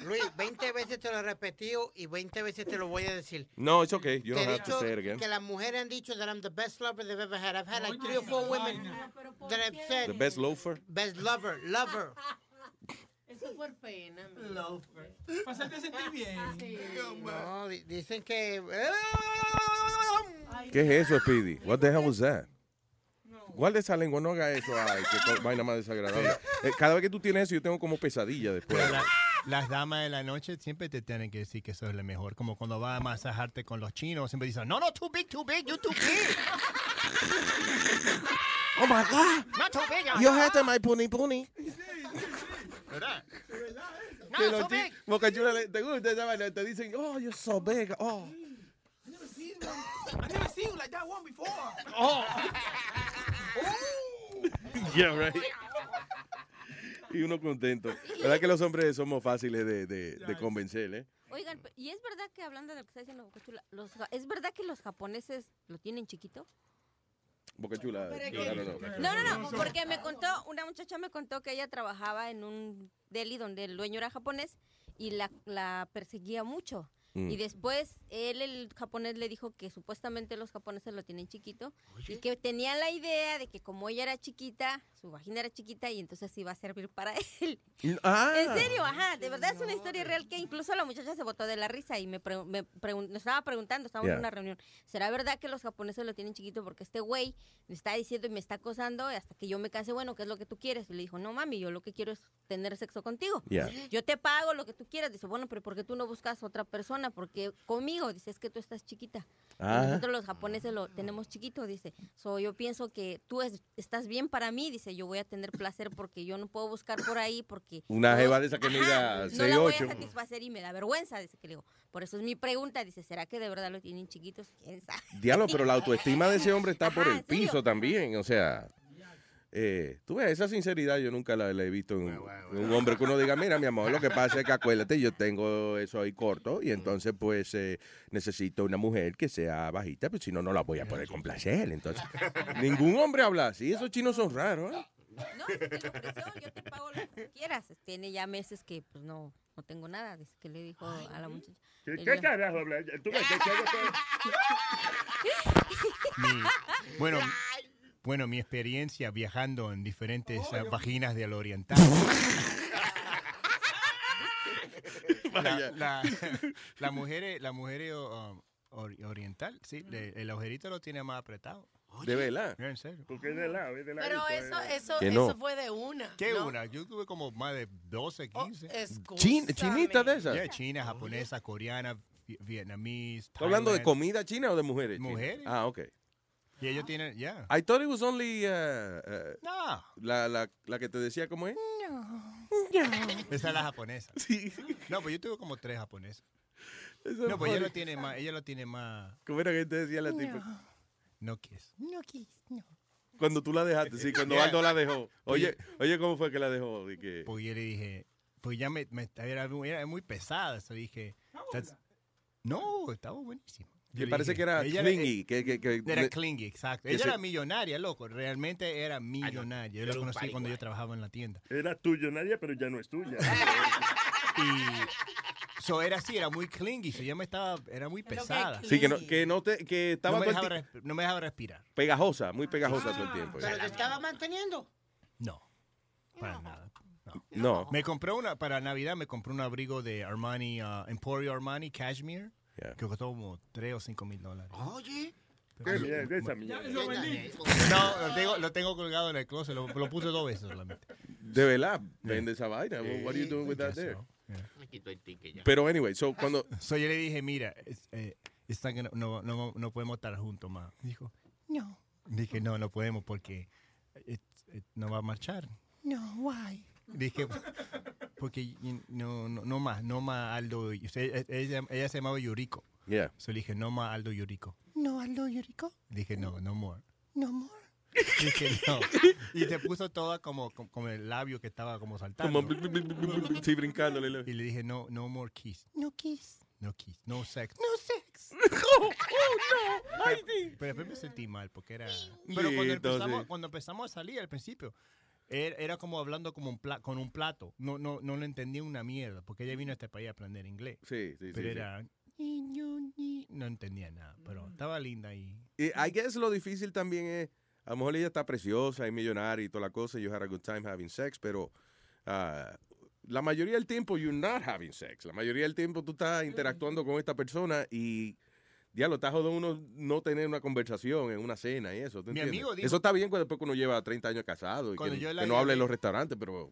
Luis, 20 veces te lo he repetido y 20 veces te lo voy a decir. No, it's okay. You Te don't have to dicho say it again. que las mujeres han dicho that I'm the best lover they've ever had. I've had like three or four women that have said The best loafer. best lover, lover. Eso por pena. Para hacerte sentir bien. No, di- dicen que ¿Qué es eso, Speedy? What the hell was that? Guarda esa lengua, no haga eso. Ay, qué co- vaina más desagradable. Eh, cada vez que tú tienes eso, yo tengo como pesadilla después. La- las damas de la noche siempre te tienen que decir que eso es lo mejor. Como cuando vas a masajarte con los chinos, siempre dicen, no, no, too big, too big, you too big. Oh my God. Not too big. You had to my puni puni. ¿Verdad? Que No, los too chi- big. Boca Chula, le- te gusta esa vaina, te dicen, oh, you're so big. Oh. I never seen you like that one before. Oh. Yeah, right. Y uno contento. ¿Verdad que los hombres somos fáciles de, de, de convencer, eh? Oigan, ¿y es verdad que hablando de lo que está diciendo los ¿es verdad que los japoneses lo tienen chiquito? Boca Chula. Know. No, no, no, porque me contó, una muchacha me contó que ella trabajaba en un deli donde el dueño era japonés y la, la perseguía mucho. Mm. Y después él, el japonés, le dijo que supuestamente los japoneses lo tienen chiquito y que tenía la idea de que como ella era chiquita, su vagina era chiquita y entonces iba a servir para él. Ah. En serio, ajá, de verdad es una historia real que incluso la muchacha se botó de la risa y me, pre- me pregun- me estaba preguntando, estábamos Yeah. en una reunión, ¿será verdad que los japoneses lo tienen chiquito porque este güey me está diciendo y me está acosando hasta que yo me canse, bueno, ¿qué es lo que tú quieres? Y le dijo, no mami, yo lo que quiero es tener sexo contigo. Yeah. Yo te pago lo que tú quieras. Dice, bueno, pero ¿por qué tú no buscas otra persona? Porque conmigo, dice, es que tú estás chiquita. Ah. Nosotros los japoneses lo tenemos chiquito, dice. So, yo pienso que tú es- estás bien para mí, dice, yo voy a tener placer porque yo no puedo buscar por ahí porque... Una jeva de esa que mida no 6'8". la voy a satisfacer y me da vergüenza, dice que le digo. Por eso es mi pregunta, dice, ¿será que de verdad lo tienen chiquitos? ¿Quién sabe? Diablo, pero la autoestima de ese hombre está por el piso también. O sea, eh, tú ves, esa sinceridad yo nunca la, la he visto en, en un hombre que uno diga, mira, mi amor, lo que pasa es que acuérdate, yo tengo eso ahí corto y entonces pues eh, necesito una mujer que sea bajita, pues si no, no la voy a poder complacer. Entonces, ningún hombre habla así, esos chinos son raros. ¿eh? No, ofreció, yo te pago lo que tú quieras. Tiene ya meses que pues no, no tengo nada, dice que le dijo a la muchacha. ¿Qué, qué carajo habla? ¿Tú ves que- Mi- bueno, bueno, mi experiencia viajando en diferentes eh, vaginas del oriental. la, Vaya. la, la mujer, la mujer um, ori- oriental, sí, le- el agujerito lo tiene más apretado. ¿De verdad? En serio. Porque es de lado, es de lado. Pero eso, eso, no. eso fue de una. ¿Qué ¿no? una? Yo tuve como más de 12, 15. Chin- chinita de esas. Yeah, china, japonesa, coreana, vi- vietnamés. ¿Estás hablando de comida china o de mujeres? chinas? Mujeres. Ah, ok. Y ellos tienen, ya. I thought it was only uh, uh, No. la, la, la que te decía cómo es. Esa es la japonesa. Sí. No, pues yo tuve como tres japonesas. Eso No, pues ella lo tiene más, ella lo tiene más. ¿Cómo era que te decía la tipa? No kiss. No kiss, no. Cuando tú la dejaste, sí, cuando Yeah. Aldo la dejó. Oye, oye, ¿cómo fue que la dejó? Y que- Pues yo le dije, pues ya me, me- era, muy- era muy pesada, eso dije. "That's- no, estaba buenísimo. Que parece dije, que era ella clingy, que- que- que- era clingy, exacto. Ella se- era millonaria, loco. Realmente era millonaria. Yo era la conocí cuando yo trabajaba en la tienda. Era tuyo, Nadia, pero ya no es tuya. Y so era así, era muy clingy. So ella me estaba, era muy pesada. Sí, que no, que no te, que estaba no me, dejaba no me dejaba respirar. pegajosa, muy pegajosa todo el tiempo. ¿Pero te estaba manteniendo? No, para nada. No. Me compré una, para Navidad me compré un abrigo de Armani, uh, Emporio Armani Cashmere, que costó como 3 o 5 mil dólares. Oye. Qué mierda, esa mierda. No, lo tengo, lo tengo colgado en el closet, lo, lo puse dos veces solamente. De verdad, vende esa vaina. What are you doing with that there? yeah. Me quito el ticket ya. Pero anyway, so cuando So yo le dije, mira, es- eh, está que no, no, no, no podemos estar juntos más. Dijo, No, dije, no, no podemos porque it- it no va a marchar. no, why? Dije, porque no, no, no más, no más Aldo. e- ella, ella se llamaba Yuriko. Yeah. So le dije, no más Aldo Yuriko. No, Aldo Yuriko, Dije, no, no more. no more. Dije, no. Y se puso toda como, como, como el labio que estaba como saltando. Como bl- bl- bl- bl- bl- sí, brincándole. Y le dije, no, no more kiss. No kiss, No kiss. No sex. no sex. oh, Pero, pero después me sentí mal porque era... Pero cuando empezamos, cuando empezamos a salir al principio, era, era como hablando como un pla- con un plato. No, no, no le entendía una mierda porque ella vino a este país a aprender inglés. Sí, sí, Pero sí, sí. era... No entendía nada, pero estaba linda y... Y I guess lo difícil también es, a lo mejor ella está preciosa y millonaria y toda la cosa, you had a good time having sex, pero ah, la mayoría del tiempo you're not having sex. La mayoría del tiempo tú estás interactuando con esta persona y Diablo, está jodido uno no tener una conversación en una cena y eso. ¿tú Mi entiendes? amigo dijo- eso está bien cuando después que uno lleva 30 años casado y que, yo la que no hable en los restaurantes, pero...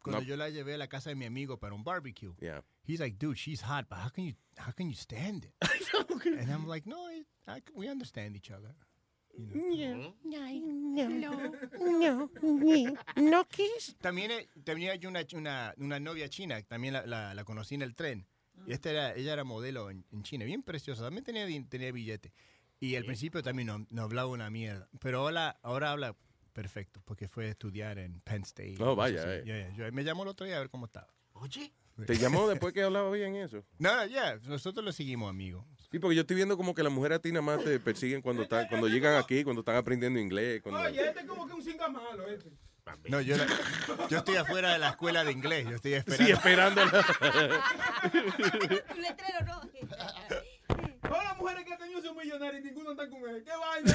Cuando no- yo la llevé a la casa de mi amigo para un barbecue, Yeah. he's like, dude, she's hot, but how can you, how can you stand it? and I'm like, no, I, I- we understand each other. No, no, no, no kiss. También eh, tenía yo una, una, una novia china, también la, la, la conocí en el tren. Y esta era, ella era modelo en, en China, bien preciosa, también tenía, tenía billete. Y al principio también no, no hablaba una mierda, pero ahora, ahora habla perfecto, porque fue a estudiar en Penn State. Oh, cosas vaya, así. eh. Yeah, yeah. Yo- me llamó el otro día a ver cómo estaba. Oye. ¿Te llamó después que hablaba bien eso? No, ya, nosotros lo seguimos, amigo. Sí, porque yo estoy viendo como que las mujeres a ti nada más te persiguen cuando, están, cuando llegan aquí, cuando están aprendiendo inglés. Cuando... Oye, este es como que un singa malo, este. No, yo, yo estoy afuera de la escuela de inglés, yo estoy esperando. Sí, esperando. Un letrero, no. Todas las mujeres que ha tenido son millonarias y ninguno está con él. ¿Qué vaina?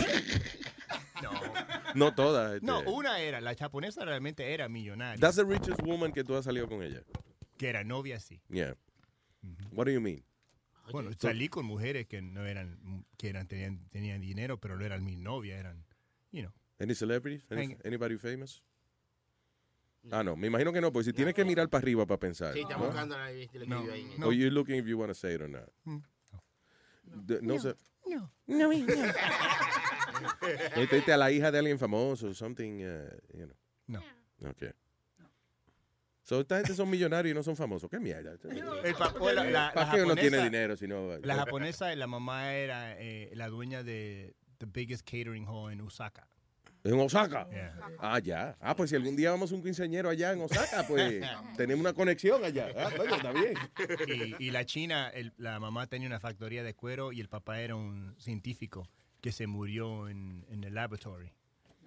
no todas. este. No, una era, la japonesa realmente era millonaria. That's the richest woman que tú has salido con ella. Que era novia, sí. Yeah. What do you mean? Bueno, salí con mujeres que no eran, que eran, tenían, tenían dinero, pero no eran mi novia, eran, you know. Any celebrities? Any- anybody famous? Ah, no, me imagino que no, porque si tienes que mirar para arriba para pensar. Sí, está ¿no? buscando la No, ahí. Or you're looking if you want to say it or not. Mm. De- no sé. No. No, no. Metiste a la hija de alguien famoso, something, uh, you know. No. Okay. So, esta gente son millonarios y no son famosos. ¿Qué mierda? El papá, la, la- ¿Para la qué uno japonesa- tiene dinero si no? La japonesa, la mamá era eh, la dueña de the biggest catering hall en Osaka. ¿En Osaka? Yeah. Ah, ya. Ah, pues si algún día vamos a un quinceañero allá en Osaka, pues tenemos una conexión allá. Ah, está bien. Y, y la china, el- la mamá tenía una factoría de cuero y el papá era un científico que se murió en, en el laboratory.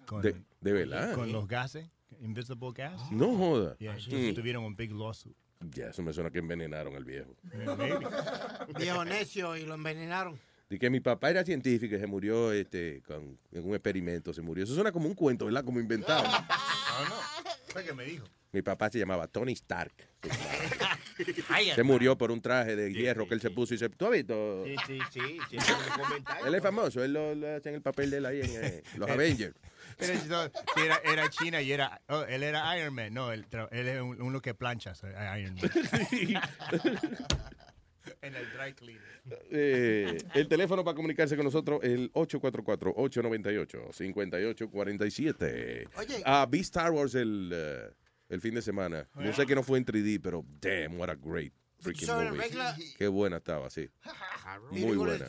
Con, De- de verdad. Con los gases, invisible gas. No joda. Yeah, entonces Mm. tuvieron un big lawsuit. Ya, eso me suena que envenenaron al viejo. Viejo necio y lo envenenaron. De que mi papá era científico y se murió este, con, en un experimento, se murió. Eso suena como un cuento, ¿verdad? Como inventado. No, no. Fue que me dijo. Mi papá se llamaba Tony Stark. Se murió por un traje de hierro que él se puso y se... ¿Tú has visto? Sí, sí, sí. Él es famoso, él lo, lo hace en el papel de él ahí en eh, los Avengers. Era, china y era. oh, él era Iron Man. No, él, él es un- uno que plancha. so, Iron Man. en el dry cleaner. Eh, el teléfono para comunicarse con nosotros, el 844-898-5847. Oye. Ah, vi Star Wars el, eh, el fin de semana. Yo sé que no fue en 3D, pero damn, what a great freaking movie. regla- Qué buena estaba, sí. ¿Y Muy buena.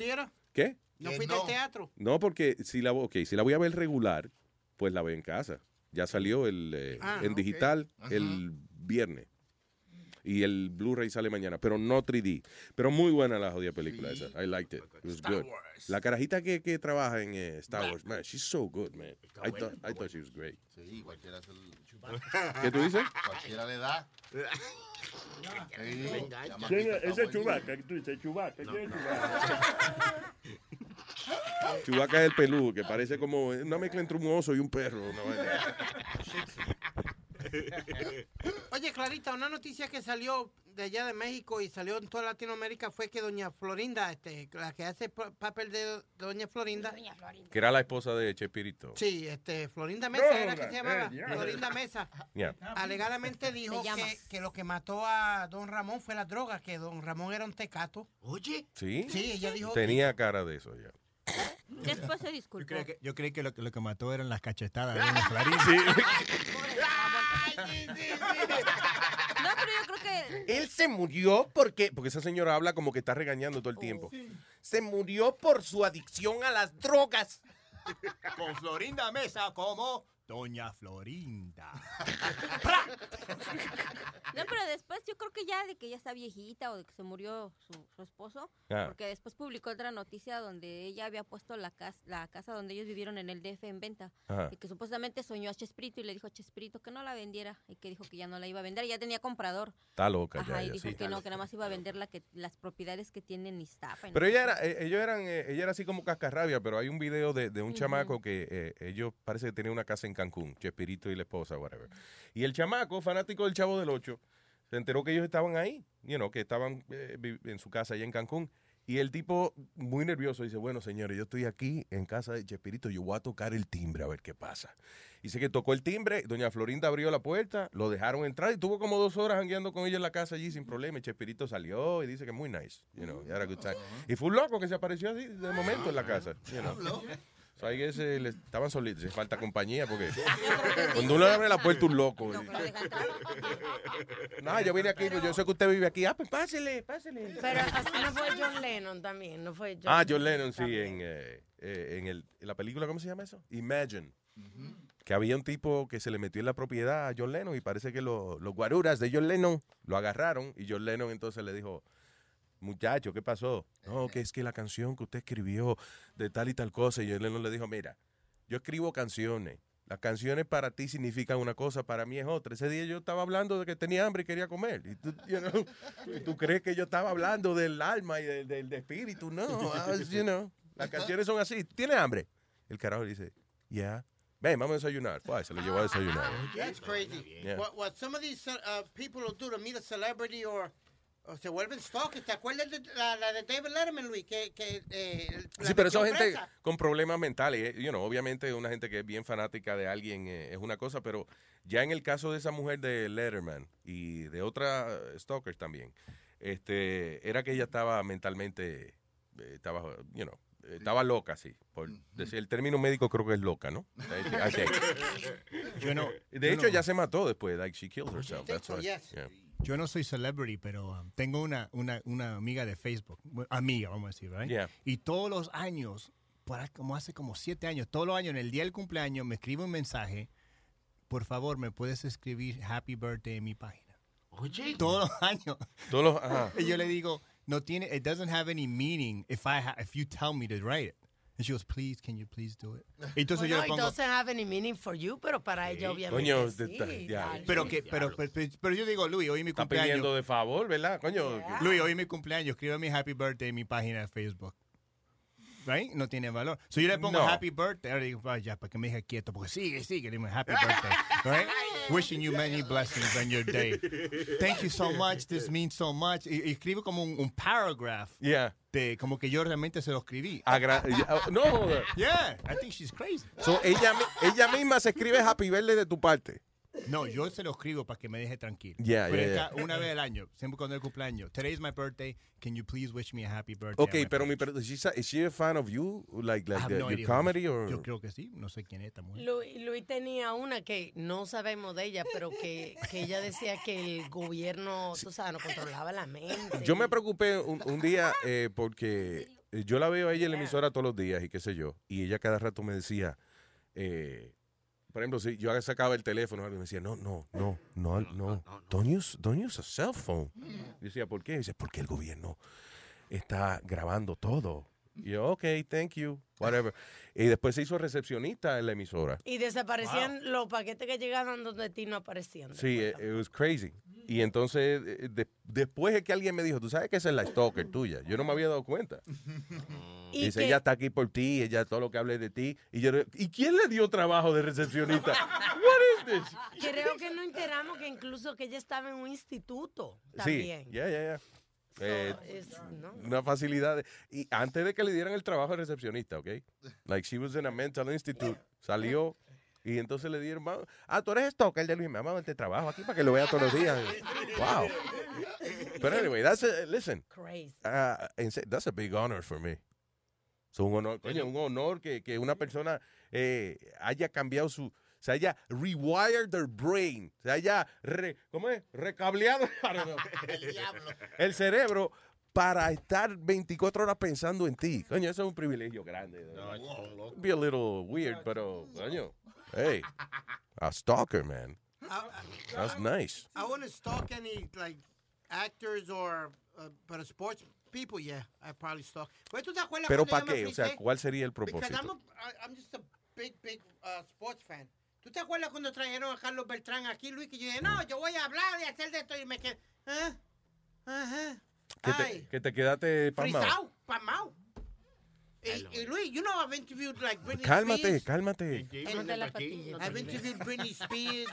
¿Qué? ¿No fuiste no. al teatro? No, porque si la, okay, si la voy a ver regular, pues la veo en casa. Ya salió el, eh, Ah, en digital el viernes. Y el Blu-ray sale mañana, pero no 3D. Pero muy buena la jodida película esa. I liked it. It was good. La carajita que, que trabaja en eh, Star Wars, man, she's so good, man. I, thought, I thought she was great. Sí, cualquiera se le... ¿Qué tú dices? Cualquiera le da. Sí, chamaquita ¿Quién es? Ese buenísima. Chubaca, tú dices Chubaca. ¿Quién es Chewbacca? Chewbacca es el peludo, que parece como una mezcla entre un oso y un perro. una vaina. Oye, Clarita, una noticia que salió de allá de México y salió en toda Latinoamérica fue que doña Florinda, este, la que hace pa- papel de doña Florinda, Que era la esposa de Chespirito. sí, este, Florinda Mesa era que se Eh, llamaba, ya. Florinda Mesa, Yeah. alegadamente dijo que, que lo que mató a don Ramón fue la droga, que don Ramón era un tecato. Oye. ¿Sí? Sí, ella dijo... Tenía cara de eso ya. Después se Yo disculpó. creí que, yo creí que lo, que lo que mató eran las cachetadas de doña Florinda. No, pero yo creo que Él se murió porque, porque esa señora habla como que está regañando todo el tiempo. Se murió por su adicción a las drogas. Con Florinda Mesa como Doña Florinda. No, pero después yo creo que ya de que ya está viejita o de que se murió su, su esposo, Ah. porque después publicó otra noticia donde ella había puesto la casa, la casa donde ellos vivieron en el DF en venta Ajá. y que supuestamente soñó a Chespirito y le dijo a Chespirito que no la vendiera y que dijo que ya no la iba a vender, ya tenía comprador. Está loca Ajá, ya, y ella, dijo sí. que no, que nada más iba a vender la que, las propiedades que tiene en Iztapa. y Pero ella era, eh, ellos eran, eh, ella era así como cascarrabia, pero hay un video de, de un chamaco que eh, ellos parece que tenían una casa en Cancún, Chespirito y la esposa, whatever. Y el chamaco, fanático del Chavo del Ocho, se enteró que ellos estaban ahí, you know, que estaban eh, en su casa allá en Cancún. Y el tipo, muy nervioso, dice, bueno, señores, yo estoy aquí en casa de Chespirito, yo voy a tocar el timbre a ver qué pasa. Dice que tocó el timbre, doña Florinda abrió la puerta, lo dejaron entrar y tuvo como dos horas jangueando con ella en la casa allí sin problema. Chespirito salió y dice que muy nice, you know, y had a good time. Y fue un loco que se apareció así de momento en la casa, you know. Guess, eh, le- estaban solitos, les falta compañía porque cuando uno abre la puerta un loco. No, yo vine aquí, yo sé que usted vive aquí. Ah, pues pásele, pásele. Pero así no fue John Lennon también, no fue John Ah, John Lennon, sí, en, eh, eh, en, el, en la película, ¿cómo se llama eso? Imagine. Que había un tipo que se le metió en la propiedad a John Lennon y parece que lo- los guaruras de John Lennon lo agarraron y John Lennon entonces le dijo, muchacho, ¿qué pasó? No, que es que la canción que usted escribió de tal y tal cosa y Lennon le dijo, mira, yo escribo canciones. Las canciones para ti significan una cosa, para mí es otra. Ese día yo estaba hablando de que tenía hambre y quería comer. Y tú, you know, ¿tú crees que yo estaba hablando del alma y del, del- del espíritu? No, was, you know, las canciones son así. ¿Tienes hambre? El carajo le dice, yeah. Ven, vamos a desayunar. Pues, se lo llevó a desayunar. That's crazy. Yeah. What, what some of these uh, people will do to meet a celebrity or, o se vuelven stalkers. ¿Te acuerdas de la, la de David Letterman, Luis? Que, que, eh, la Sí, pero son gente presa. con problemas mentales. eh, You know, obviamente una gente que es bien fanática de alguien eh, es una cosa, pero ya en el caso de esa mujer de Letterman y de otra eh, stalkers también, este, era que ella estaba mentalmente, eh, estaba, you know, eh, estaba loca, sí. Por decir el término médico creo que es loca, ¿no? Yo De yo hecho, no- ella se mató después, like she killed herself. That's why. Yeah. Yo no soy celebrity, pero um, tengo una, una, una amiga de Facebook, amiga, vamos a decir, right? Yeah. Y todos los años, por ahí como hace como siete años, todos los años, en el día del cumpleaños, me escribe un mensaje, por favor, ¿me puedes escribir Happy Birthday en mi página? Oye. Todos los años. Todos los, ajá. Y yo le digo, no tiene, it doesn't have any meaning if, I ha- if you tell me to write it. And she goes, please, can you please do it? Entonces yo Bueno, le it pongo... doesn't have any meaning for you, pero para ella obviamente Coño, sí. de-. Dale. Pero, que, pero, pero, pero yo digo, Luis, hoy mi Está cumpleaños. pidiendo de favor, ¿verdad? Coño. Luis, hoy mi cumpleaños. Escribe mi happy birthday en mi página de Facebook. Right? No tiene valor. So yo le pongo No. happy birthday. Ahora digo, "Ah, ya, para que me deje quieto. Porque sigue, sigue. Digo, happy birthday. Right? Wishing you many blessings on your day. Thank you so much. This means so much. Y, y escribo como un, un paragraph. Yeah. De, como que yo realmente se lo escribí. Agra- no. Yeah, I think she's crazy. So, ella, ella misma se escribe Happy Birthday de tu parte. No, yo se lo escribo para que me deje tranquilo. Yeah, Pero yeah, esta- Una vez al año, siempre cuando es el cumpleaños. Today is my birthday. Can you please wish me a happy birthday? Ok, on my pero mi pregunta, is she, a fan of you? Like, like uh, no your comedy or? Yo creo que sí. No sé quién es esta mujer. Luis, Luis tenía una que no sabemos de ella, pero que, que ella decía que el gobierno, tú sabes, no controlaba la mente. Yo me preocupé un, un día eh, porque yo la veo a ella en la emisora todos los días y qué sé yo. Y ella cada rato me decía, eh, por ejemplo, si yo sacaba el teléfono, alguien me decía, no, no, no, no, no, don't use, don't use a cell phone. Yo decía, ¿por qué? Dice, porque el gobierno está grabando todo. Y yo, ok, thank you, whatever. Y después se hizo recepcionista en la emisora. Y desaparecían los paquetes que llegaban donde ti no aparecían. Sí, it, it was crazy. Y entonces, eh, de- después es que alguien me dijo, tú sabes que esa es la stalker tuya. Yo no me había dado cuenta. Y Dice, que- ella está aquí por ti, ella todo lo que hable de ti. Y yo, ¿y quién le dio trabajo de recepcionista? What is this? Creo que no enteramos que incluso que ella estaba en un instituto Sí, también. ya, ya, ya. Eh. Una facilidad. de- y antes de que le dieran el trabajo de recepcionista, ¿ok? Like she was in a mental institute, salió y entonces le dieron, "Vamos- ah, tú eres stalker de Luis, a darte trabajo aquí para que lo vea todos los días. Wow. Pero anyway, that's a, listen. Crazy. Se- that's a big honor for me. Es un honor, coño, un honor que, que una persona eh, haya cambiado su, se haya rewired their brain, se haya, re- ¿cómo es? Recableado I know. el cerebro para estar 24 horas pensando en ti. Coño, eso es un privilegio grande. de verdad. Be a little weird, pero, coño, hey, a stalker, man. That's nice. I wouldn't stalk any like actors or uh, but sports people. Yeah, I probably stalk. Pues, ¿tú te acuerdas Pero ¿para qué? O sea? ¿cuál sería el Because propósito? I'm, a, I- I'm just a big, big uh, sports fan. ¿Tú te acuerdas cuando trajeron a Carlos Beltrán aquí, Luis? Que yo dije, no, yo voy a hablar y hacer de esto. Y me quedé, ¿ah? Ajá. Que te, que te quedaste pasmado. pasmado. Y, y Luis, you know I've interviewed like Britney Cálmate, Spears. cálmate. And I've interviewed Britney Spears.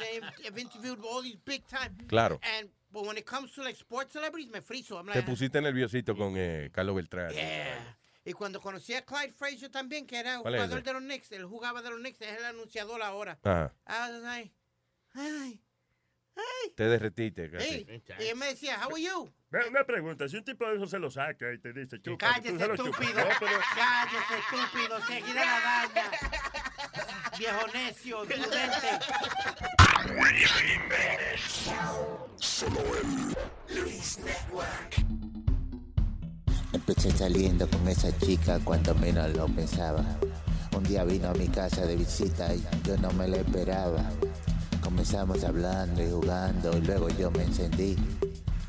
I've, interviewed all these big time. Claro. And But when it comes to like sports celebrities, me friso. I'm Te like, pusiste nerviosito con eh, Carlos Beltrán. Yeah. Y cuando conocí a Clyde Frazier también, que era ¿Cuál es jugador de los Knicks, él jugaba de los Knicks, es el anunciador ahora. Ajá. Like, ay, Te derretiste. casi. Y él me decía, how are you? Una pregunta, si un tipo de eso se lo saca y te dice, chupa, Cállese, estúpido. No, pero- Cállese, estúpido. Seguida la daña. Viejo necio, prudente. Solo en Luis Network. Empecé saliendo con esa chica cuando menos lo pensaba. Un día vino a mi casa de visita y yo no me lo esperaba. Comenzamos hablando y jugando y luego yo me encendí.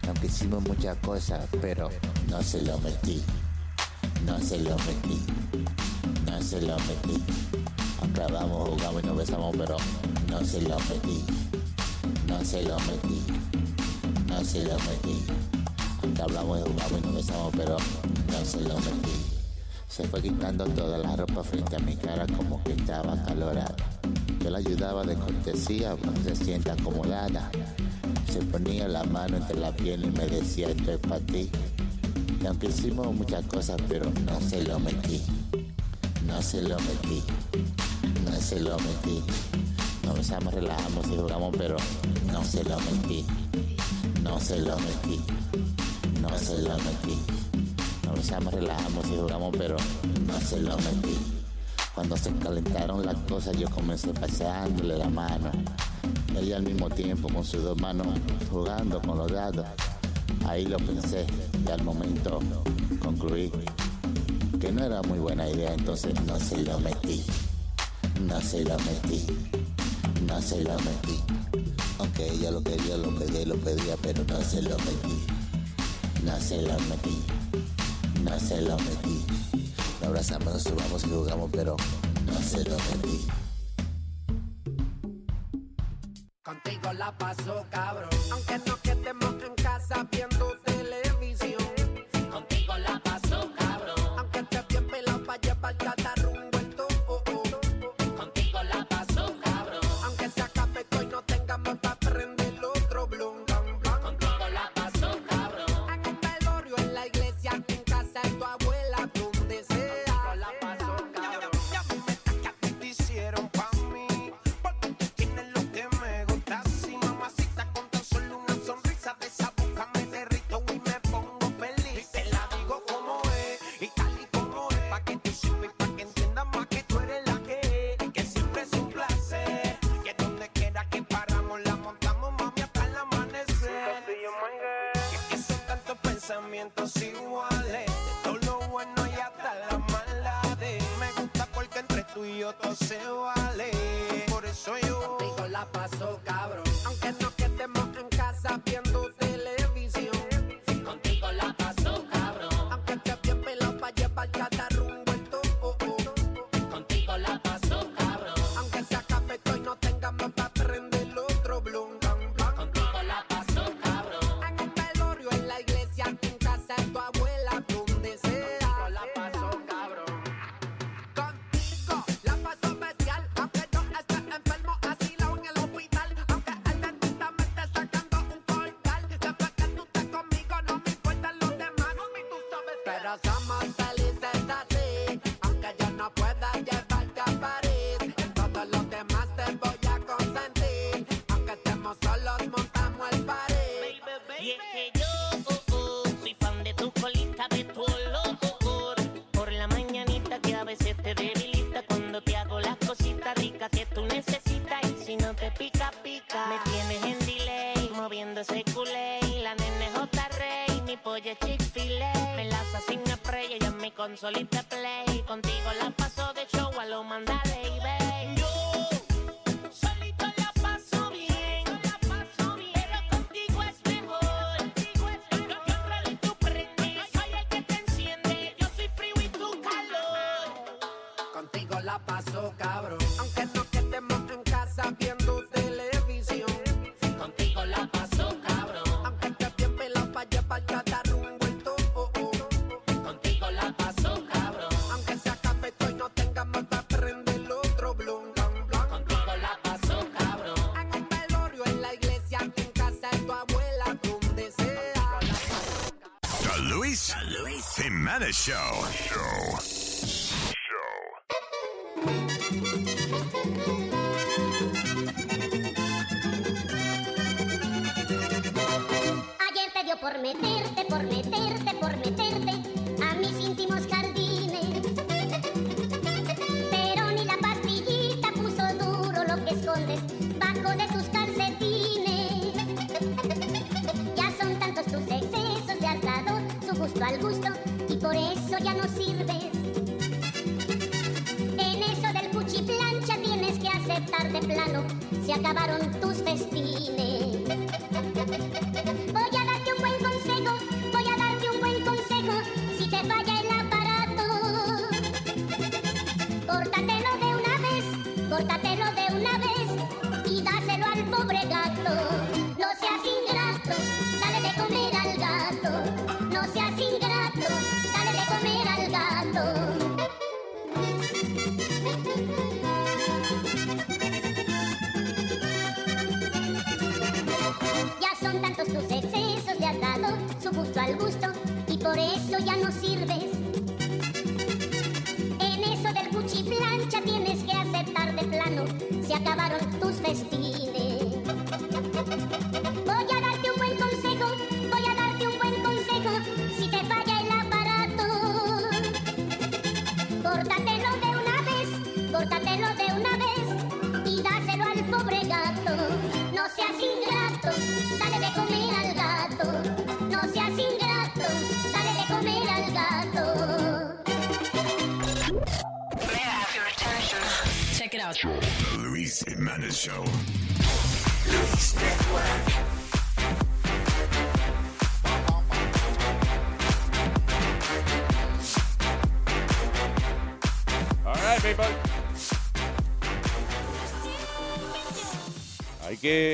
Aunque hicimos muchas cosas, pero no se lo metí. No se lo metí. No se lo metí. Aunque hablamos, jugamos y nos besamos, pero no se lo metí. No se lo metí. No se lo metí. Hablamos y jugamos y nos besamos, pero no se lo metí. Se fue quitando toda la ropa frente a mi cara como que estaba calorada. Yo la ayudaba de cortesía, pues se sienta acomodada. Se ponía la mano entre la piel y me decía, esto es para ti. Y aunque hicimos muchas cosas, pero no se lo metí. No se lo metí. No se lo metí. Nos besamos, relajamos y jugamos, pero no se lo metí. No se lo metí. No se lo metí. Nos besamos, relajamos y jugamos, pero no se lo metí. Cuando se calentaron las cosas, yo comencé paseándole la mano. Ella al mismo tiempo con sus dos manos jugando con los dados. Ahí lo pensé y al momento concluí que no era muy buena idea, entonces no se lo metí. No se lo metí. No se lo metí. Aunque ella lo quería, lo pedía lo pedía, pero no se lo metí. No se lo metí. No se lo metí. Nos abrazamos, nos subamos y jugamos, pero no se lo metí. Contigo la paso cabrón. Aunque no quedemos en casa viendo cuando te hago las cositas ricas que tú necesitas. Y si no te pica, pica. Me tienes en delay, moviendo ese culé. La nene J. Rey, mi pollo es Chick-fil-A. Me laza sin spray, ella es mi consolita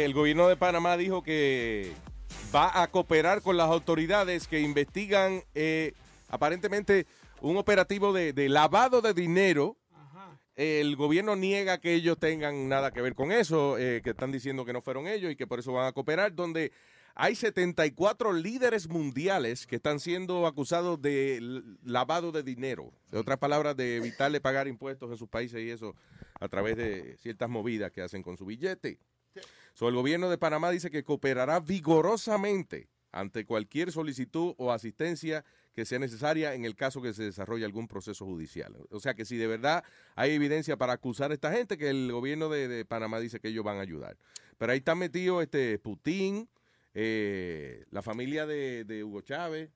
el gobierno de Panamá dijo que va a cooperar con las autoridades que investigan eh, aparentemente un operativo de, de lavado de dinero. El gobierno niega que ellos tengan nada que ver con eso, eh, que están diciendo que no fueron ellos y que por eso van a cooperar, donde hay 74 líderes mundiales que están siendo acusados de lavado de dinero. De otras palabras, de evitarle pagar impuestos en sus países y eso a través de ciertas movidas que hacen con su billete. So, el gobierno de Panamá dice que cooperará vigorosamente ante cualquier solicitud o asistencia que sea necesaria en el caso que se desarrolle algún proceso judicial. O sea que si de verdad hay evidencia para acusar a esta gente, que el gobierno de, Panamá dice que ellos van a ayudar. Pero ahí están metidos este Putin, eh, la familia de Hugo Chávez,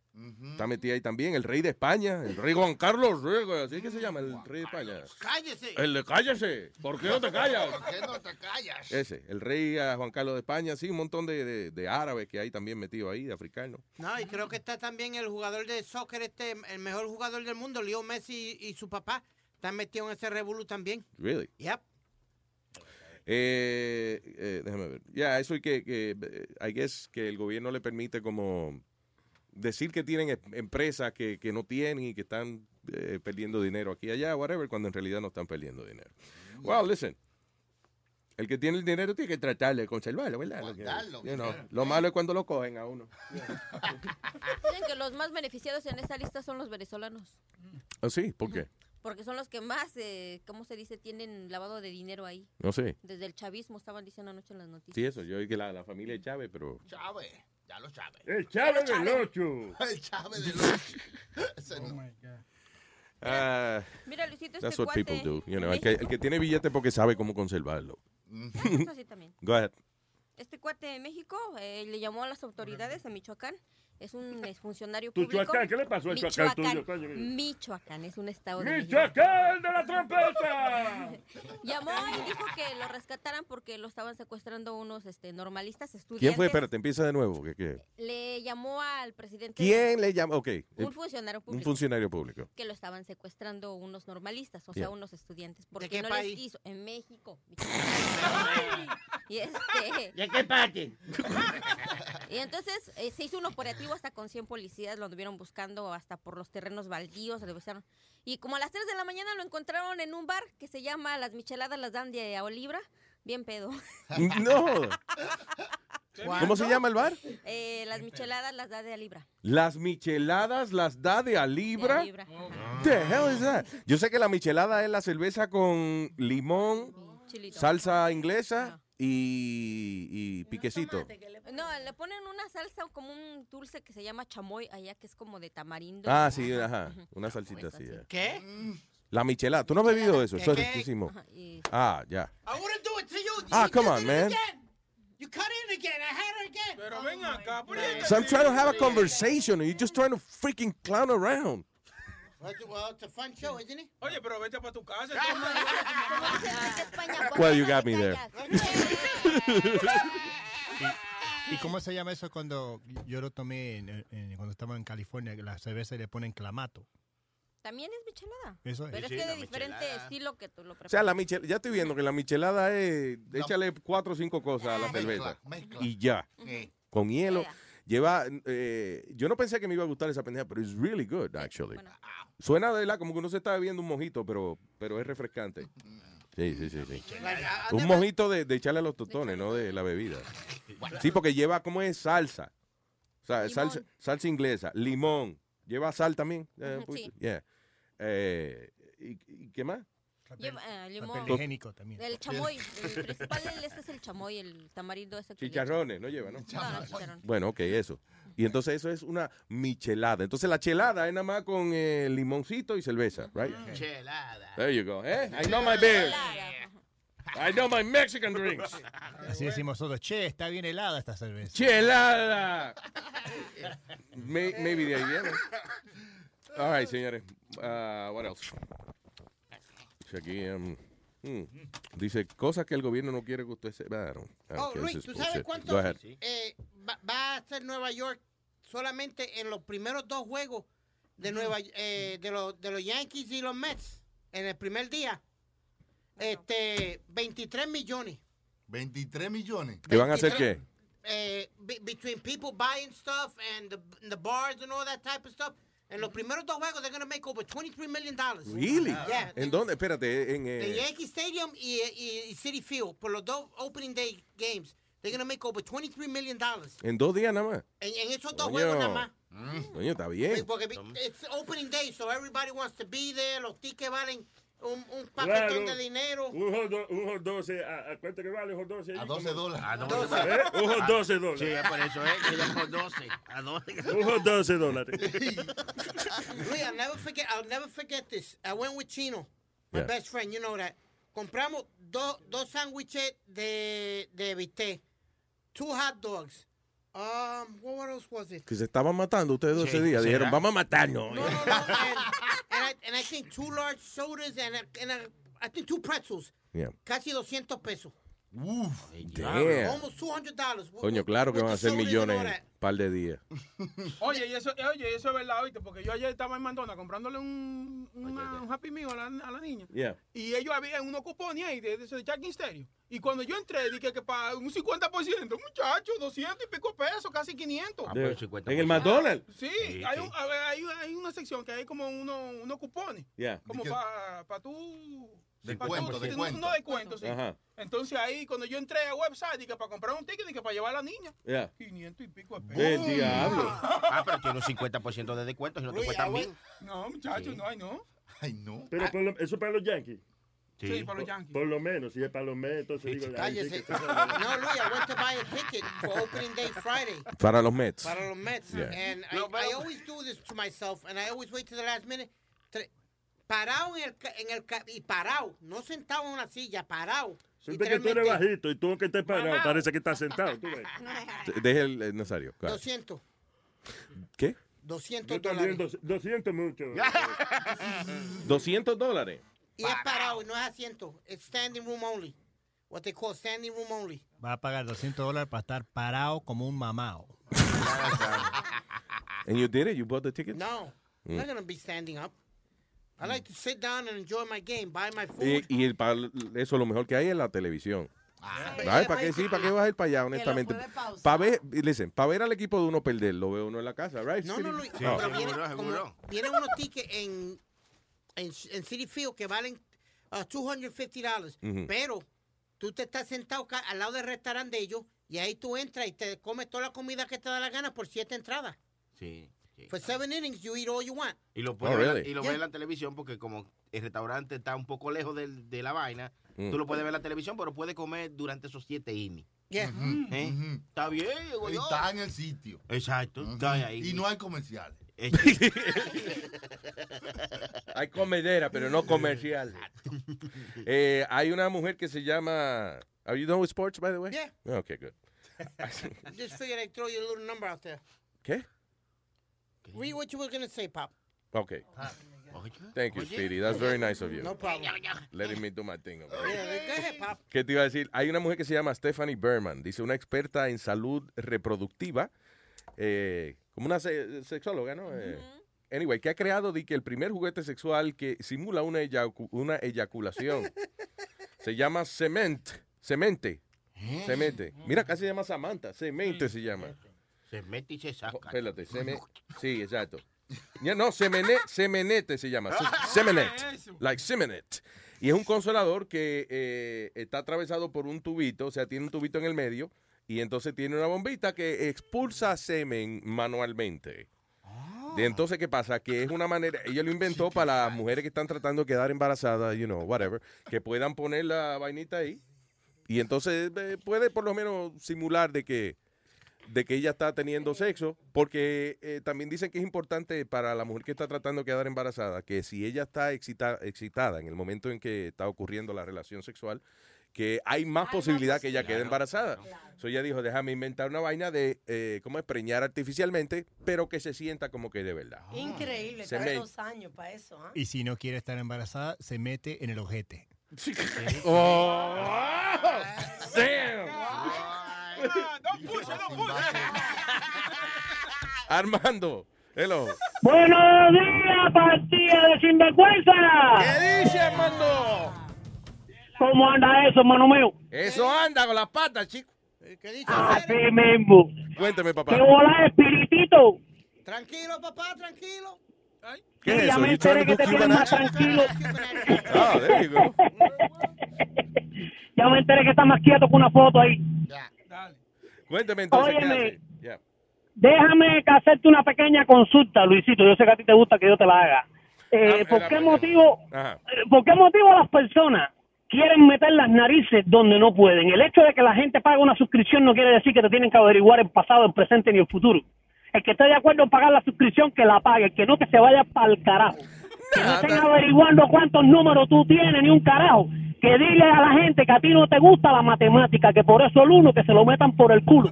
está metida ahí también, el rey de España, el rey Juan Carlos, así que se llama el rey de España. ¡Cállese! El de cállese, ¿por qué no te callas? ¿Por qué no te callas? Ese, el rey Juan Carlos de España, sí, un montón de, de- de árabes que hay también metidos ahí, de africanos. No, y creo que está también el jugador de soccer, este, el mejor jugador del mundo, Leo Messi y su papá, están metidos en ese revolú también. Really? Yep. Eh, eh, déjame ver. Ya, eso y que, que, eh, I guess que el gobierno le permite como decir que tienen em- empresas que, que no tienen y que están eh, perdiendo dinero aquí y allá, whatever, cuando en realidad no están perdiendo dinero. Well, listen. El que tiene el dinero tiene que tratar de conservarlo, ¿verdad? Guardarlo, you know, claro. lo malo es cuando lo cogen a uno. Dicen que los más beneficiados en esta lista son los venezolanos, ¿Ah, sí? ¿Por qué? porque son los que más, eh, ¿cómo se dice?, tienen lavado de dinero ahí. No sé. Desde el chavismo estaban diciendo anoche en las noticias. Sí, eso. Yo oí que la, la familia de Chávez, pero... Chávez, ya lo Chávez. El Chávez del Ocho. El Chávez del Ocho. Ese no. ah, Mira, Luisito, este that's what people cuate do. You know, el, que, el que tiene billete porque sabe cómo conservarlo. Eso sí también. Go ahead. Este cuate de México eh, le llamó a las autoridades a Michoacán. Es un exfuncionario público. Tuchuacán, ¿qué le pasó Chuacán tuyo, coño? Michoacán, es un estado de. ¡Michoacán de la trompeta! Llamó y dijo que lo rescataran porque lo estaban secuestrando unos este, normalistas estudiantes. ¿Quién fue? Espérate, empieza de nuevo. ¿Qué, qué? Le llamó al presidente. ¿Quién le llama? Ok. Un Eh, funcionario Un público. funcionario público. Que lo estaban secuestrando unos normalistas, o Yeah. sea, unos estudiantes. Porque qué no país? les quiso. En México. y este. ¿De qué parte? Y entonces eh, se hizo un operativo hasta con 100 policías, lo anduvieron buscando hasta por los terrenos baldíos, lo buscaron. Y como a las 3 de la mañana lo encontraron en un bar que se llama Las Micheladas las dan de a Olibra, bien pedo. No. ¿Cómo se llama el bar? Eh, las micheladas las da de a libra. Las micheladas las da de a libra. De a libra. The hell is that? Yo sé que la michelada es la cerveza con limón, Chilito. salsa inglesa y, y piquecito. No, le ponen una salsa como un dulce que se llama chamoy allá, que es como de tamarindo. Ah, sí, ajá. Una salsita así. ya. ¿Qué? La michelada. ¿Tú no has bebido eso? Eso es riquísimo. Y- Ah, ya. I wouldn't do it to you. Ah, You come on, man. again. You cut in again. I had her again. Pero ven acá. So I'm trying to have a conversation and you're just trying to freaking clown around. Well, it's- well, it's a fun show, isn't it? Oye, pero vete para tu casa. Well, you got me there. ¿Y cómo se llama eso cuando yo lo tomé en- en- cuando estaba en California? La cerveza le ponen clamato. También es michelada. Eso es. Pero Sí, es que de diferente michelada. estilo que tú lo O sea, preparas. la michel ya estoy viendo que la michelada es, échale cuatro o cinco cosas a la Mezcla, cerveza. mezcla. Y ya. Sí. Con hielo. Lleva, eh, yo no pensé que me iba a gustar esa pendeja, pero es really good, actually. Suena de la como que uno se está bebiendo un mojito, pero, pero es refrescante. Sí, sí, sí, sí. Un mojito de, de echarle a los totones, no de la bebida. Sí, porque lleva, ¿cómo es? Salsa. O sea, salsa, salsa inglesa. Limón. ¿Lleva sal también? Eh, pues, sí. yeah. Eh, ¿y, y qué más? Lleva eh. Papel higiénico también. El chamoy. El principal este es el chamoy, el tamarindo ese. que Chicharrones, no lleva, ¿no? echan. No. Bueno, ok, eso. Y entonces eso es una michelada. Entonces la chelada es nada más con eh, limoncito y cerveza, right? Chelada. There you go. ¿eh? I know my beer. I know my Mexican drinks. Así decimos nosotros, che, está bien helada esta cerveza. Chelada. May- maybe de ahí viene. All right, señores. Uh, what else? Dice Aquí, um, hmm, dice cosas que el gobierno no quiere que usted sepa. Don't- I don't Oh, Luis, ¿tú sabes cuánto eh, va, va a ser Nueva York solamente en los primeros dos juegos de Nueva eh, de, los, de los Yankees y los Mets en el primer día? Este, 23 millones. 23 millones. ¿Que van a hacer qué? eh, be- between people buying stuff and the, the bars and all that type of stuff. En los primeros dos juegos, they're going to make over 23 million dollars. Really? Yeah. ¿En dónde? Espérate, en... The eh, Yankee Stadium y, y- y City Field, por los dos opening day games, they're going to make over 23 million dollars. en dos días nada más. En, en esos dos Coño. juegos nada más. Coño, está bien. Porque it's opening day, so everybody wants to be there. Los tickets valen un, un Claro. paquetón de dinero. Un hot, do- un hot 12, ¿a, a cuánto que vale un hot 12? A 12 dólares. A 12. ¿Eh? Un hot 12 dólares. Sí, es por eso, ¿eh? Que ya por 12. A 12. Un hot 12 dólares. Luis, I'll never forget. I'll never forget this. I went with Chino, my Yeah. best friend. You know that. Compramos dos dos sándwiches de de bistec, two hot dogs. Um, what else was it? Que se estaban matando ustedes Sí, ese día. ¿será? Dijeron, vamos a matarnos. No, no, no. and, and, I, and I think two large sodas and, a- and a- I think two pretzels. Yeah. Casi 200 pesos. Uf. Damn. Almost $200. with- Coño, claro que van a ser millones en un par de días. Oye, y eso, oye, eso es verdad, oíste, porque yo ayer estaba en Mandona comprándole un, una- un Happy Meal a la, a la niña. Yeah. Y ellos habían unos cupones ahí de, de, de Jack Stereo. Y cuando yo entré, dije que para un 50%, muchacho, 200 y pico pesos, casi 500. Ah, pero De- 50%. en el McDonald's. Sí, Sí, hay, sí. un- hay, hay una sección que hay como unos, unos cupones. Yeah. Como para tú... Descuento, pa' tú- descuento. No descuento, sí. Ajá. Entonces ahí, cuando yo entré al website, dije para comprar un ticket, dije para llevar a la niña. Yeah. 500 y pico de pesos. El diablo. Ah, pero tiene un 50% de descuento si no te went- bien. No, muchachos, Sí. no hay, no. Ay, no. Pero por lo- eso es para los Yankees. Sí, para los Yankees. Por lo menos, si es para los Mets, entonces digo, ay, sí, Cállese. No, Luis, I went to buy a ticket for opening day Friday. Para los Mets. Para los Mets. Yeah. And I, I always do this to myself, and I always wait to the last minute. Parado en el, ca- en el ca- y parado, no sentado en una silla, parado. Siempre que tú eres bajito y tú que estés parado, parece que estás sentado. ¿tú ves? Deje el eh, Nazario. claro. 200, ¿Qué? 200 Yo también, dólares. 200 mucho. 200 dólares. Y es parado, no es asiento. It's standing room only. What they call standing room only. Va a pagar 200 dólares para estar parado como un mamao. And you did it? You bought the ticket? No, I'm not going to be standing up. I like to sit down and enjoy my game, buy my food. Y, y el, pa- eso lo mejor que hay es la televisión. Ay, ¿Para qué sí? ¿Para qué vas a ir para allá, honestamente? puede pausar. Para ver, listen, para ver al equipo de uno perder, lo ve uno en la casa, right? No, no, Luis. No. Pero viene, como- vienen unos tickets en, en, en City Field que valen uh, $250. Ujú. Pero tú te estás sentado ca- al lado del restaurante de ellos Y ahí tú entras y te comes toda la comida que te da la gana por siete entradas. Sí. For seven innings, you eat all you want. Y lo, puedes Oh, ver, y lo Yeah. ves en la televisión porque como el restaurante está un poco lejos de, la vaina, Mm. tú lo puedes ver en la televisión, pero puedes comer durante esos siete innings. Yeah. ¿Eh? Está bien, digo yo. Está en el sitio. Exacto, está ahí. Y no hay comerciales. Hay comedera, pero no comercial. Eh, hay una mujer que se llama. Are you done with sports, by the way? Yeah. Okay, good. I just figured I'd throw you a little number out there. ¿Qué? Read what you were going to say, Pop. Okay. Thank you, Speedy. That's very nice of you. No problem. Letting me do my thing. Yeah. ¿Qué te iba a decir? Hay una mujer que se llama Stephanie Berman, dice una experta en salud reproductiva, eh, como una se- sexóloga, ¿no? Eh, anyway, que ha creado di que el primer juguete sexual que simula una, eyacu- una eyaculación se llama cement, cemente, cemente. Mira, casi se llama Samantha, cemente se llama. Se mete y se saca. Espérate, seme, sí, exacto. Ya, no, semene, semenete se llama. se- Semenet. Like semenet. Y es un consolador que eh, está atravesado por un tubito, o sea, tiene un tubito en el medio, y entonces tiene una bombita que expulsa semen manualmente. Y entonces, ¿qué pasa? Que es una manera, ella lo inventó para las mujeres que están tratando de quedar embarazadas, you know, whatever, que puedan poner la vainita ahí. Y entonces eh, puede por lo menos simular de que de que ella está teniendo sexo, porque eh, también dicen que es importante para la mujer que está tratando de quedar embarazada, que si ella está excita- excitada en el momento en que está ocurriendo la relación sexual, que hay más posibilidad que ella quede embarazada. So ella dijo, déjame inventar una vaina de, eh, ¿cómo es? Preñar artificialmente, pero que se sienta como que de verdad. Increíble, Se trae me- dos años para eso. ¿ah? Y si no quiere estar embarazada, se mete en el ojete. Oh, damn. Armando, hello. Buenos días, partida de sinvergüenza. ¿Qué dice, Armando? ¿Cómo anda eso, hermano mío? Eso anda con las patas, chico. Así mismo. Cuéntame, papá. ¿Qué hola, espiritito? Tranquilo, papá, tranquilo. ¿Qué Sí, es ya eso? me enteré que te tienes más tranquilo. Ah, there you go. Ya me enteré que está más quieto que una foto ahí. Cuéntame entonces. Déjame hacerte una pequeña consulta, Luisito. Yo sé que a ti te gusta que yo te la haga. Eh, Ah, ¿Por qué motivo Ajá. Eh, ¿Por qué motivo las personas quieren meter las narices donde no pueden? El hecho de que la gente pague una suscripción no quiere decir que te tienen que averiguar el pasado, el presente ni el futuro. El que esté de acuerdo en pagar la suscripción, que la pague. El que no, que se vaya para el carajo. Que no estén averiguando cuántos números tú tienes, ni un carajo. Que dile a la gente que a ti no te gusta la matemática, que por eso el uno, que se lo metan por el culo.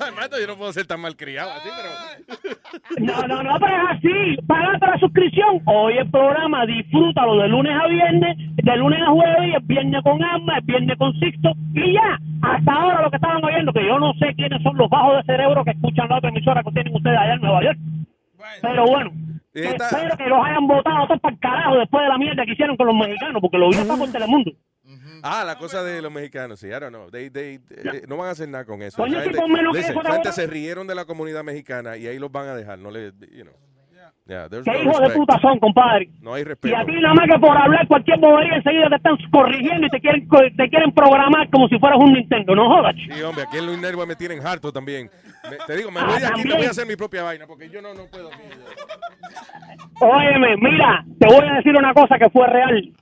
Armando, yo no puedo ser tan malcriado así, pero... No, no, no, pero es así. Pagate la suscripción. Hoy el programa, disfrútalo de lunes a viernes, de lunes a jueves, y el viernes con Alma, el viernes con Sixto, y ya. Hasta ahora lo que estaban oyendo, que yo no sé quiénes son los bajos de cerebro que escuchan la otra emisora que tienen ustedes allá en Nueva York. Pero bueno, Esta- espero que los hayan votado todos para el carajo después de la mierda que hicieron con los mexicanos, porque lo vieron por Telemundo. Ah, la cosa de los mexicanos, sí, I don't know. They- they- eh, no van a hacer nada con eso. Coño, Esa si gente, listen, gente se rieron de la comunidad mexicana y ahí los van a dejar. No le, you know. Yeah, ¿Qué no hijos de puta son, compadre? No hay Y respeto. a ti nada más que por hablar cualquier bobería enseguida te están corrigiendo y te quieren te quieren programar como si fueras un Nintendo, no jodas. Sí, hombre, aquí en Luis Network me tienen harto también. Me- te digo, me Ah, voy de aquí y voy a hacer mi propia vaina porque yo no, no puedo. Óyeme, mira, te voy a decir una cosa que fue real.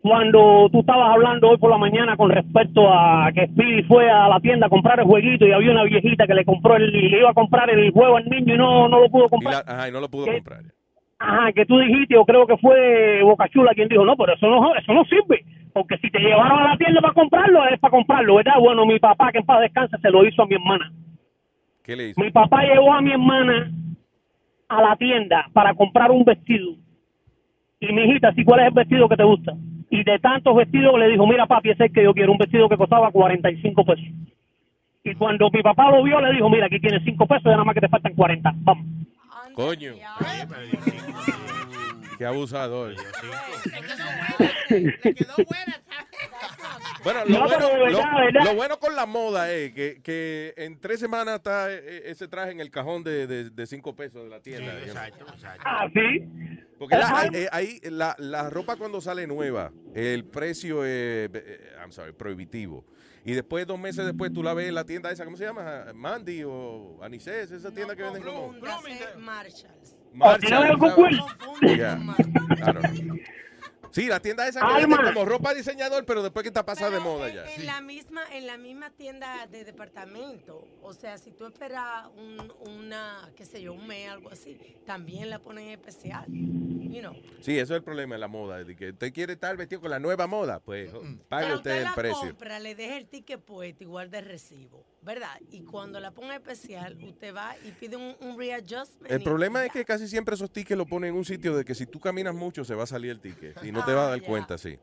Cuando tú estabas hablando hoy por la mañana con respecto a que Speedy fue a la tienda a comprar el jueguito y había una viejita que le compró el, le iba a comprar el juego al niño y no, no lo pudo Y comprar. la- ajá, y no lo pudo comprar. Ajá, que tú dijiste, yo creo que fue Bocachula quien dijo, no, pero eso no, eso no sirve. Porque si te llevaron a la tienda para comprarlo, es para comprarlo, ¿verdad? Bueno, mi papá, que en paz descanse, se lo hizo a mi hermana. ¿Qué le hizo? Mi papá llevó a mi hermana a la tienda para comprar un vestido. Y mi hijita, ¿sí cuál es el vestido que te gusta? Y de tantos vestidos le dijo, mira papi, ese es el que yo quiero, un vestido que costaba 45 pesos. Y cuando mi papá lo vio, le dijo, mira, aquí tienes 5 pesos, ya nada más que te faltan 40. Vamos. Coño. Qué abusador. Bueno, lo, No, bueno, verdad, lo- de verdad. lo bueno con la moda es que, que en tres semanas está eh, ese traje en el cajón de, de, de cinco pesos de la tienda. Exacto, exacto. Ah, sí. Porque la, eh, ahí la, la ropa cuando sale nueva, el precio es, eh, I'm sorry, prohibitivo. Y después, dos meses después, tú la ves en la tienda esa, ¿cómo se llama? Mandy o Anisés, esa tienda que venden como... Marshalls. Marshall, algo ¿sabes? cool. Yeah. I don't know. Sí, la tienda esa que como ropa diseñador, pero después que está pasada de moda ya. En la misma, en la misma tienda de departamento, o sea, si tú esperas un, una, qué sé yo, un mes, algo así, también la ponen especial. You know. Sí, eso es el problema de la moda. De que usted quiere estar vestido con la nueva moda, pues pague Pero usted usted el la precio. compra, le deja el ticket puesto igual de recibo, ¿verdad? Y cuando la ponga especial, usted va y pide un, un readjustment. El problema es que casi siempre esos tickets lo ponen en un sitio de que si tú caminas mucho se va a salir el ticket y no te vas a dar cuenta, sí.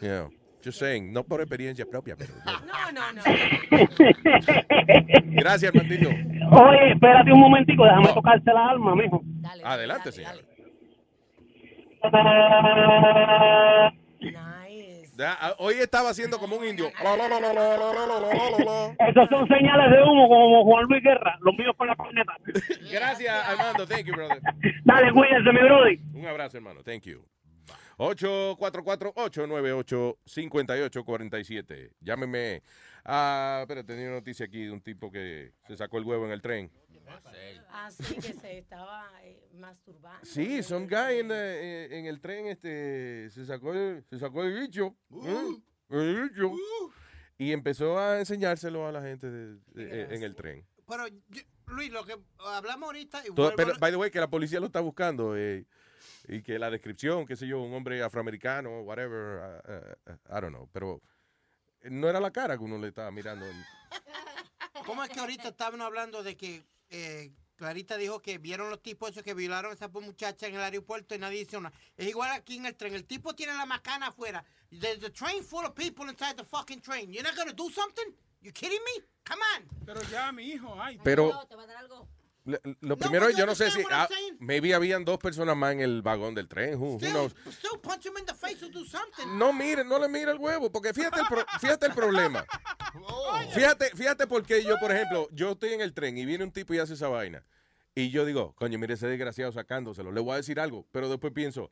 Yeah. Just saying, no por experiencia propia, pero... No, no, no. Gracias, Martito. Oye, espérate un momentico, déjame tocarte la alma, mijo. Adelante, señor. Ya, Hoy estaba haciendo como un indio. Esos son señales de humo como Juan Luis Guerra, los míos con la corneta. Gracias, Armando. Thank you, brother. Dale, cuídense, mi brother. Un abrazo, hermano. Thank you. 844-898-5847. Llámeme. Ah, pero tenía una noticia aquí de un tipo que se sacó el huevo en el tren. Así que se estaba eh, masturbando. Sí, some guy en, eh, el tren este, se, sacó el, se sacó el bicho. ¿eh? El bicho. Y empezó a enseñárselo a la gente de- de- en el tren. Pero, yo- Luis, lo que hablamos ahorita... y Todo- vuelvo pero, a- by the way, que la policía lo está buscando eh, y que la descripción, qué sé yo, un hombre afroamericano, whatever, uh, uh, uh, I don't know, pero no era la cara que uno le estaba mirando. ¿Cómo es que ahorita estaban hablando de que eh, Clarita dijo que vieron los tipos esos que violaron a esa muchacha en el aeropuerto y nadie dice nada? Es igual aquí en el tren. El tipo tiene la macana afuera. There's the train full of people inside the fucking train. You're not gonna do something? You kidding me? Come on. Pero ya, mi hijo, ay. Pero lo, lo primero, yo no sé si, ah, maybe habían dos personas más en el vagón del tren. who- Still, knows? still punch him in the face or do something. No mire, no le mire el huevo, porque fíjate el, pro- fíjate el problema. Fíjate, fíjate porque yo, por ejemplo, yo estoy en el tren y viene un tipo y hace esa vaina. Y yo digo, coño, mire ese desgraciado sacándoselo, le voy a decir algo. Pero después pienso,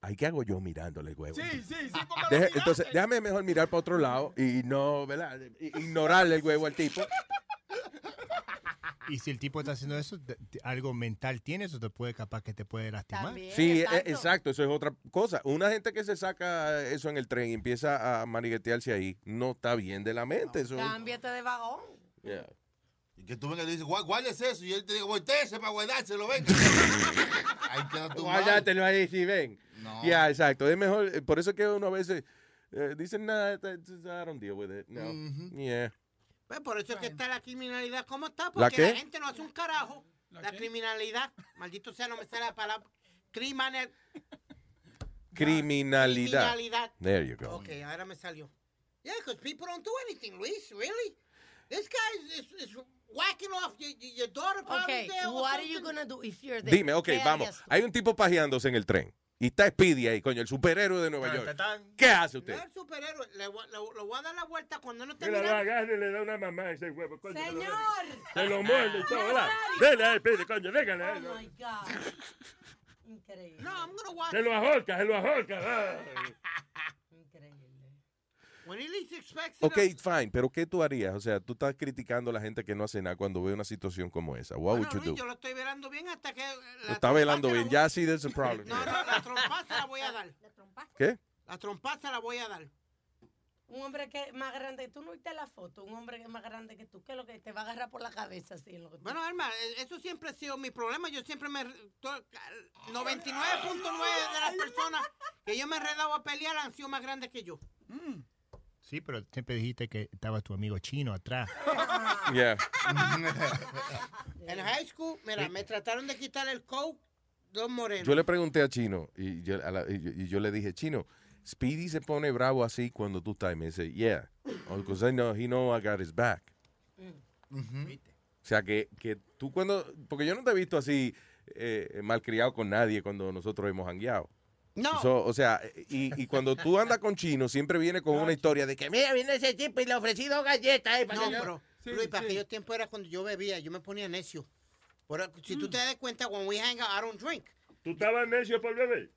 ay, ¿qué hago yo mirándole el huevo? Sí, sí, sí, miraste. entonces, déjame mejor mirar para otro lado y no, ¿verdad? Ignorarle el huevo al tipo. Y si el tipo está haciendo eso, algo mental tiene, eso te puede capaz que te puede lastimar. Sí, e- exacto. eso es otra cosa. Una gente que se saca eso en el tren y empieza a maniguetearse ahí, no está bien de la mente. Eso, Cámbiate de vagón. Yeah. Y que tú vengas y le dices, "Guá- guárdese eso. Y él te dice, volteese para guardárselo, venga. Ahí queda tu mal. Guárdátelo ahí, si ven. No. Ya, exacto. Es mejor, eh, por eso es que uno a veces eh, dice, nada, I don't deal with it. No. Yeah. Pues por eso es que está la criminalidad como está, ¿La porque qué? la, gente no hace un carajo. La, criminalidad, maldito sea, no me sale la palabra. Criminal, Criminalidad. criminalidad. There you go. Ok, ahora me salió. Yeah, because people don't do anything, Luis, really. This guy is, is, is whacking off your, your daughter Okay, there what are you something. gonna do if you're there? Dime, ok, ¿Qué vamos. Hay un tipo pajeándose en el tren. Y está Speedy ahí, coño, el superhéroe de Nueva York. ¿Qué hace usted? No es superhéroe, le, le voy a dar la vuelta cuando no esté Mira, lo y le da una mamá a ese huevo. Coño, se lo- Señor. Se lo muerde y todo, ¿verdad? Dele ahí, pide, coño, déjale. Oh my God. Increíble. No, I'm gonna watch Se lo ajolca, se lo ajolca. When he least expects it, Ok, fine, pero ¿qué tú harías? O sea, tú estás criticando a la gente que no hace nada cuando ve una situación como esa. What would Bueno, you Luis, do? yo lo estoy velando bien hasta que... Lo La está velando la bien. Ya sí, there's a problem. No, no, la trompa se la voy a dar. ¿Qué? La trompa se la voy a dar. Un hombre que es más grande, tú no viste la foto, un hombre que es más grande que tú, ¿qué es lo que te va a agarrar por la cabeza así? En lo que tú- Bueno, Alma, eh, eso siempre ha sido mi problema. Yo siempre me... to- 99.9 de las personas que yo me he enredado a pelear han sido más grandes que yo. Sí, pero siempre dijiste que estaba tu amigo chino atrás. Yeah. En high school, mira, me trataron de quitar el coke dos morenos. Yo le pregunté a Chino y yo, a la- y yo- y yo le dije, Chino, Speedy se pone bravo así cuando tú estás. Y me dice, yeah, because I know, he know I got his back. O sea, que, que tú cuando, porque yo no te he visto así eh, malcriado con nadie cuando nosotros hemos hangueado. No. So, o sea, y, y cuando tú andas con chino, siempre viene con una historia de que, mira, viene ese tipo y le ofrecí dos galletas. eh, para No, que yo-". pero Luis, para aquellos tiempos era cuando yo bebía, yo me ponía necio. Por- si tú te das cuenta, when we hang out, I don't drink. ¿Tú estabas necio por beber?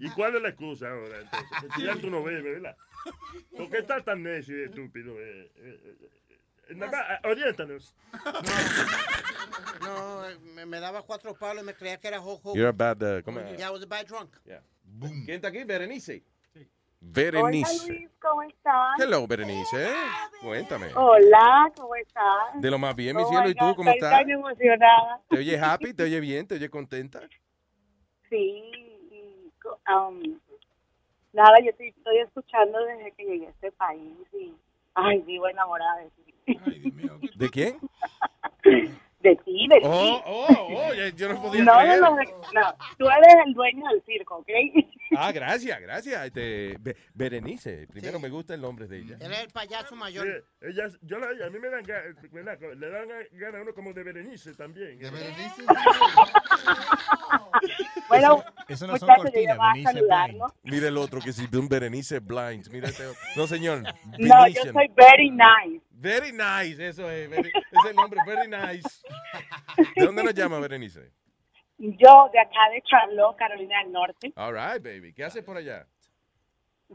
¿Y cuál es la excusa ahora, entonces? Porque ya tú no bebes, ¿verdad? ¿Por qué estás tan necio y estúpido? Eh, eh, eh, eh, nada más, oriéntanos. No, eh, me, me daba cuatro palos y me creía que era jojo. You're a bad, uh, ¿cómo? Yeah, I was a bad drunk. ¿Quién está aquí? Berenice. Hola Berenice. Luis, ¿cómo estás? Hello, Berenice. Cuéntame. Hola, ¿cómo estás? De lo más bien, mi Oh cielo. ¿Y tú cómo estoy estás? tan emocionada. ¿Te oyes happy? ¿Te oyes bien? ¿Te oyes contenta? Sí, um, nada, yo estoy, estoy escuchando desde que llegué a este país y, ay, vivo enamorada de ti. ¿De quién? De ti, de ti. Oh, oh, oh, yo no podía no, creer. no, no, no, tú eres el dueño del circo, ¿ok? Ah, gracias, gracias. Este, Be- Berenice. Primero me gusta el nombre de ella. Él es el payaso mayor. Sí, ellas, yo la, a mí me dan ganas, le dan ganas a uno como de Berenice también. ¿De Berenice? Bueno, Eso no son cortinas, Berenice. Mira el otro que si de un Berenice Blind. Mira este otro. No, señor. No, yo soy very nice. Very nice, eso es. very- es el nombre, very nice. ¿De dónde nos llama Berenice? Yo, de acá de Charlotte, Carolina del Norte, All right, baby. ¿Qué haces por allá?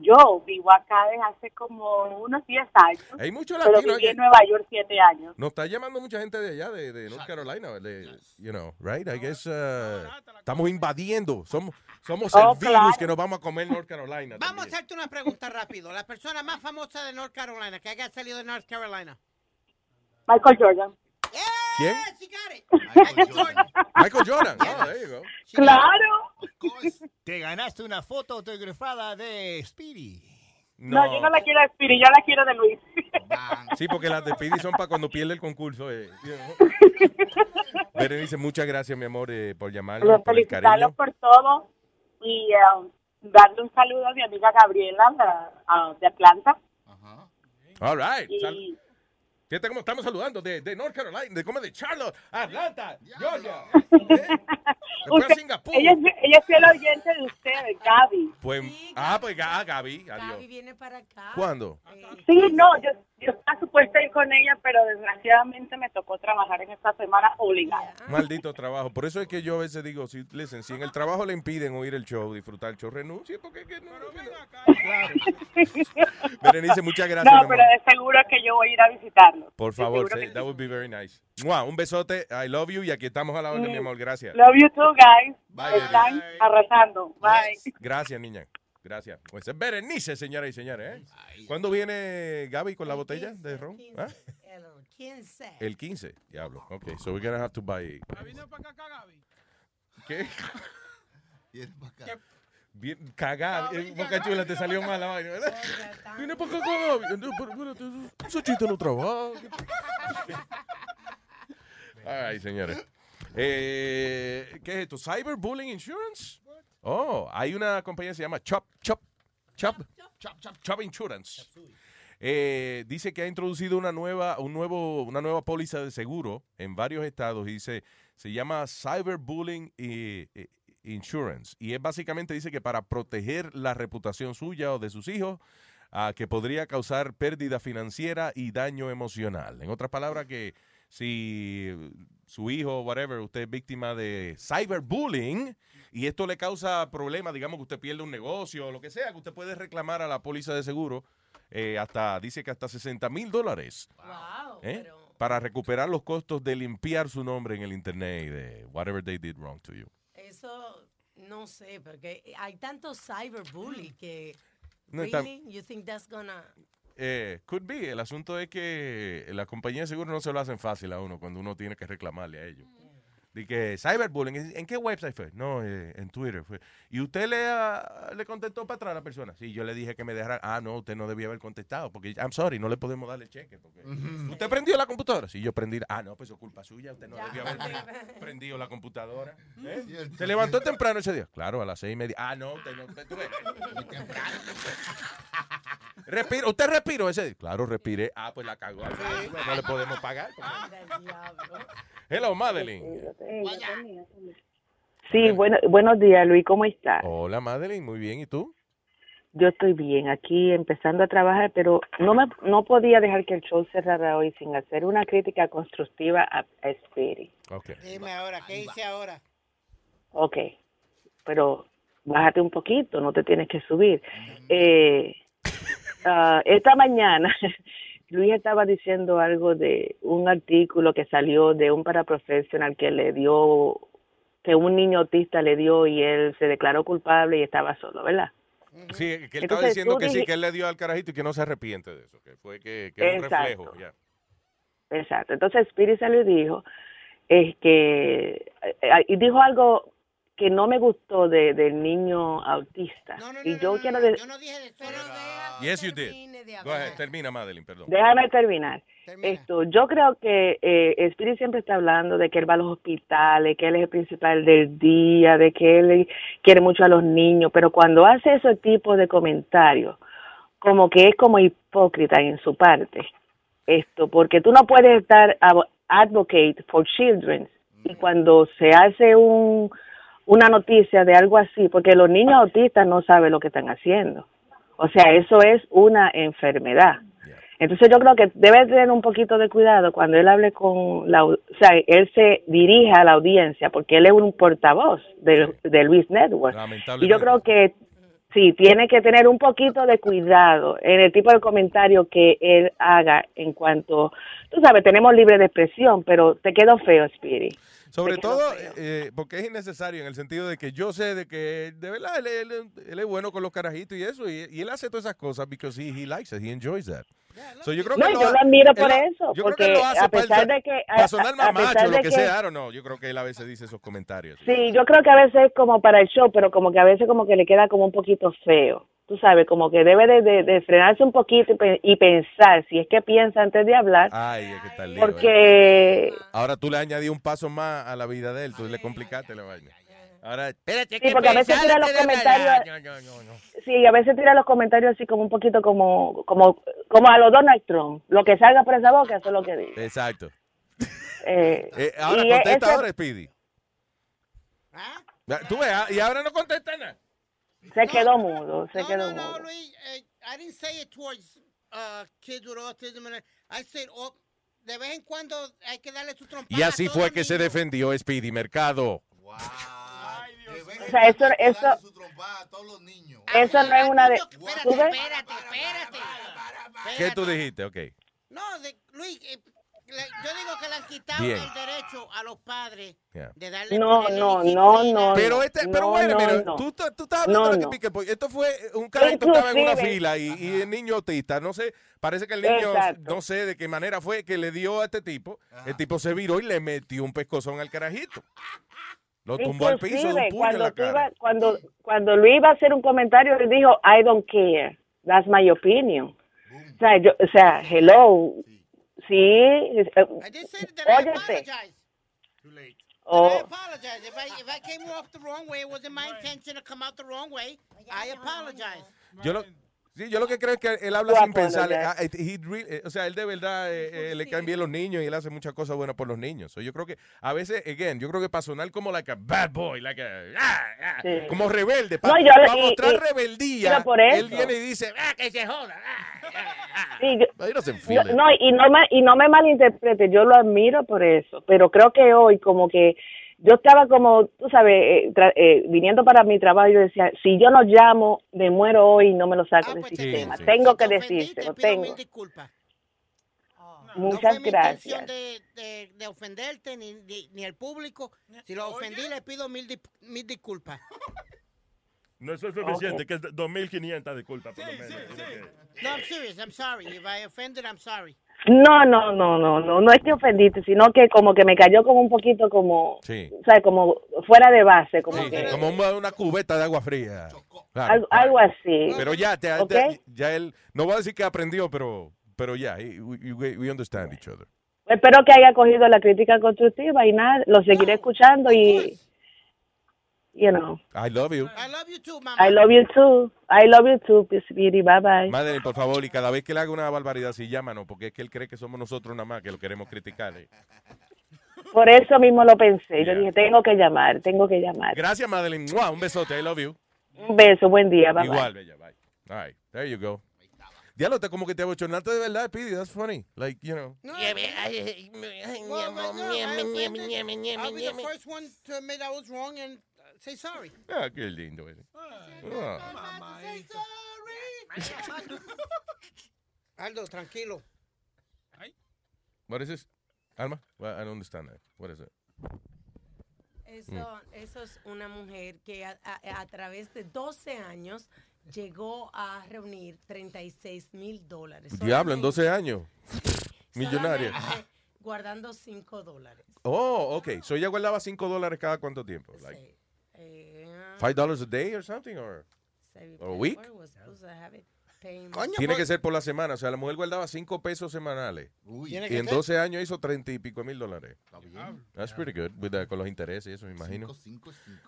Yo vivo acá desde hace como unos 10 años. Hay mucho Pero latino viví aquí. en Nueva York 7 años. Nos está llamando mucha gente de allá, de, de North Carolina, de, you know, right? I guess uh, estamos invadiendo. Somos, somos Oh, el virus claro. que nos vamos a comer North Carolina. Vamos a hacerte una pregunta rápido. La persona más famosa de North Carolina, que haya salido de North Carolina. Michael Jordan. ¿Quién? Michael Jordan. Michael Jordan. Oh, there you go. Claro. Te ganaste una foto autografada de Speedy. No, yo no la quiero de Spiri, yo la quiero de Luis. Sí, porque las de Speedy son para cuando pierde el concurso. eh. Berenice, muchas gracias, mi amor, eh, por llamarnos, Los por el felicitarlos por todo y um, darle un saludo a mi amiga Gabriela la- a- de Atlanta. All right. Y- Sal- ¿Qué te- cómo estamos saludando? De, de North Carolina, de, como de Charlotte, Atlanta, Georgia. Después a Singapur. ella, es- ella es fiel oyente de ustedes, Gaby. Pues, ah, pues ah, Gaby, adiós. Gaby viene para acá. ¿Cuándo? Sí, no, yo, yo estaba supuesta ir con ella, pero desgraciadamente me tocó trabajar en esta semana obligada. Maldito trabajo. Por eso es que yo a veces digo, si, listen, si en el trabajo le impiden oír el show, disfrutar el show, renuncie, porque es que no, no. Claro. Berenice, muchas gracias, no, pero de seguro que yo voy a ir a visitarlo. Por favor, say- that would be very nice. Mua, un besote, I love you, y aquí estamos a la orden, Mm. mi amor, gracias. Love you too, guys. Bye, Están arrasando. Bye. Gracias, niña. Gracias. Pues es Berenice, señoras y señores. ¿eh? ¿Cuándo viene Gaby con la botella de ron? ¿Ah? El 15. El 15. Diablo. Ok, so we're gonna have to buy. ¿Qué? Bien cagada. Eh, Boca chula, te salió mal la vaina, ¿verdad? Viene para acá, Gaby. No, eso- Esos chistes no trabajan. Ay, señores. Eh, ¿Qué es esto? ¿Cyberbullying Insurance? Oh, hay una compañía que se llama Chop, Chop, Chop, Chop Insurance. Eh, dice que ha introducido una nueva, un nuevo, una nueva póliza de seguro en varios estados y dice, se llama Cyberbullying eh, eh, Insurance. Y es básicamente dice que para proteger la reputación suya o de sus hijos, ah, que podría causar pérdida financiera y daño emocional. En otras palabras, que si su hijo, whatever, usted es víctima de cyberbullying y esto le causa problemas, digamos que usted pierde un negocio o lo que sea, que usted puede reclamar a la póliza de seguro eh, hasta, dice que hasta 60 mil dólares. ¿eh? Para recuperar los costos de limpiar su nombre en el internet y de whatever they did wrong to you. Eso no sé, porque hay tanto cyberbully que. No, really? You think that's gonna. Eh, could be. El asunto es que la compañía de seguro no se lo hacen fácil a uno cuando uno tiene que reclamarle a ellos. De que cyberbullying, ¿en qué website fue? No, eh, en Twitter fue. ¿Y usted le, ah, le contestó para atrás a la persona? Sí, yo le dije que me dejara. Ah, no, usted no debía haber contestado porque, I'm sorry, no le podemos darle cheque. Porque... ¿Usted prendió la computadora? Sí, yo prendí. Ah, no, pues es culpa suya. Usted no debió haber pre- prendido la computadora. ¿Eh? ¿Se levantó temprano ese día? Claro, a las seis y media. Ah, no, usted no. Usted, ves. Respiro, ¿Usted respiró ese día? Claro, respiré. Ah, pues la cagó. No le podemos pagar. porque- Hello, Madeline. Sí, bueno, buenos días, Luis, ¿cómo estás? Hola, Madeline, muy bien. ¿Y tú? Yo estoy bien, aquí empezando a trabajar, pero no me no podía dejar que el show cerrara hoy sin hacer una crítica constructiva a, a Spirit. Ok. Dime ahora, ¿qué hice ahora? Ok, pero bájate un poquito, no te tienes que subir. Eh, ah, esta mañana Luis estaba diciendo algo de un artículo que salió de un paraprofesional que le dio, que un niño autista le dio y él se declaró culpable y estaba solo, ¿verdad? Sí, que él estaba diciendo que sí, que él le dio al carajito y que no se arrepiente de eso, que fue que, que un reflejo. ya. Exacto. Entonces Spirit salió y dijo es que eh, y dijo algo que no me gustó de, del niño autista. y yo quiero de- Yes, you did. Go ahead, termina, Madeline, perdón. Déjame terminar. Esto, yo creo que eh, Spirit siempre está hablando de que él va a los hospitales, que él es el principal del día, de que él quiere mucho a los niños, pero cuando hace ese tipo de comentarios, como que es como hipócrita en su parte. Esto, porque tú no puedes estar advocate for children y cuando se hace un una noticia de algo así, porque los niños autistas no saben lo que están haciendo. O sea, eso es una enfermedad. Entonces yo creo que debe tener un poquito de cuidado cuando él hable con la, o sea, él se dirija a la audiencia porque él es un portavoz del, del Luis Network. Y yo creo que sí, tiene que tener un poquito de cuidado en el tipo de comentario que él haga en cuanto, tú sabes, tenemos libre de expresión, pero te quedó feo, Spirit. Sobre todo feo. eh, porque es innecesario en el sentido de que yo sé de que de verdad él, él- él es bueno con los carajitos y eso, y, y él hace todas esas cosas because he, he likes it, he enjoys that. So, yo creo No, que yo lo admiro por lo- eso, Yo creo porque que él lo hace a para, pesar de que- para a- sonar a más macho, pesar lo de que, que- sea, don't know. Yo creo que él a veces dice esos comentarios. Sí, yo creo que a veces es como para el show, pero como que a veces como que le queda como un poquito feo. Tú sabes, como que debe de, de- de frenarse un poquito y, pe- y pensar, si es que piensa antes de hablar, Ay, es que está lío, porque Ahora tú le añadí un paso más a la vida de él, tú le complicaste la vaina. Ahora, espérate, Sí, porque a veces tira los comentarios. Sí, a veces tira los comentarios así como un poquito como como como a los Donald Trump. Lo que salga por esa boca, eso es lo que dice. Exacto. Eh, Eh, ahora y contesta ese- ahora, Speedy. Ya, Tú ves, ah, y ahora no contesta nada. Se quedó mudo, se no, quedó no, no, mudo. Luis, eh, I didn't say it towards uh, kids with autism. I said, oh, de vez en cuando hay que darle su trompada. Y así fue que se defendió Speedy Mercado. O sea, eso eso eso no es una de ¿tú ves? ¿Qué tú dijiste? Ok. No, de, Luis, eh, le- yo digo que le han quitado Bien. el derecho a los padres de darle No, no, no, no. Pero no, este, pero no, bueno, no, mira, no. tú, tú, tú estabas hablando No, de típica, porque esto fue un carajito que estaba en una fila y, y el niño autista, no sé, parece que el niño, Exacto. no sé de qué manera fue que le dio a este tipo, el tipo se viró y le metió un pescozón al carajito. Lo tumbó al piso de un en cuando, la cara. iba- cuando, cuando Luis iba a hacer un comentario, él dijo, I don't care. That's my opinion. O sea, yo, o sea hello. Sí. eh, Óyete. Oh, I apologize. If I, if I came off the wrong way, it wasn't my intention to come out the wrong way. I apologize. Yo lo, sí, yo lo que creo es que él habla sin pensar. Ah, eh, o sea, él de verdad eh, eh, le caen bien los niños y él hace muchas cosas buenas por los niños. So, yo creo que a veces, again, yo creo que para sonar como like a bad boy, like a, ah, ah, Sí. como rebelde, para No, yo le- y- mostrar y- rebeldía, él viene y dice, ah, que se joda. sí, yo- no se no, y no me y no me malinterprete, yo lo admiro por eso, pero creo que hoy como que yo estaba como, tú sabes, eh, tra- eh, viniendo para mi trabajo, yo decía, si yo no llamo, me muero hoy y no me lo saco del sistema. sí. Tengo que te ofendiste, decírselo, pido tengo. mil disculpas. Muchas no fue mi gracias. intención de, de, de ofenderte ni, ni, ni al público. Si lo ofendí, le pido mil, di- mil disculpas. No eso es suficiente, que es 2.500 disculpas por lo menos. No, I'm serious. I'm sorry. If I offended, I'm sorry. No, no, no, no, no, no es que ofendiste, sino que como que me cayó como un poquito como, Sí. o sea, como fuera de base, como Sí, que como una, una cubeta de agua fría. Claro. algo, algo así. Pero ya, te- ¿Ok? te- ya él, no voy a decir que aprendió, pero, pero ya, we- we understand each other. Espero que haya cogido la crítica constructiva y nada, lo seguiré escuchando y, you know, I love you. I love you too, I love you too, I love you too, Beauty, bye bye. Madre, por favor, y cada vez que le haga una barbaridad, sí, llámanos, porque es que él cree que somos nosotros nada más que lo queremos criticar. eh. Por eso mismo lo pensé. Yo dije, tengo que llamar, tengo que llamar. Gracias, Madeline. Mua, Un besote. I love you. Un beso, buen día. Bye, bye. Igual, bella. Bye. All right. There you go. Diablo, te como que te abochornaste de verdad, Pidi. That's funny. Like, you know. I'll be the first one to admit I was wrong and say sorry. Ah, qué lindo eres. Ah. Aldo, tranquilo. What is this? Alma? Well, I don't understand that. What is it? Eso, eso es una mujer que a, a- a través de 12 años llegó a reunir 36 mil dólares. Diablo, en 12 años. Millonaria. Guardando 5 dólares. Oh, ok. So ella guardaba 5 dólares cada cuánto tiempo? Like Eh, $5 dollars a day or something? Or, or a week? Tiene que ser por la semana. O sea, la mujer guardaba 5 pesos semanales. Tiene Y que en ser- 12 años hizo 30 y pico mil dólares. That's pretty good. with the- con los intereses y eso, me imagino.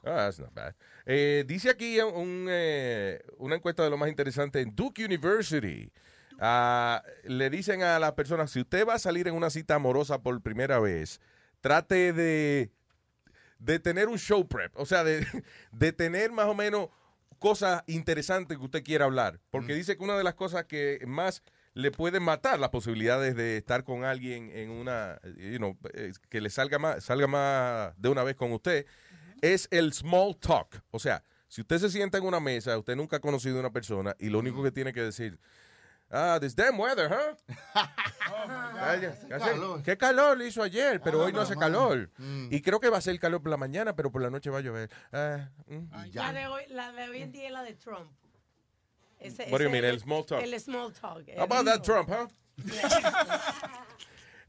Ah, that's not bad. Eh, dice aquí un, eh, una encuesta de lo más interesante en Duke University. Ah, le dicen a las personas, si usted va a salir en una cita amorosa por primera vez, trate de, de tener un show prep. O sea, de, de tener más o menos cosas interesantes que usted quiera hablar. Porque dice que una de las cosas que más le pueden matar las posibilidades de estar con alguien en una, you know, que le salga más, salga más de una vez con usted, es el small talk. O sea, si usted se sienta en una mesa, usted nunca ha conocido a una persona y lo único que tiene que decir, ah, this damn weather, huh? Vaya, Qué calor. Qué calor hizo ayer, pero Ah, hoy no hace man. calor. Mm. Y creo que va a ser calor por la mañana, pero por la noche va a llover. Ah, mm. La de, hoy, la de hoy en día es la de Trump. Ese- What do you mean, el small talk? El small talk. How about that Trump, huh?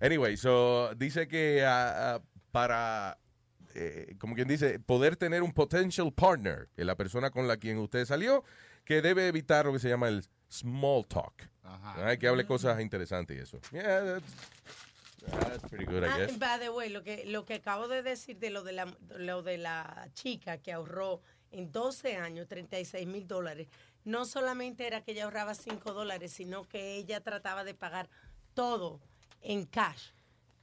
Anyway, so dice que ah, para, eh, como quien dice, poder tener un potential partner, que la persona con la quien usted salió, que debe evitar lo que se llama el small talk. Ah, que hable cosas interesantes y eso. Yeah, that's, that's pretty good, I Ah, guess. by the way, lo que, lo que acabo de decir de lo de, la, lo de la chica que ahorró en 12 años 36 mil dólares, no solamente era que ella ahorraba 5 dólares, sino que ella trataba de pagar todo en cash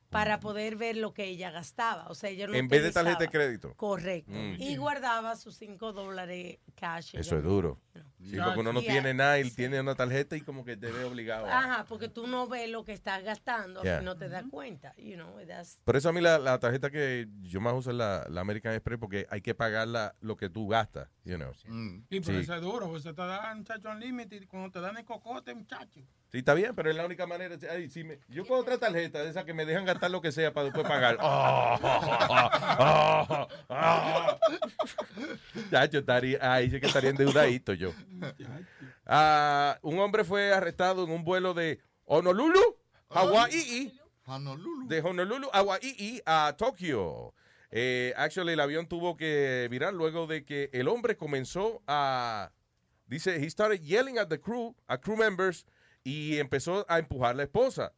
para poder ver lo que ella gastaba. O sea, ella no En vez de utilizaba- tarjeta de crédito. Correcto. Mm. Y guardaba sus 5 dólares cash. Eso es duro. Sí, porque uno no Yeah. tiene nada y tiene una tarjeta y como que te ve obligado. a- Ajá, porque tú no ves lo que estás gastando Yeah. y no te das cuenta. You know, that's- Por eso a mí la, la tarjeta que yo más uso es la, la American Express porque hay que pagarla lo que tú gastas, you know. Sí, pero Sí. eso es duro, pues se te da, muchacho, unlimited, cuando te dan el cocote, muchacho. Sí, está bien, pero es la única manera. Ay, si me- yo con otra tarjeta de esa que me dejan gastar lo que sea para después pagar. Oh, oh, oh, oh. Chacho, estaría, ahí sí que estaría endeudadito yo. Ah, un hombre fue arrestado en un vuelo de Honolulu, Hawaii. De Honolulu, Hawaii a Tokio. Eh, actually, el avión tuvo que virar luego de que el hombre comenzó a. Dice, he started yelling at the crew, a crew members, y empezó a empujar a la esposa.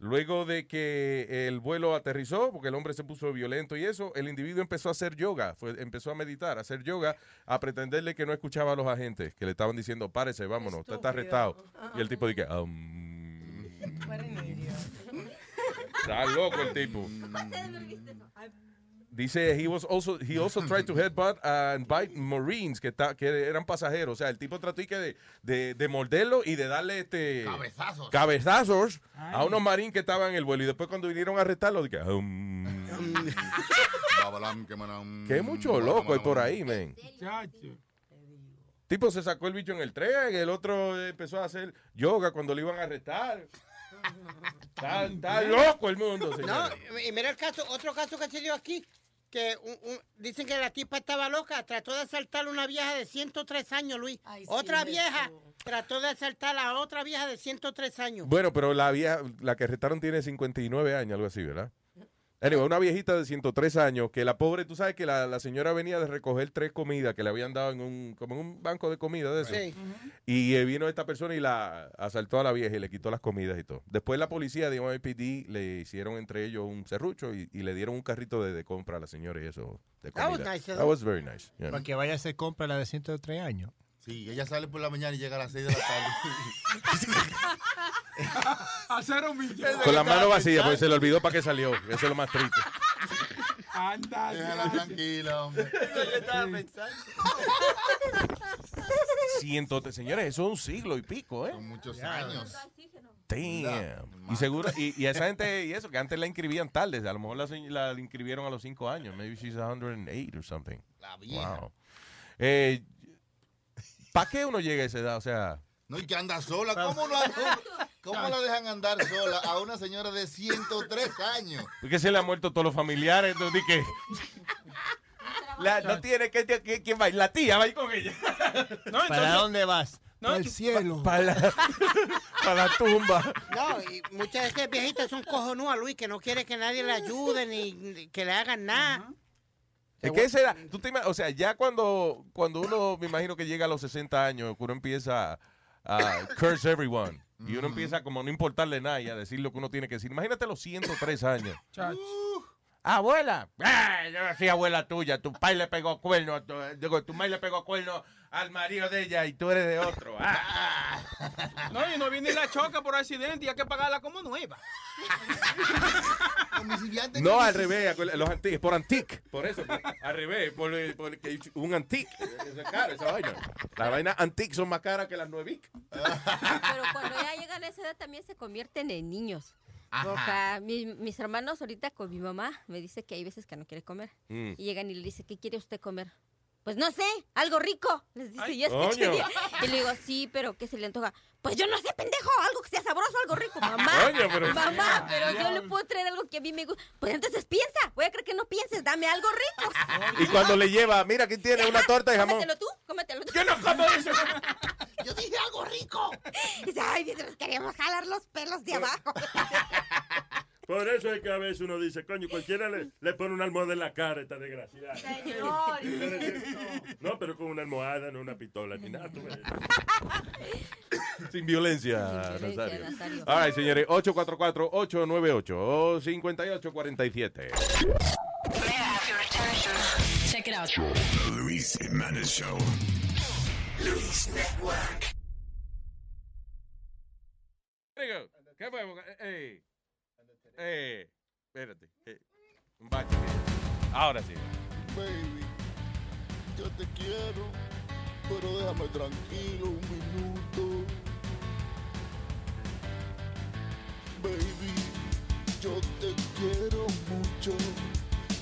Luego de que el vuelo aterrizó, porque el hombre se puso violento y eso, el individuo empezó a hacer yoga, fue, empezó a meditar, a hacer yoga, a pretenderle que no escuchaba a los agentes, que le estaban diciendo, párese, vámonos, usted está arrestado. Y el tipo dije, um, está loco el tipo. Dice, he was also, he also tried to headbutt and bite Marines que, está, que eran pasajeros. O sea, el tipo trató de, de, de morderlo y de darle este Cabezazos. cabezazos a unos marines que estaban en el vuelo. Y después cuando vinieron a arrestarlo, dije, um, que mucho loco hay por ahí, men. Tipo se sacó el bicho en el tren, el otro empezó a hacer yoga cuando lo iban a arrestar. Está, está loco el mundo, No, señor. y mira el caso, otro caso que se dio aquí, que un- un- dicen que la tipa estaba loca, trató de asaltar a una vieja de 103 años, Luis. otra vieja trató de asaltar a otra vieja de 103 años. Bueno, pero la vieja, la que arrestaron tiene 59 años, algo así, ¿verdad? Anyway, una viejita de 103 años, que la pobre, tú sabes que la, la señora venía de recoger tres comidas que le habían dado en un, como en un banco de comida de eso. Sí. Y eh, vino esta persona y la asaltó a la vieja y le quitó las comidas y todo. Después la policía de NYPD le hicieron entre ellos un serrucho y, y le dieron un carrito de, de compra a la señora y eso. De That was comida. nice of That them. was very nice. yeah. Para que vaya a hacer compra la de 103 años. Sí, ella sale por la mañana y llega a las 6 de la tarde. A cero millones. Con la mano vacía, porque se le olvidó para qué salió. Eso es lo más triste. Anda, Déjala tranquila, hombre. Yo estaba pensando. Ciento, señores, eso es un siglo y pico, ¿eh? Son muchos años. Damn. Y seguro, y, y esa gente, y eso, que antes la inscribían tarde, a lo mejor la inscribieron a los 5 años. Maybe she's 108 or something. La vieja. Wow. Eh, ¿Para qué uno llega a esa edad? O sea, No, y que anda sola. ¿Cómo, no, cómo la dejan andar sola a una señora de 103 años? ¿por qué se le han muerto todos los familiares? Entonces, di que la- no tiene que, que- ¿quién va? La tía va a ir con ella. ¿Para dónde vas? No, Al cielo. Para la, para la tumba. No, y muchas de esas viejitas son cojonúas, Luis, que no quiere que nadie le ayude ni ni que le hagan nada. Es que esa edad, tú te o sea, ya cuando, cuando uno, me imagino que llega a los 60 años, uno empieza a curse everyone. Y uno empieza como no importarle nada y a decir lo que uno tiene que decir. Imagínate los 103 años. Abuela, ah, yo soy abuela tuya, tu pai le pegó cuerno, a tu, digo, tu mai le pegó cuerno al marido de ella y tú eres de otro. Ah. No, y no viene la choca por accidente y hay que pagarla como nueva. No, al revés, los anti- por antique, por eso, por- al revés, por, porque un antique, eso es caro, esa vaina. Las vainas antique son más caras que las nuevic. Pero cuando ya llegan a esa edad también se convierten en niños. Porque mi- mis hermanos ahorita con mi mamá me dice que hay veces que no quiere comer. Mm. Y llegan y le dice, ¿qué quiere usted comer? Pues no sé, algo rico. Les dice, Ay, "¿Y este coño. qué?". Y le digo, sí, pero ¿qué se le antoja? Pues yo no sé, pendejo, algo que sea sabroso, algo rico. Mamá, Coño, pero- mamá, pero yo le puedo traer algo que a mí me gusta. Pues entonces piensa, voy a creer que no pienses, dame algo rico. Y cuando le lleva, mira, aquí tiene una torta de jamón. Cómetelo tú, cómetelo tú. Yo no como eso. Yo dije algo rico. Dice, ay, dice, nos queríamos jalar los pelos de abajo. Por eso es que a veces uno dice, coño, cualquiera le, le pone una almohada en la cara esta desgraciada. Señor. No, pero con una almohada, no una pistola ni nada. tú. Sin violencia, Sin violencia, Nazario. Nazario. All right, señores, 844-898-5847. Check it out. The Luis Jimenez Show. Luis Network. Digo, ¿Qué fue? Eh, espérate. eh, un bache. Ahora sí. Baby, yo te quiero, pero déjame tranquilo un minuto. Baby, yo te quiero mucho,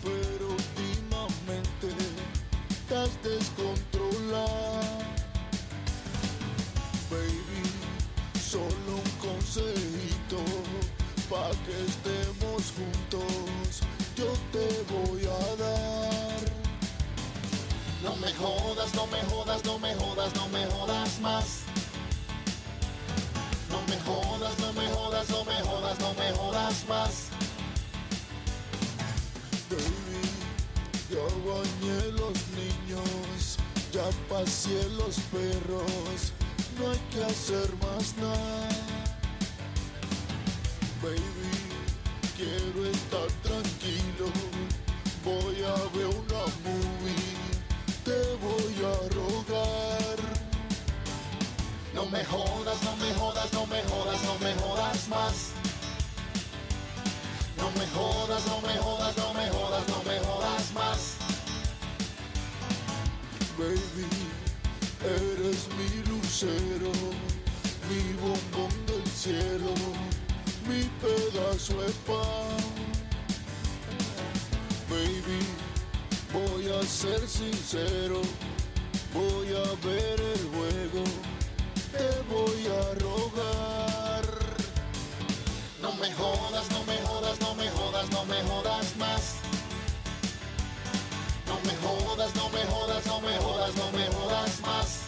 pero últimamente estás descontrolada. Baby, solo pa' que estemos juntos. Yo te voy a dar. No me jodas, no me jodas, no me jodas, no me jodas más. No me jodas, no me jodas, no me jodas, no me jodas más. Baby, ya bañé los niños, ya pasé los perros, no hay que hacer más nada. Baby, quiero estar tranquilo, voy a ver una movie, te voy a rogar. No me jodas, no me jodas, no me jodas, no me jodas más. No me jodas, no me jodas, no me jodas, no me jodas más. Baby, eres mi lucero, mi bombón del cielo, mi pedazo de pan. Baby, voy a ser sincero, voy a ver el juego, te voy a rogar. No me jodas, no me jodas, no me jodas, no me jodas más. No me jodas, no me jodas, no me jodas, no me jodas más.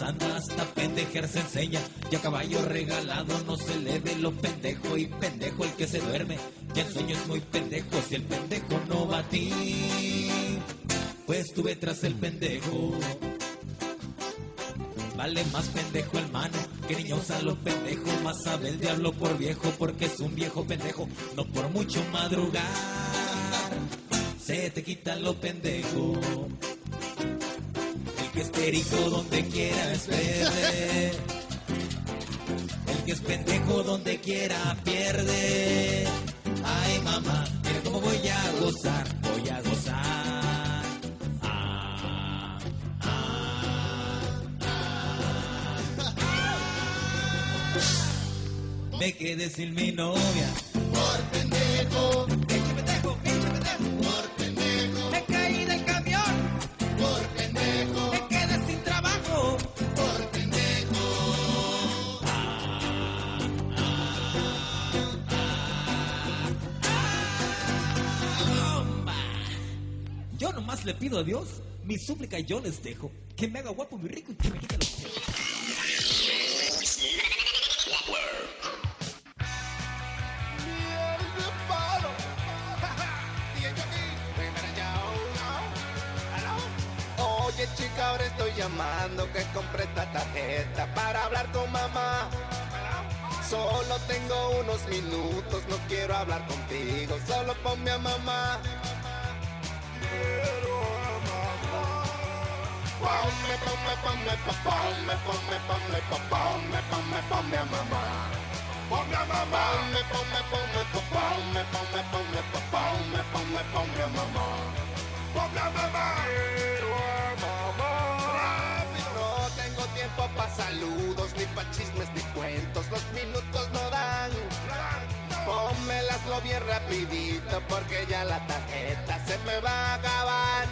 Anda hasta pendejear se enseña. Y a caballo regalado no se le ve lo pendejo. Y pendejo el que se duerme. Y en sueño es muy pendejo. Si el pendejo no va a ti, pues estuve tras el pendejo. Vale más pendejo el mano que niño usa los pendejos. Más sabe el diablo por viejo porque es un viejo pendejo. No por mucho madrugar, se te quita lo pendejo. El que es perico donde quiera es verde. El que es pendejo donde quiera pierde. Ay mamá, mira cómo voy a gozar, voy a gozar. Ah, Me quedé sin mi novia. Por pendejo. Pinche pendejo, pinche pendejo. Por Le pido a Dios mi súplica yo les dejo que me haga guapo, muy rico y que me quite los Oye chica, ahora estoy llamando que compré esta tarjeta para hablar con mamá. Solo tengo unos minutos, no quiero hablar contigo, solo ponme a mamá. Ponme, ponme, ponme, po- ponme, ponme, ponme, po- ponme, ponme, ponme a mamá. Ponme a mamá. Ponme, ponme, ponme, po- ponme, ponme, ponme, po- ponme, ponme, ponme a mamá. Ponme a mamá. Quiero a mamá. No tengo tiempo pa' saludos, ni pa' chismes, ni cuentos. Los minutos no dan. Pónmelaslo bien rapidito porque ya la tarjeta se me va a acabar.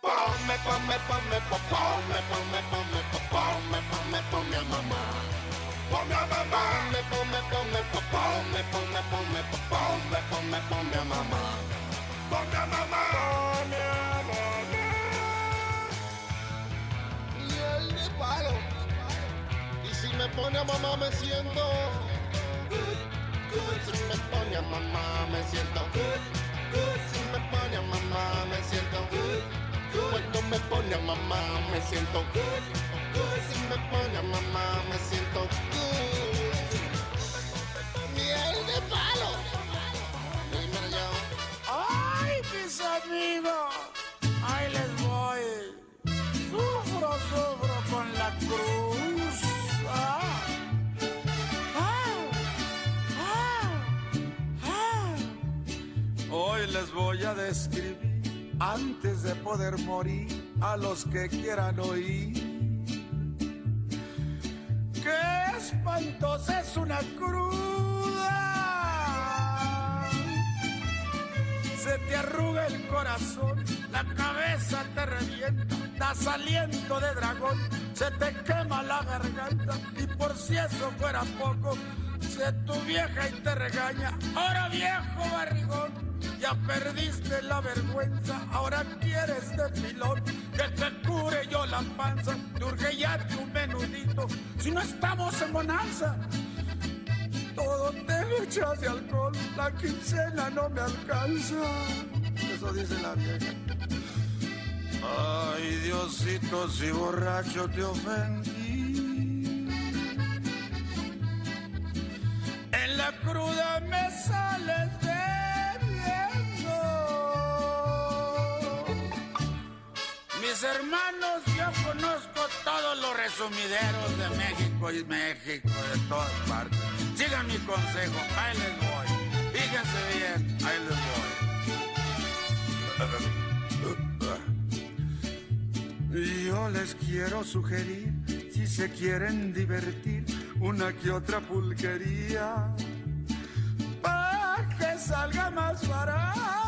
Ponme, ponme, ponme, po- ponme, ponme, ponme, po- ponme, ponme, ponme a mamá. Ponme a mamá. Ponme, ponme, ponme, po- ponme, ponme, ponme, po- ponme, ponme, ponme a mamá. Ponme a mamá. Ponme a mamá. Y el de palo. Y si me pone a mamá me siento good, good. Si me pone a mamá me siento good, good. Si me pone a mamá me siento good. Cuando me pone a mamá me siento good, good. Si me pone a mamá me siento good. Miel de palo. ¡Ay, mis amigos! Ahí les voy. Sufro, sufro con la cruz. Ah. Ah. Ah. Ah. Hoy les voy a describir, antes de poder morir, a los que quieran oír. ¡Qué espantosa es una cruda! se te arruga el corazón, la cabeza te revienta, das aliento de dragón, se te quema la garganta y por si eso fuera poco, se tu vieja y te regaña, ahora viejo barrigón, ya perdiste la vergüenza, ahora quieres de que te cure yo la panza, te urge ya tu menudito, si no estamos en bonanza. Todo te lo echas de alcohol, la quincena no me alcanza. Eso dice la vieja. Ay, Diosito, si borracho te ofendí. Hermanos, yo conozco todos los resumideros de México y México, de todas partes. Sigan mi consejo, ahí les voy. Fíjense bien, ahí les voy. Yo les quiero sugerir, si se quieren divertir, una que otra pulquería, para que salga más barato.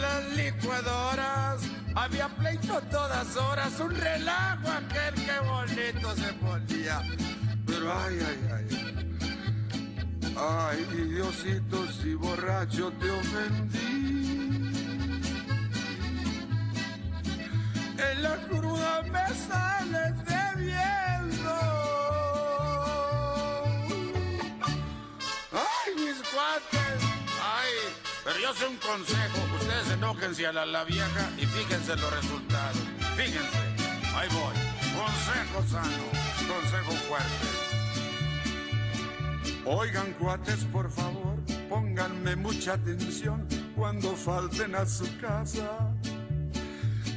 las licuadoras. Había pleito todas horas, un relajo aquel que bonito se ponía. Pero ay, ay, ay. Ay, Diosito, si borracho te ofendí. En la cruda me sales debiendo. Ay, mis cuates. Ay, pero yo sé un consejo. Ustedes enójense a la, la vieja y fíjense los resultados. Fíjense. Ahí voy. Consejo sano. Consejo fuerte. Oigan, cuates, por favor, pónganme mucha atención cuando falten a su casa.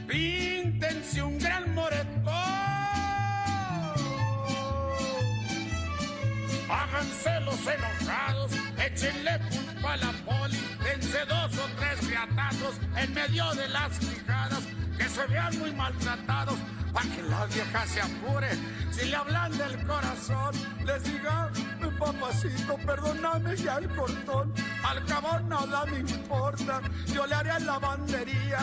Píntense un gran moretón. Háganse los enojados, échenle culpa a la poli, dense dos o tres riatazos en medio de las fijadas, que se vean muy maltratados, para que la vieja se apure. Si le hablan del corazón, les diga, papacito, perdóname ya el cortón. Al cabo nada me importa, yo le haré lavandería,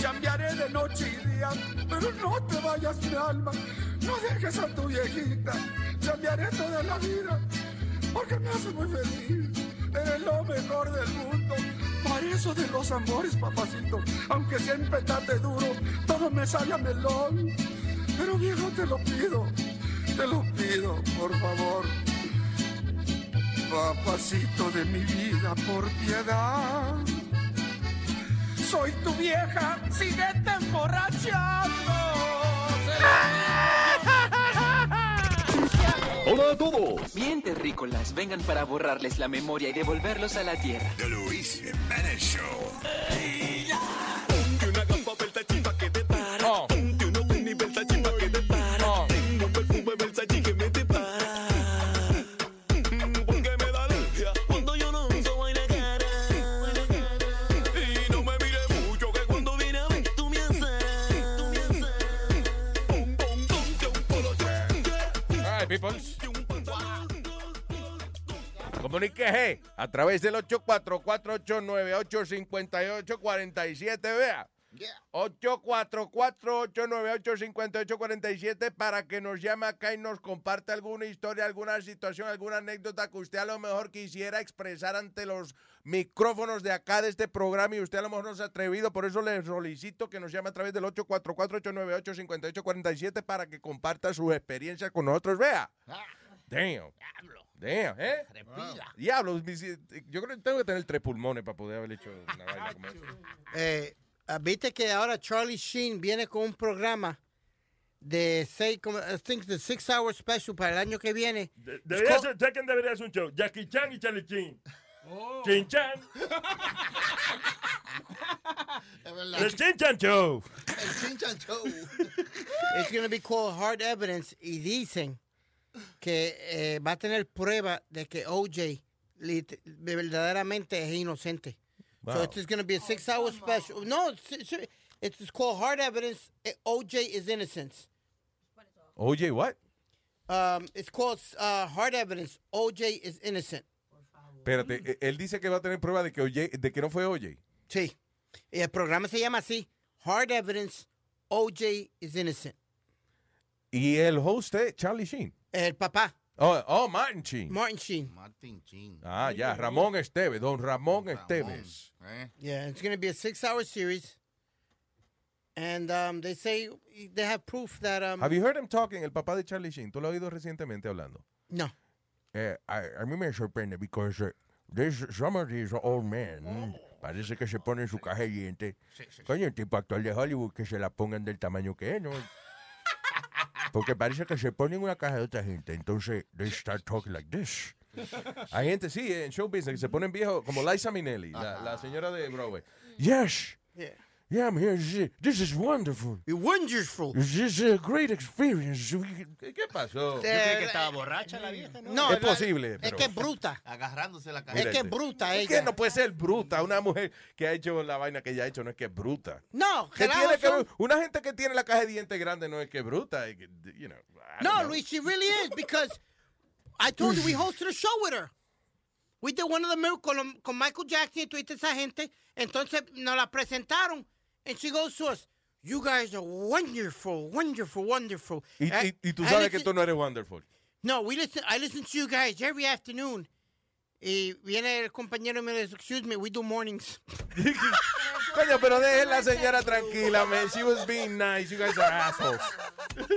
cambiaré de noche y día, pero no te vayas mi alma, no dejes a tu viejita, cambiaré toda la vida, porque me hace muy feliz. Eres lo mejor del mundo. Para eso de los amores, papacito. Aunque siempre tate duro, todo me sale a melón. Pero viejo, te lo pido, te lo pido, por favor. Papacito de mi vida, por piedad. Soy tu vieja, síguete emborrachando. Hola a todos. Bien, terrícolas, vengan para borrarles la memoria y devolverlos a la tierra. The Luis Jiménez Show. Tengo un perfume Versace que me te para. Porque me da alergia cuando yo no uso vaina cara. Y no me mire mucho que cuando viene a ver tú me azaras. Tú me azaras. Pum, pum, pum, que un polo All right, peoples. Comuníquese a través del 844-898-5847, vea. 844-898-5847 para que nos llame acá y nos comparte alguna historia, alguna situación, alguna anécdota que usted a lo mejor quisiera expresar ante los micrófonos de acá de este programa y usted a lo mejor no se ha atrevido, por eso le solicito que nos llame a través del 844-898-5847 para que comparta sus experiencias con nosotros, vea. Damn. Damn, ¿eh? Diablo, mis- yo creo que tengo que tener tres pulmones para poder haber hecho una vaina como esa. Eh, ah, Viste que ahora Charlie Sheen viene con un programa de seis, como, I think the six hour special para el año que viene. Debería ser, ¿sabes quién debería ser un show? Jackie Chan y Charlie Chin. Chin Chan. El Chin Chan Show. El Chinchan Show. It's going to be called Hard Evidence y dicen que eh, va a tener prueba de que OJ verdaderamente es inocente. So it's going to be a six hour special. No, it's, it's- it's called Hard Evidence. eh, OJ is innocent. Oye, what? Um, it's called uh, Hard Evidence. OJ is innocent. Espérate, e- él dice que va a tener prueba de que, oye, de que no fue Oye. Sí. Y el programa se llama así. Hard Evidence. OJ is innocent. Y el host es Charlie Sheen. El papá. Oh, oh, Martin Sheen. Martin Sheen. Martin Chin. Ah, ya, Ramón Esteves, don Ramón Esteves. Yeah, it's going to be a six-hour series, and um, they say they have proof that um. Have you heard him talking, el papá de Charlie Sheen? ¿Tú lo has oído recientemente hablando? No. Eh, a, a mí me sorprende because uh, there's some of these old men, Parece que se ponen su caja de dientes. Coño, el tipo actor de Hollywood que se la pongan del tamaño que es, ¿no? Porque parece que se ponen una caja de otra gente. Entonces, they start talking like this. Hay gente, sí, en show business que se ponen viejos, como Liza Minnelli, la, la señora de Broadway. Yes. Yeah. Yeah, I'm here. This is- wonderful. Wonderful. This is a great experience. ¿Qué pasó? Yo creí que estaba borracha la vieja, ¿no? No, es la- posible. Es pero- que es bruta. Agarrándose la Es cabeza. que es bruta Es ella. que no puede ser bruta. Una mujer que ha hecho la vaina que ella ha hecho no es que es bruta. No, Que tiene que- son- una gente que tiene la caja de dientes grande no es que es bruta. es que, you know, No, know. Luis, she really is because I told you we hosted a show with her. We did one of the miracles con, con Michael Jackson y toda esa gente. Entonces nos la presentaron. And she goes to us, you guys are wonderful, wonderful, wonderful. Y, I- y- y tú I sabes que listen- tú no eres wonderful. No, we listen, I listen to you guys every afternoon. Y viene el compañero y me dice, excuse me, we do mornings. Coño, pero dejen la señora tranquila, man. She was being nice. You guys are assholes.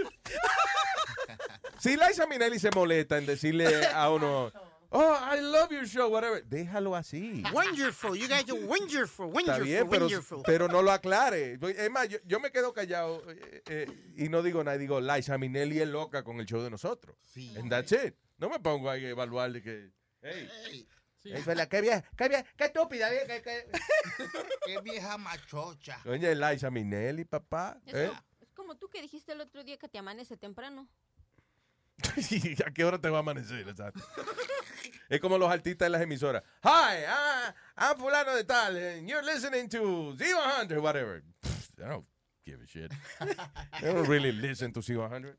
Si Liza Minnelli se molesta en decirle a uno, oh, I love your show, whatever, déjalo así. Wonderful, you guys are wonderful, Está wonderful, bien, pero, wonderful. pero no lo aclare. Es más, yo, yo me quedo callado eh, eh, y no digo nada. Digo, Liza Minnelli es loca con el show de nosotros. And that's it. No me pongo ahí a evaluar de que, hey, es verdad, qué vieja, qué vieja, qué estúpida, vieja, qué, qué- Qué vieja machocha. Oye, Liza Minnelli, papá. Es, ¿eh? como, es como tú que dijiste el otro día que te amanece temprano. ¿Y ¿A qué hora te va a amanecer? Exacto. es como los artistas de las emisoras. Hi, ah, I'm fulano de tal, and you're listening to Z100, whatever. Pfft, I don't give a shit. I don't really listen to Z100.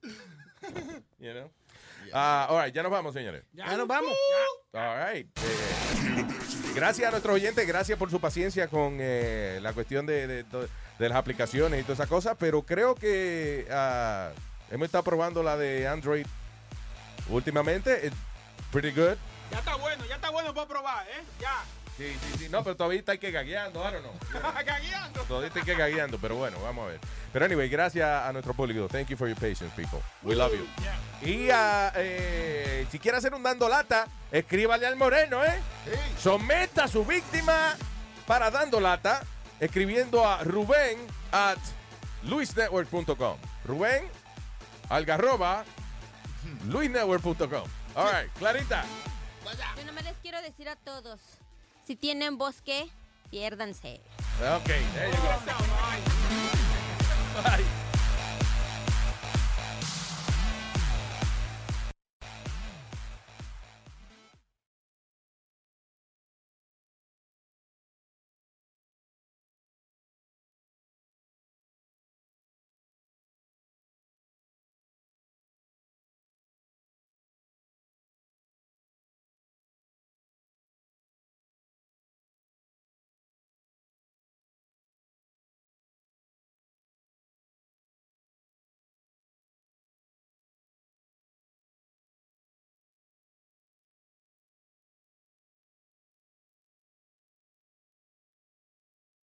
You know? Ah, all right, ya nos vamos, señores. Ya nos vamos. All right. Eh, gracias a nuestros oyentes, gracias por su paciencia con eh, la cuestión de, de- de las aplicaciones y todas esas cosas, pero creo que ah, hemos estado probando la de Android últimamente. It's pretty good. Ya está bueno, ya está bueno para probar, ¿eh? Ya. Sí, sí, sí. No, pero todavía está que gagueando, I don't know. Cagueando. Todavía está que gagueando, pero bueno, vamos a ver. Pero anyway, gracias a nuestro público. Thank you for your patience, people. We love you. Y eh, si quiere hacer un dando lata, escríbale al moreno, ¿eh? Someta a su víctima para dando lata, escribiendo a Rubén at luisnetwork.com. Rubén algarroba luisnetwork.com. All right, Clarita. Yo nomás les quiero decir a todos, si tienen bosque, piérdanse. Ok, there you go. Bye.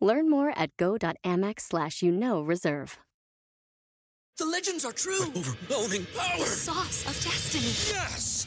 Learn more at go.amex slash you know reserve. The legends are true. overwhelming power! The sauce of destiny. Yes!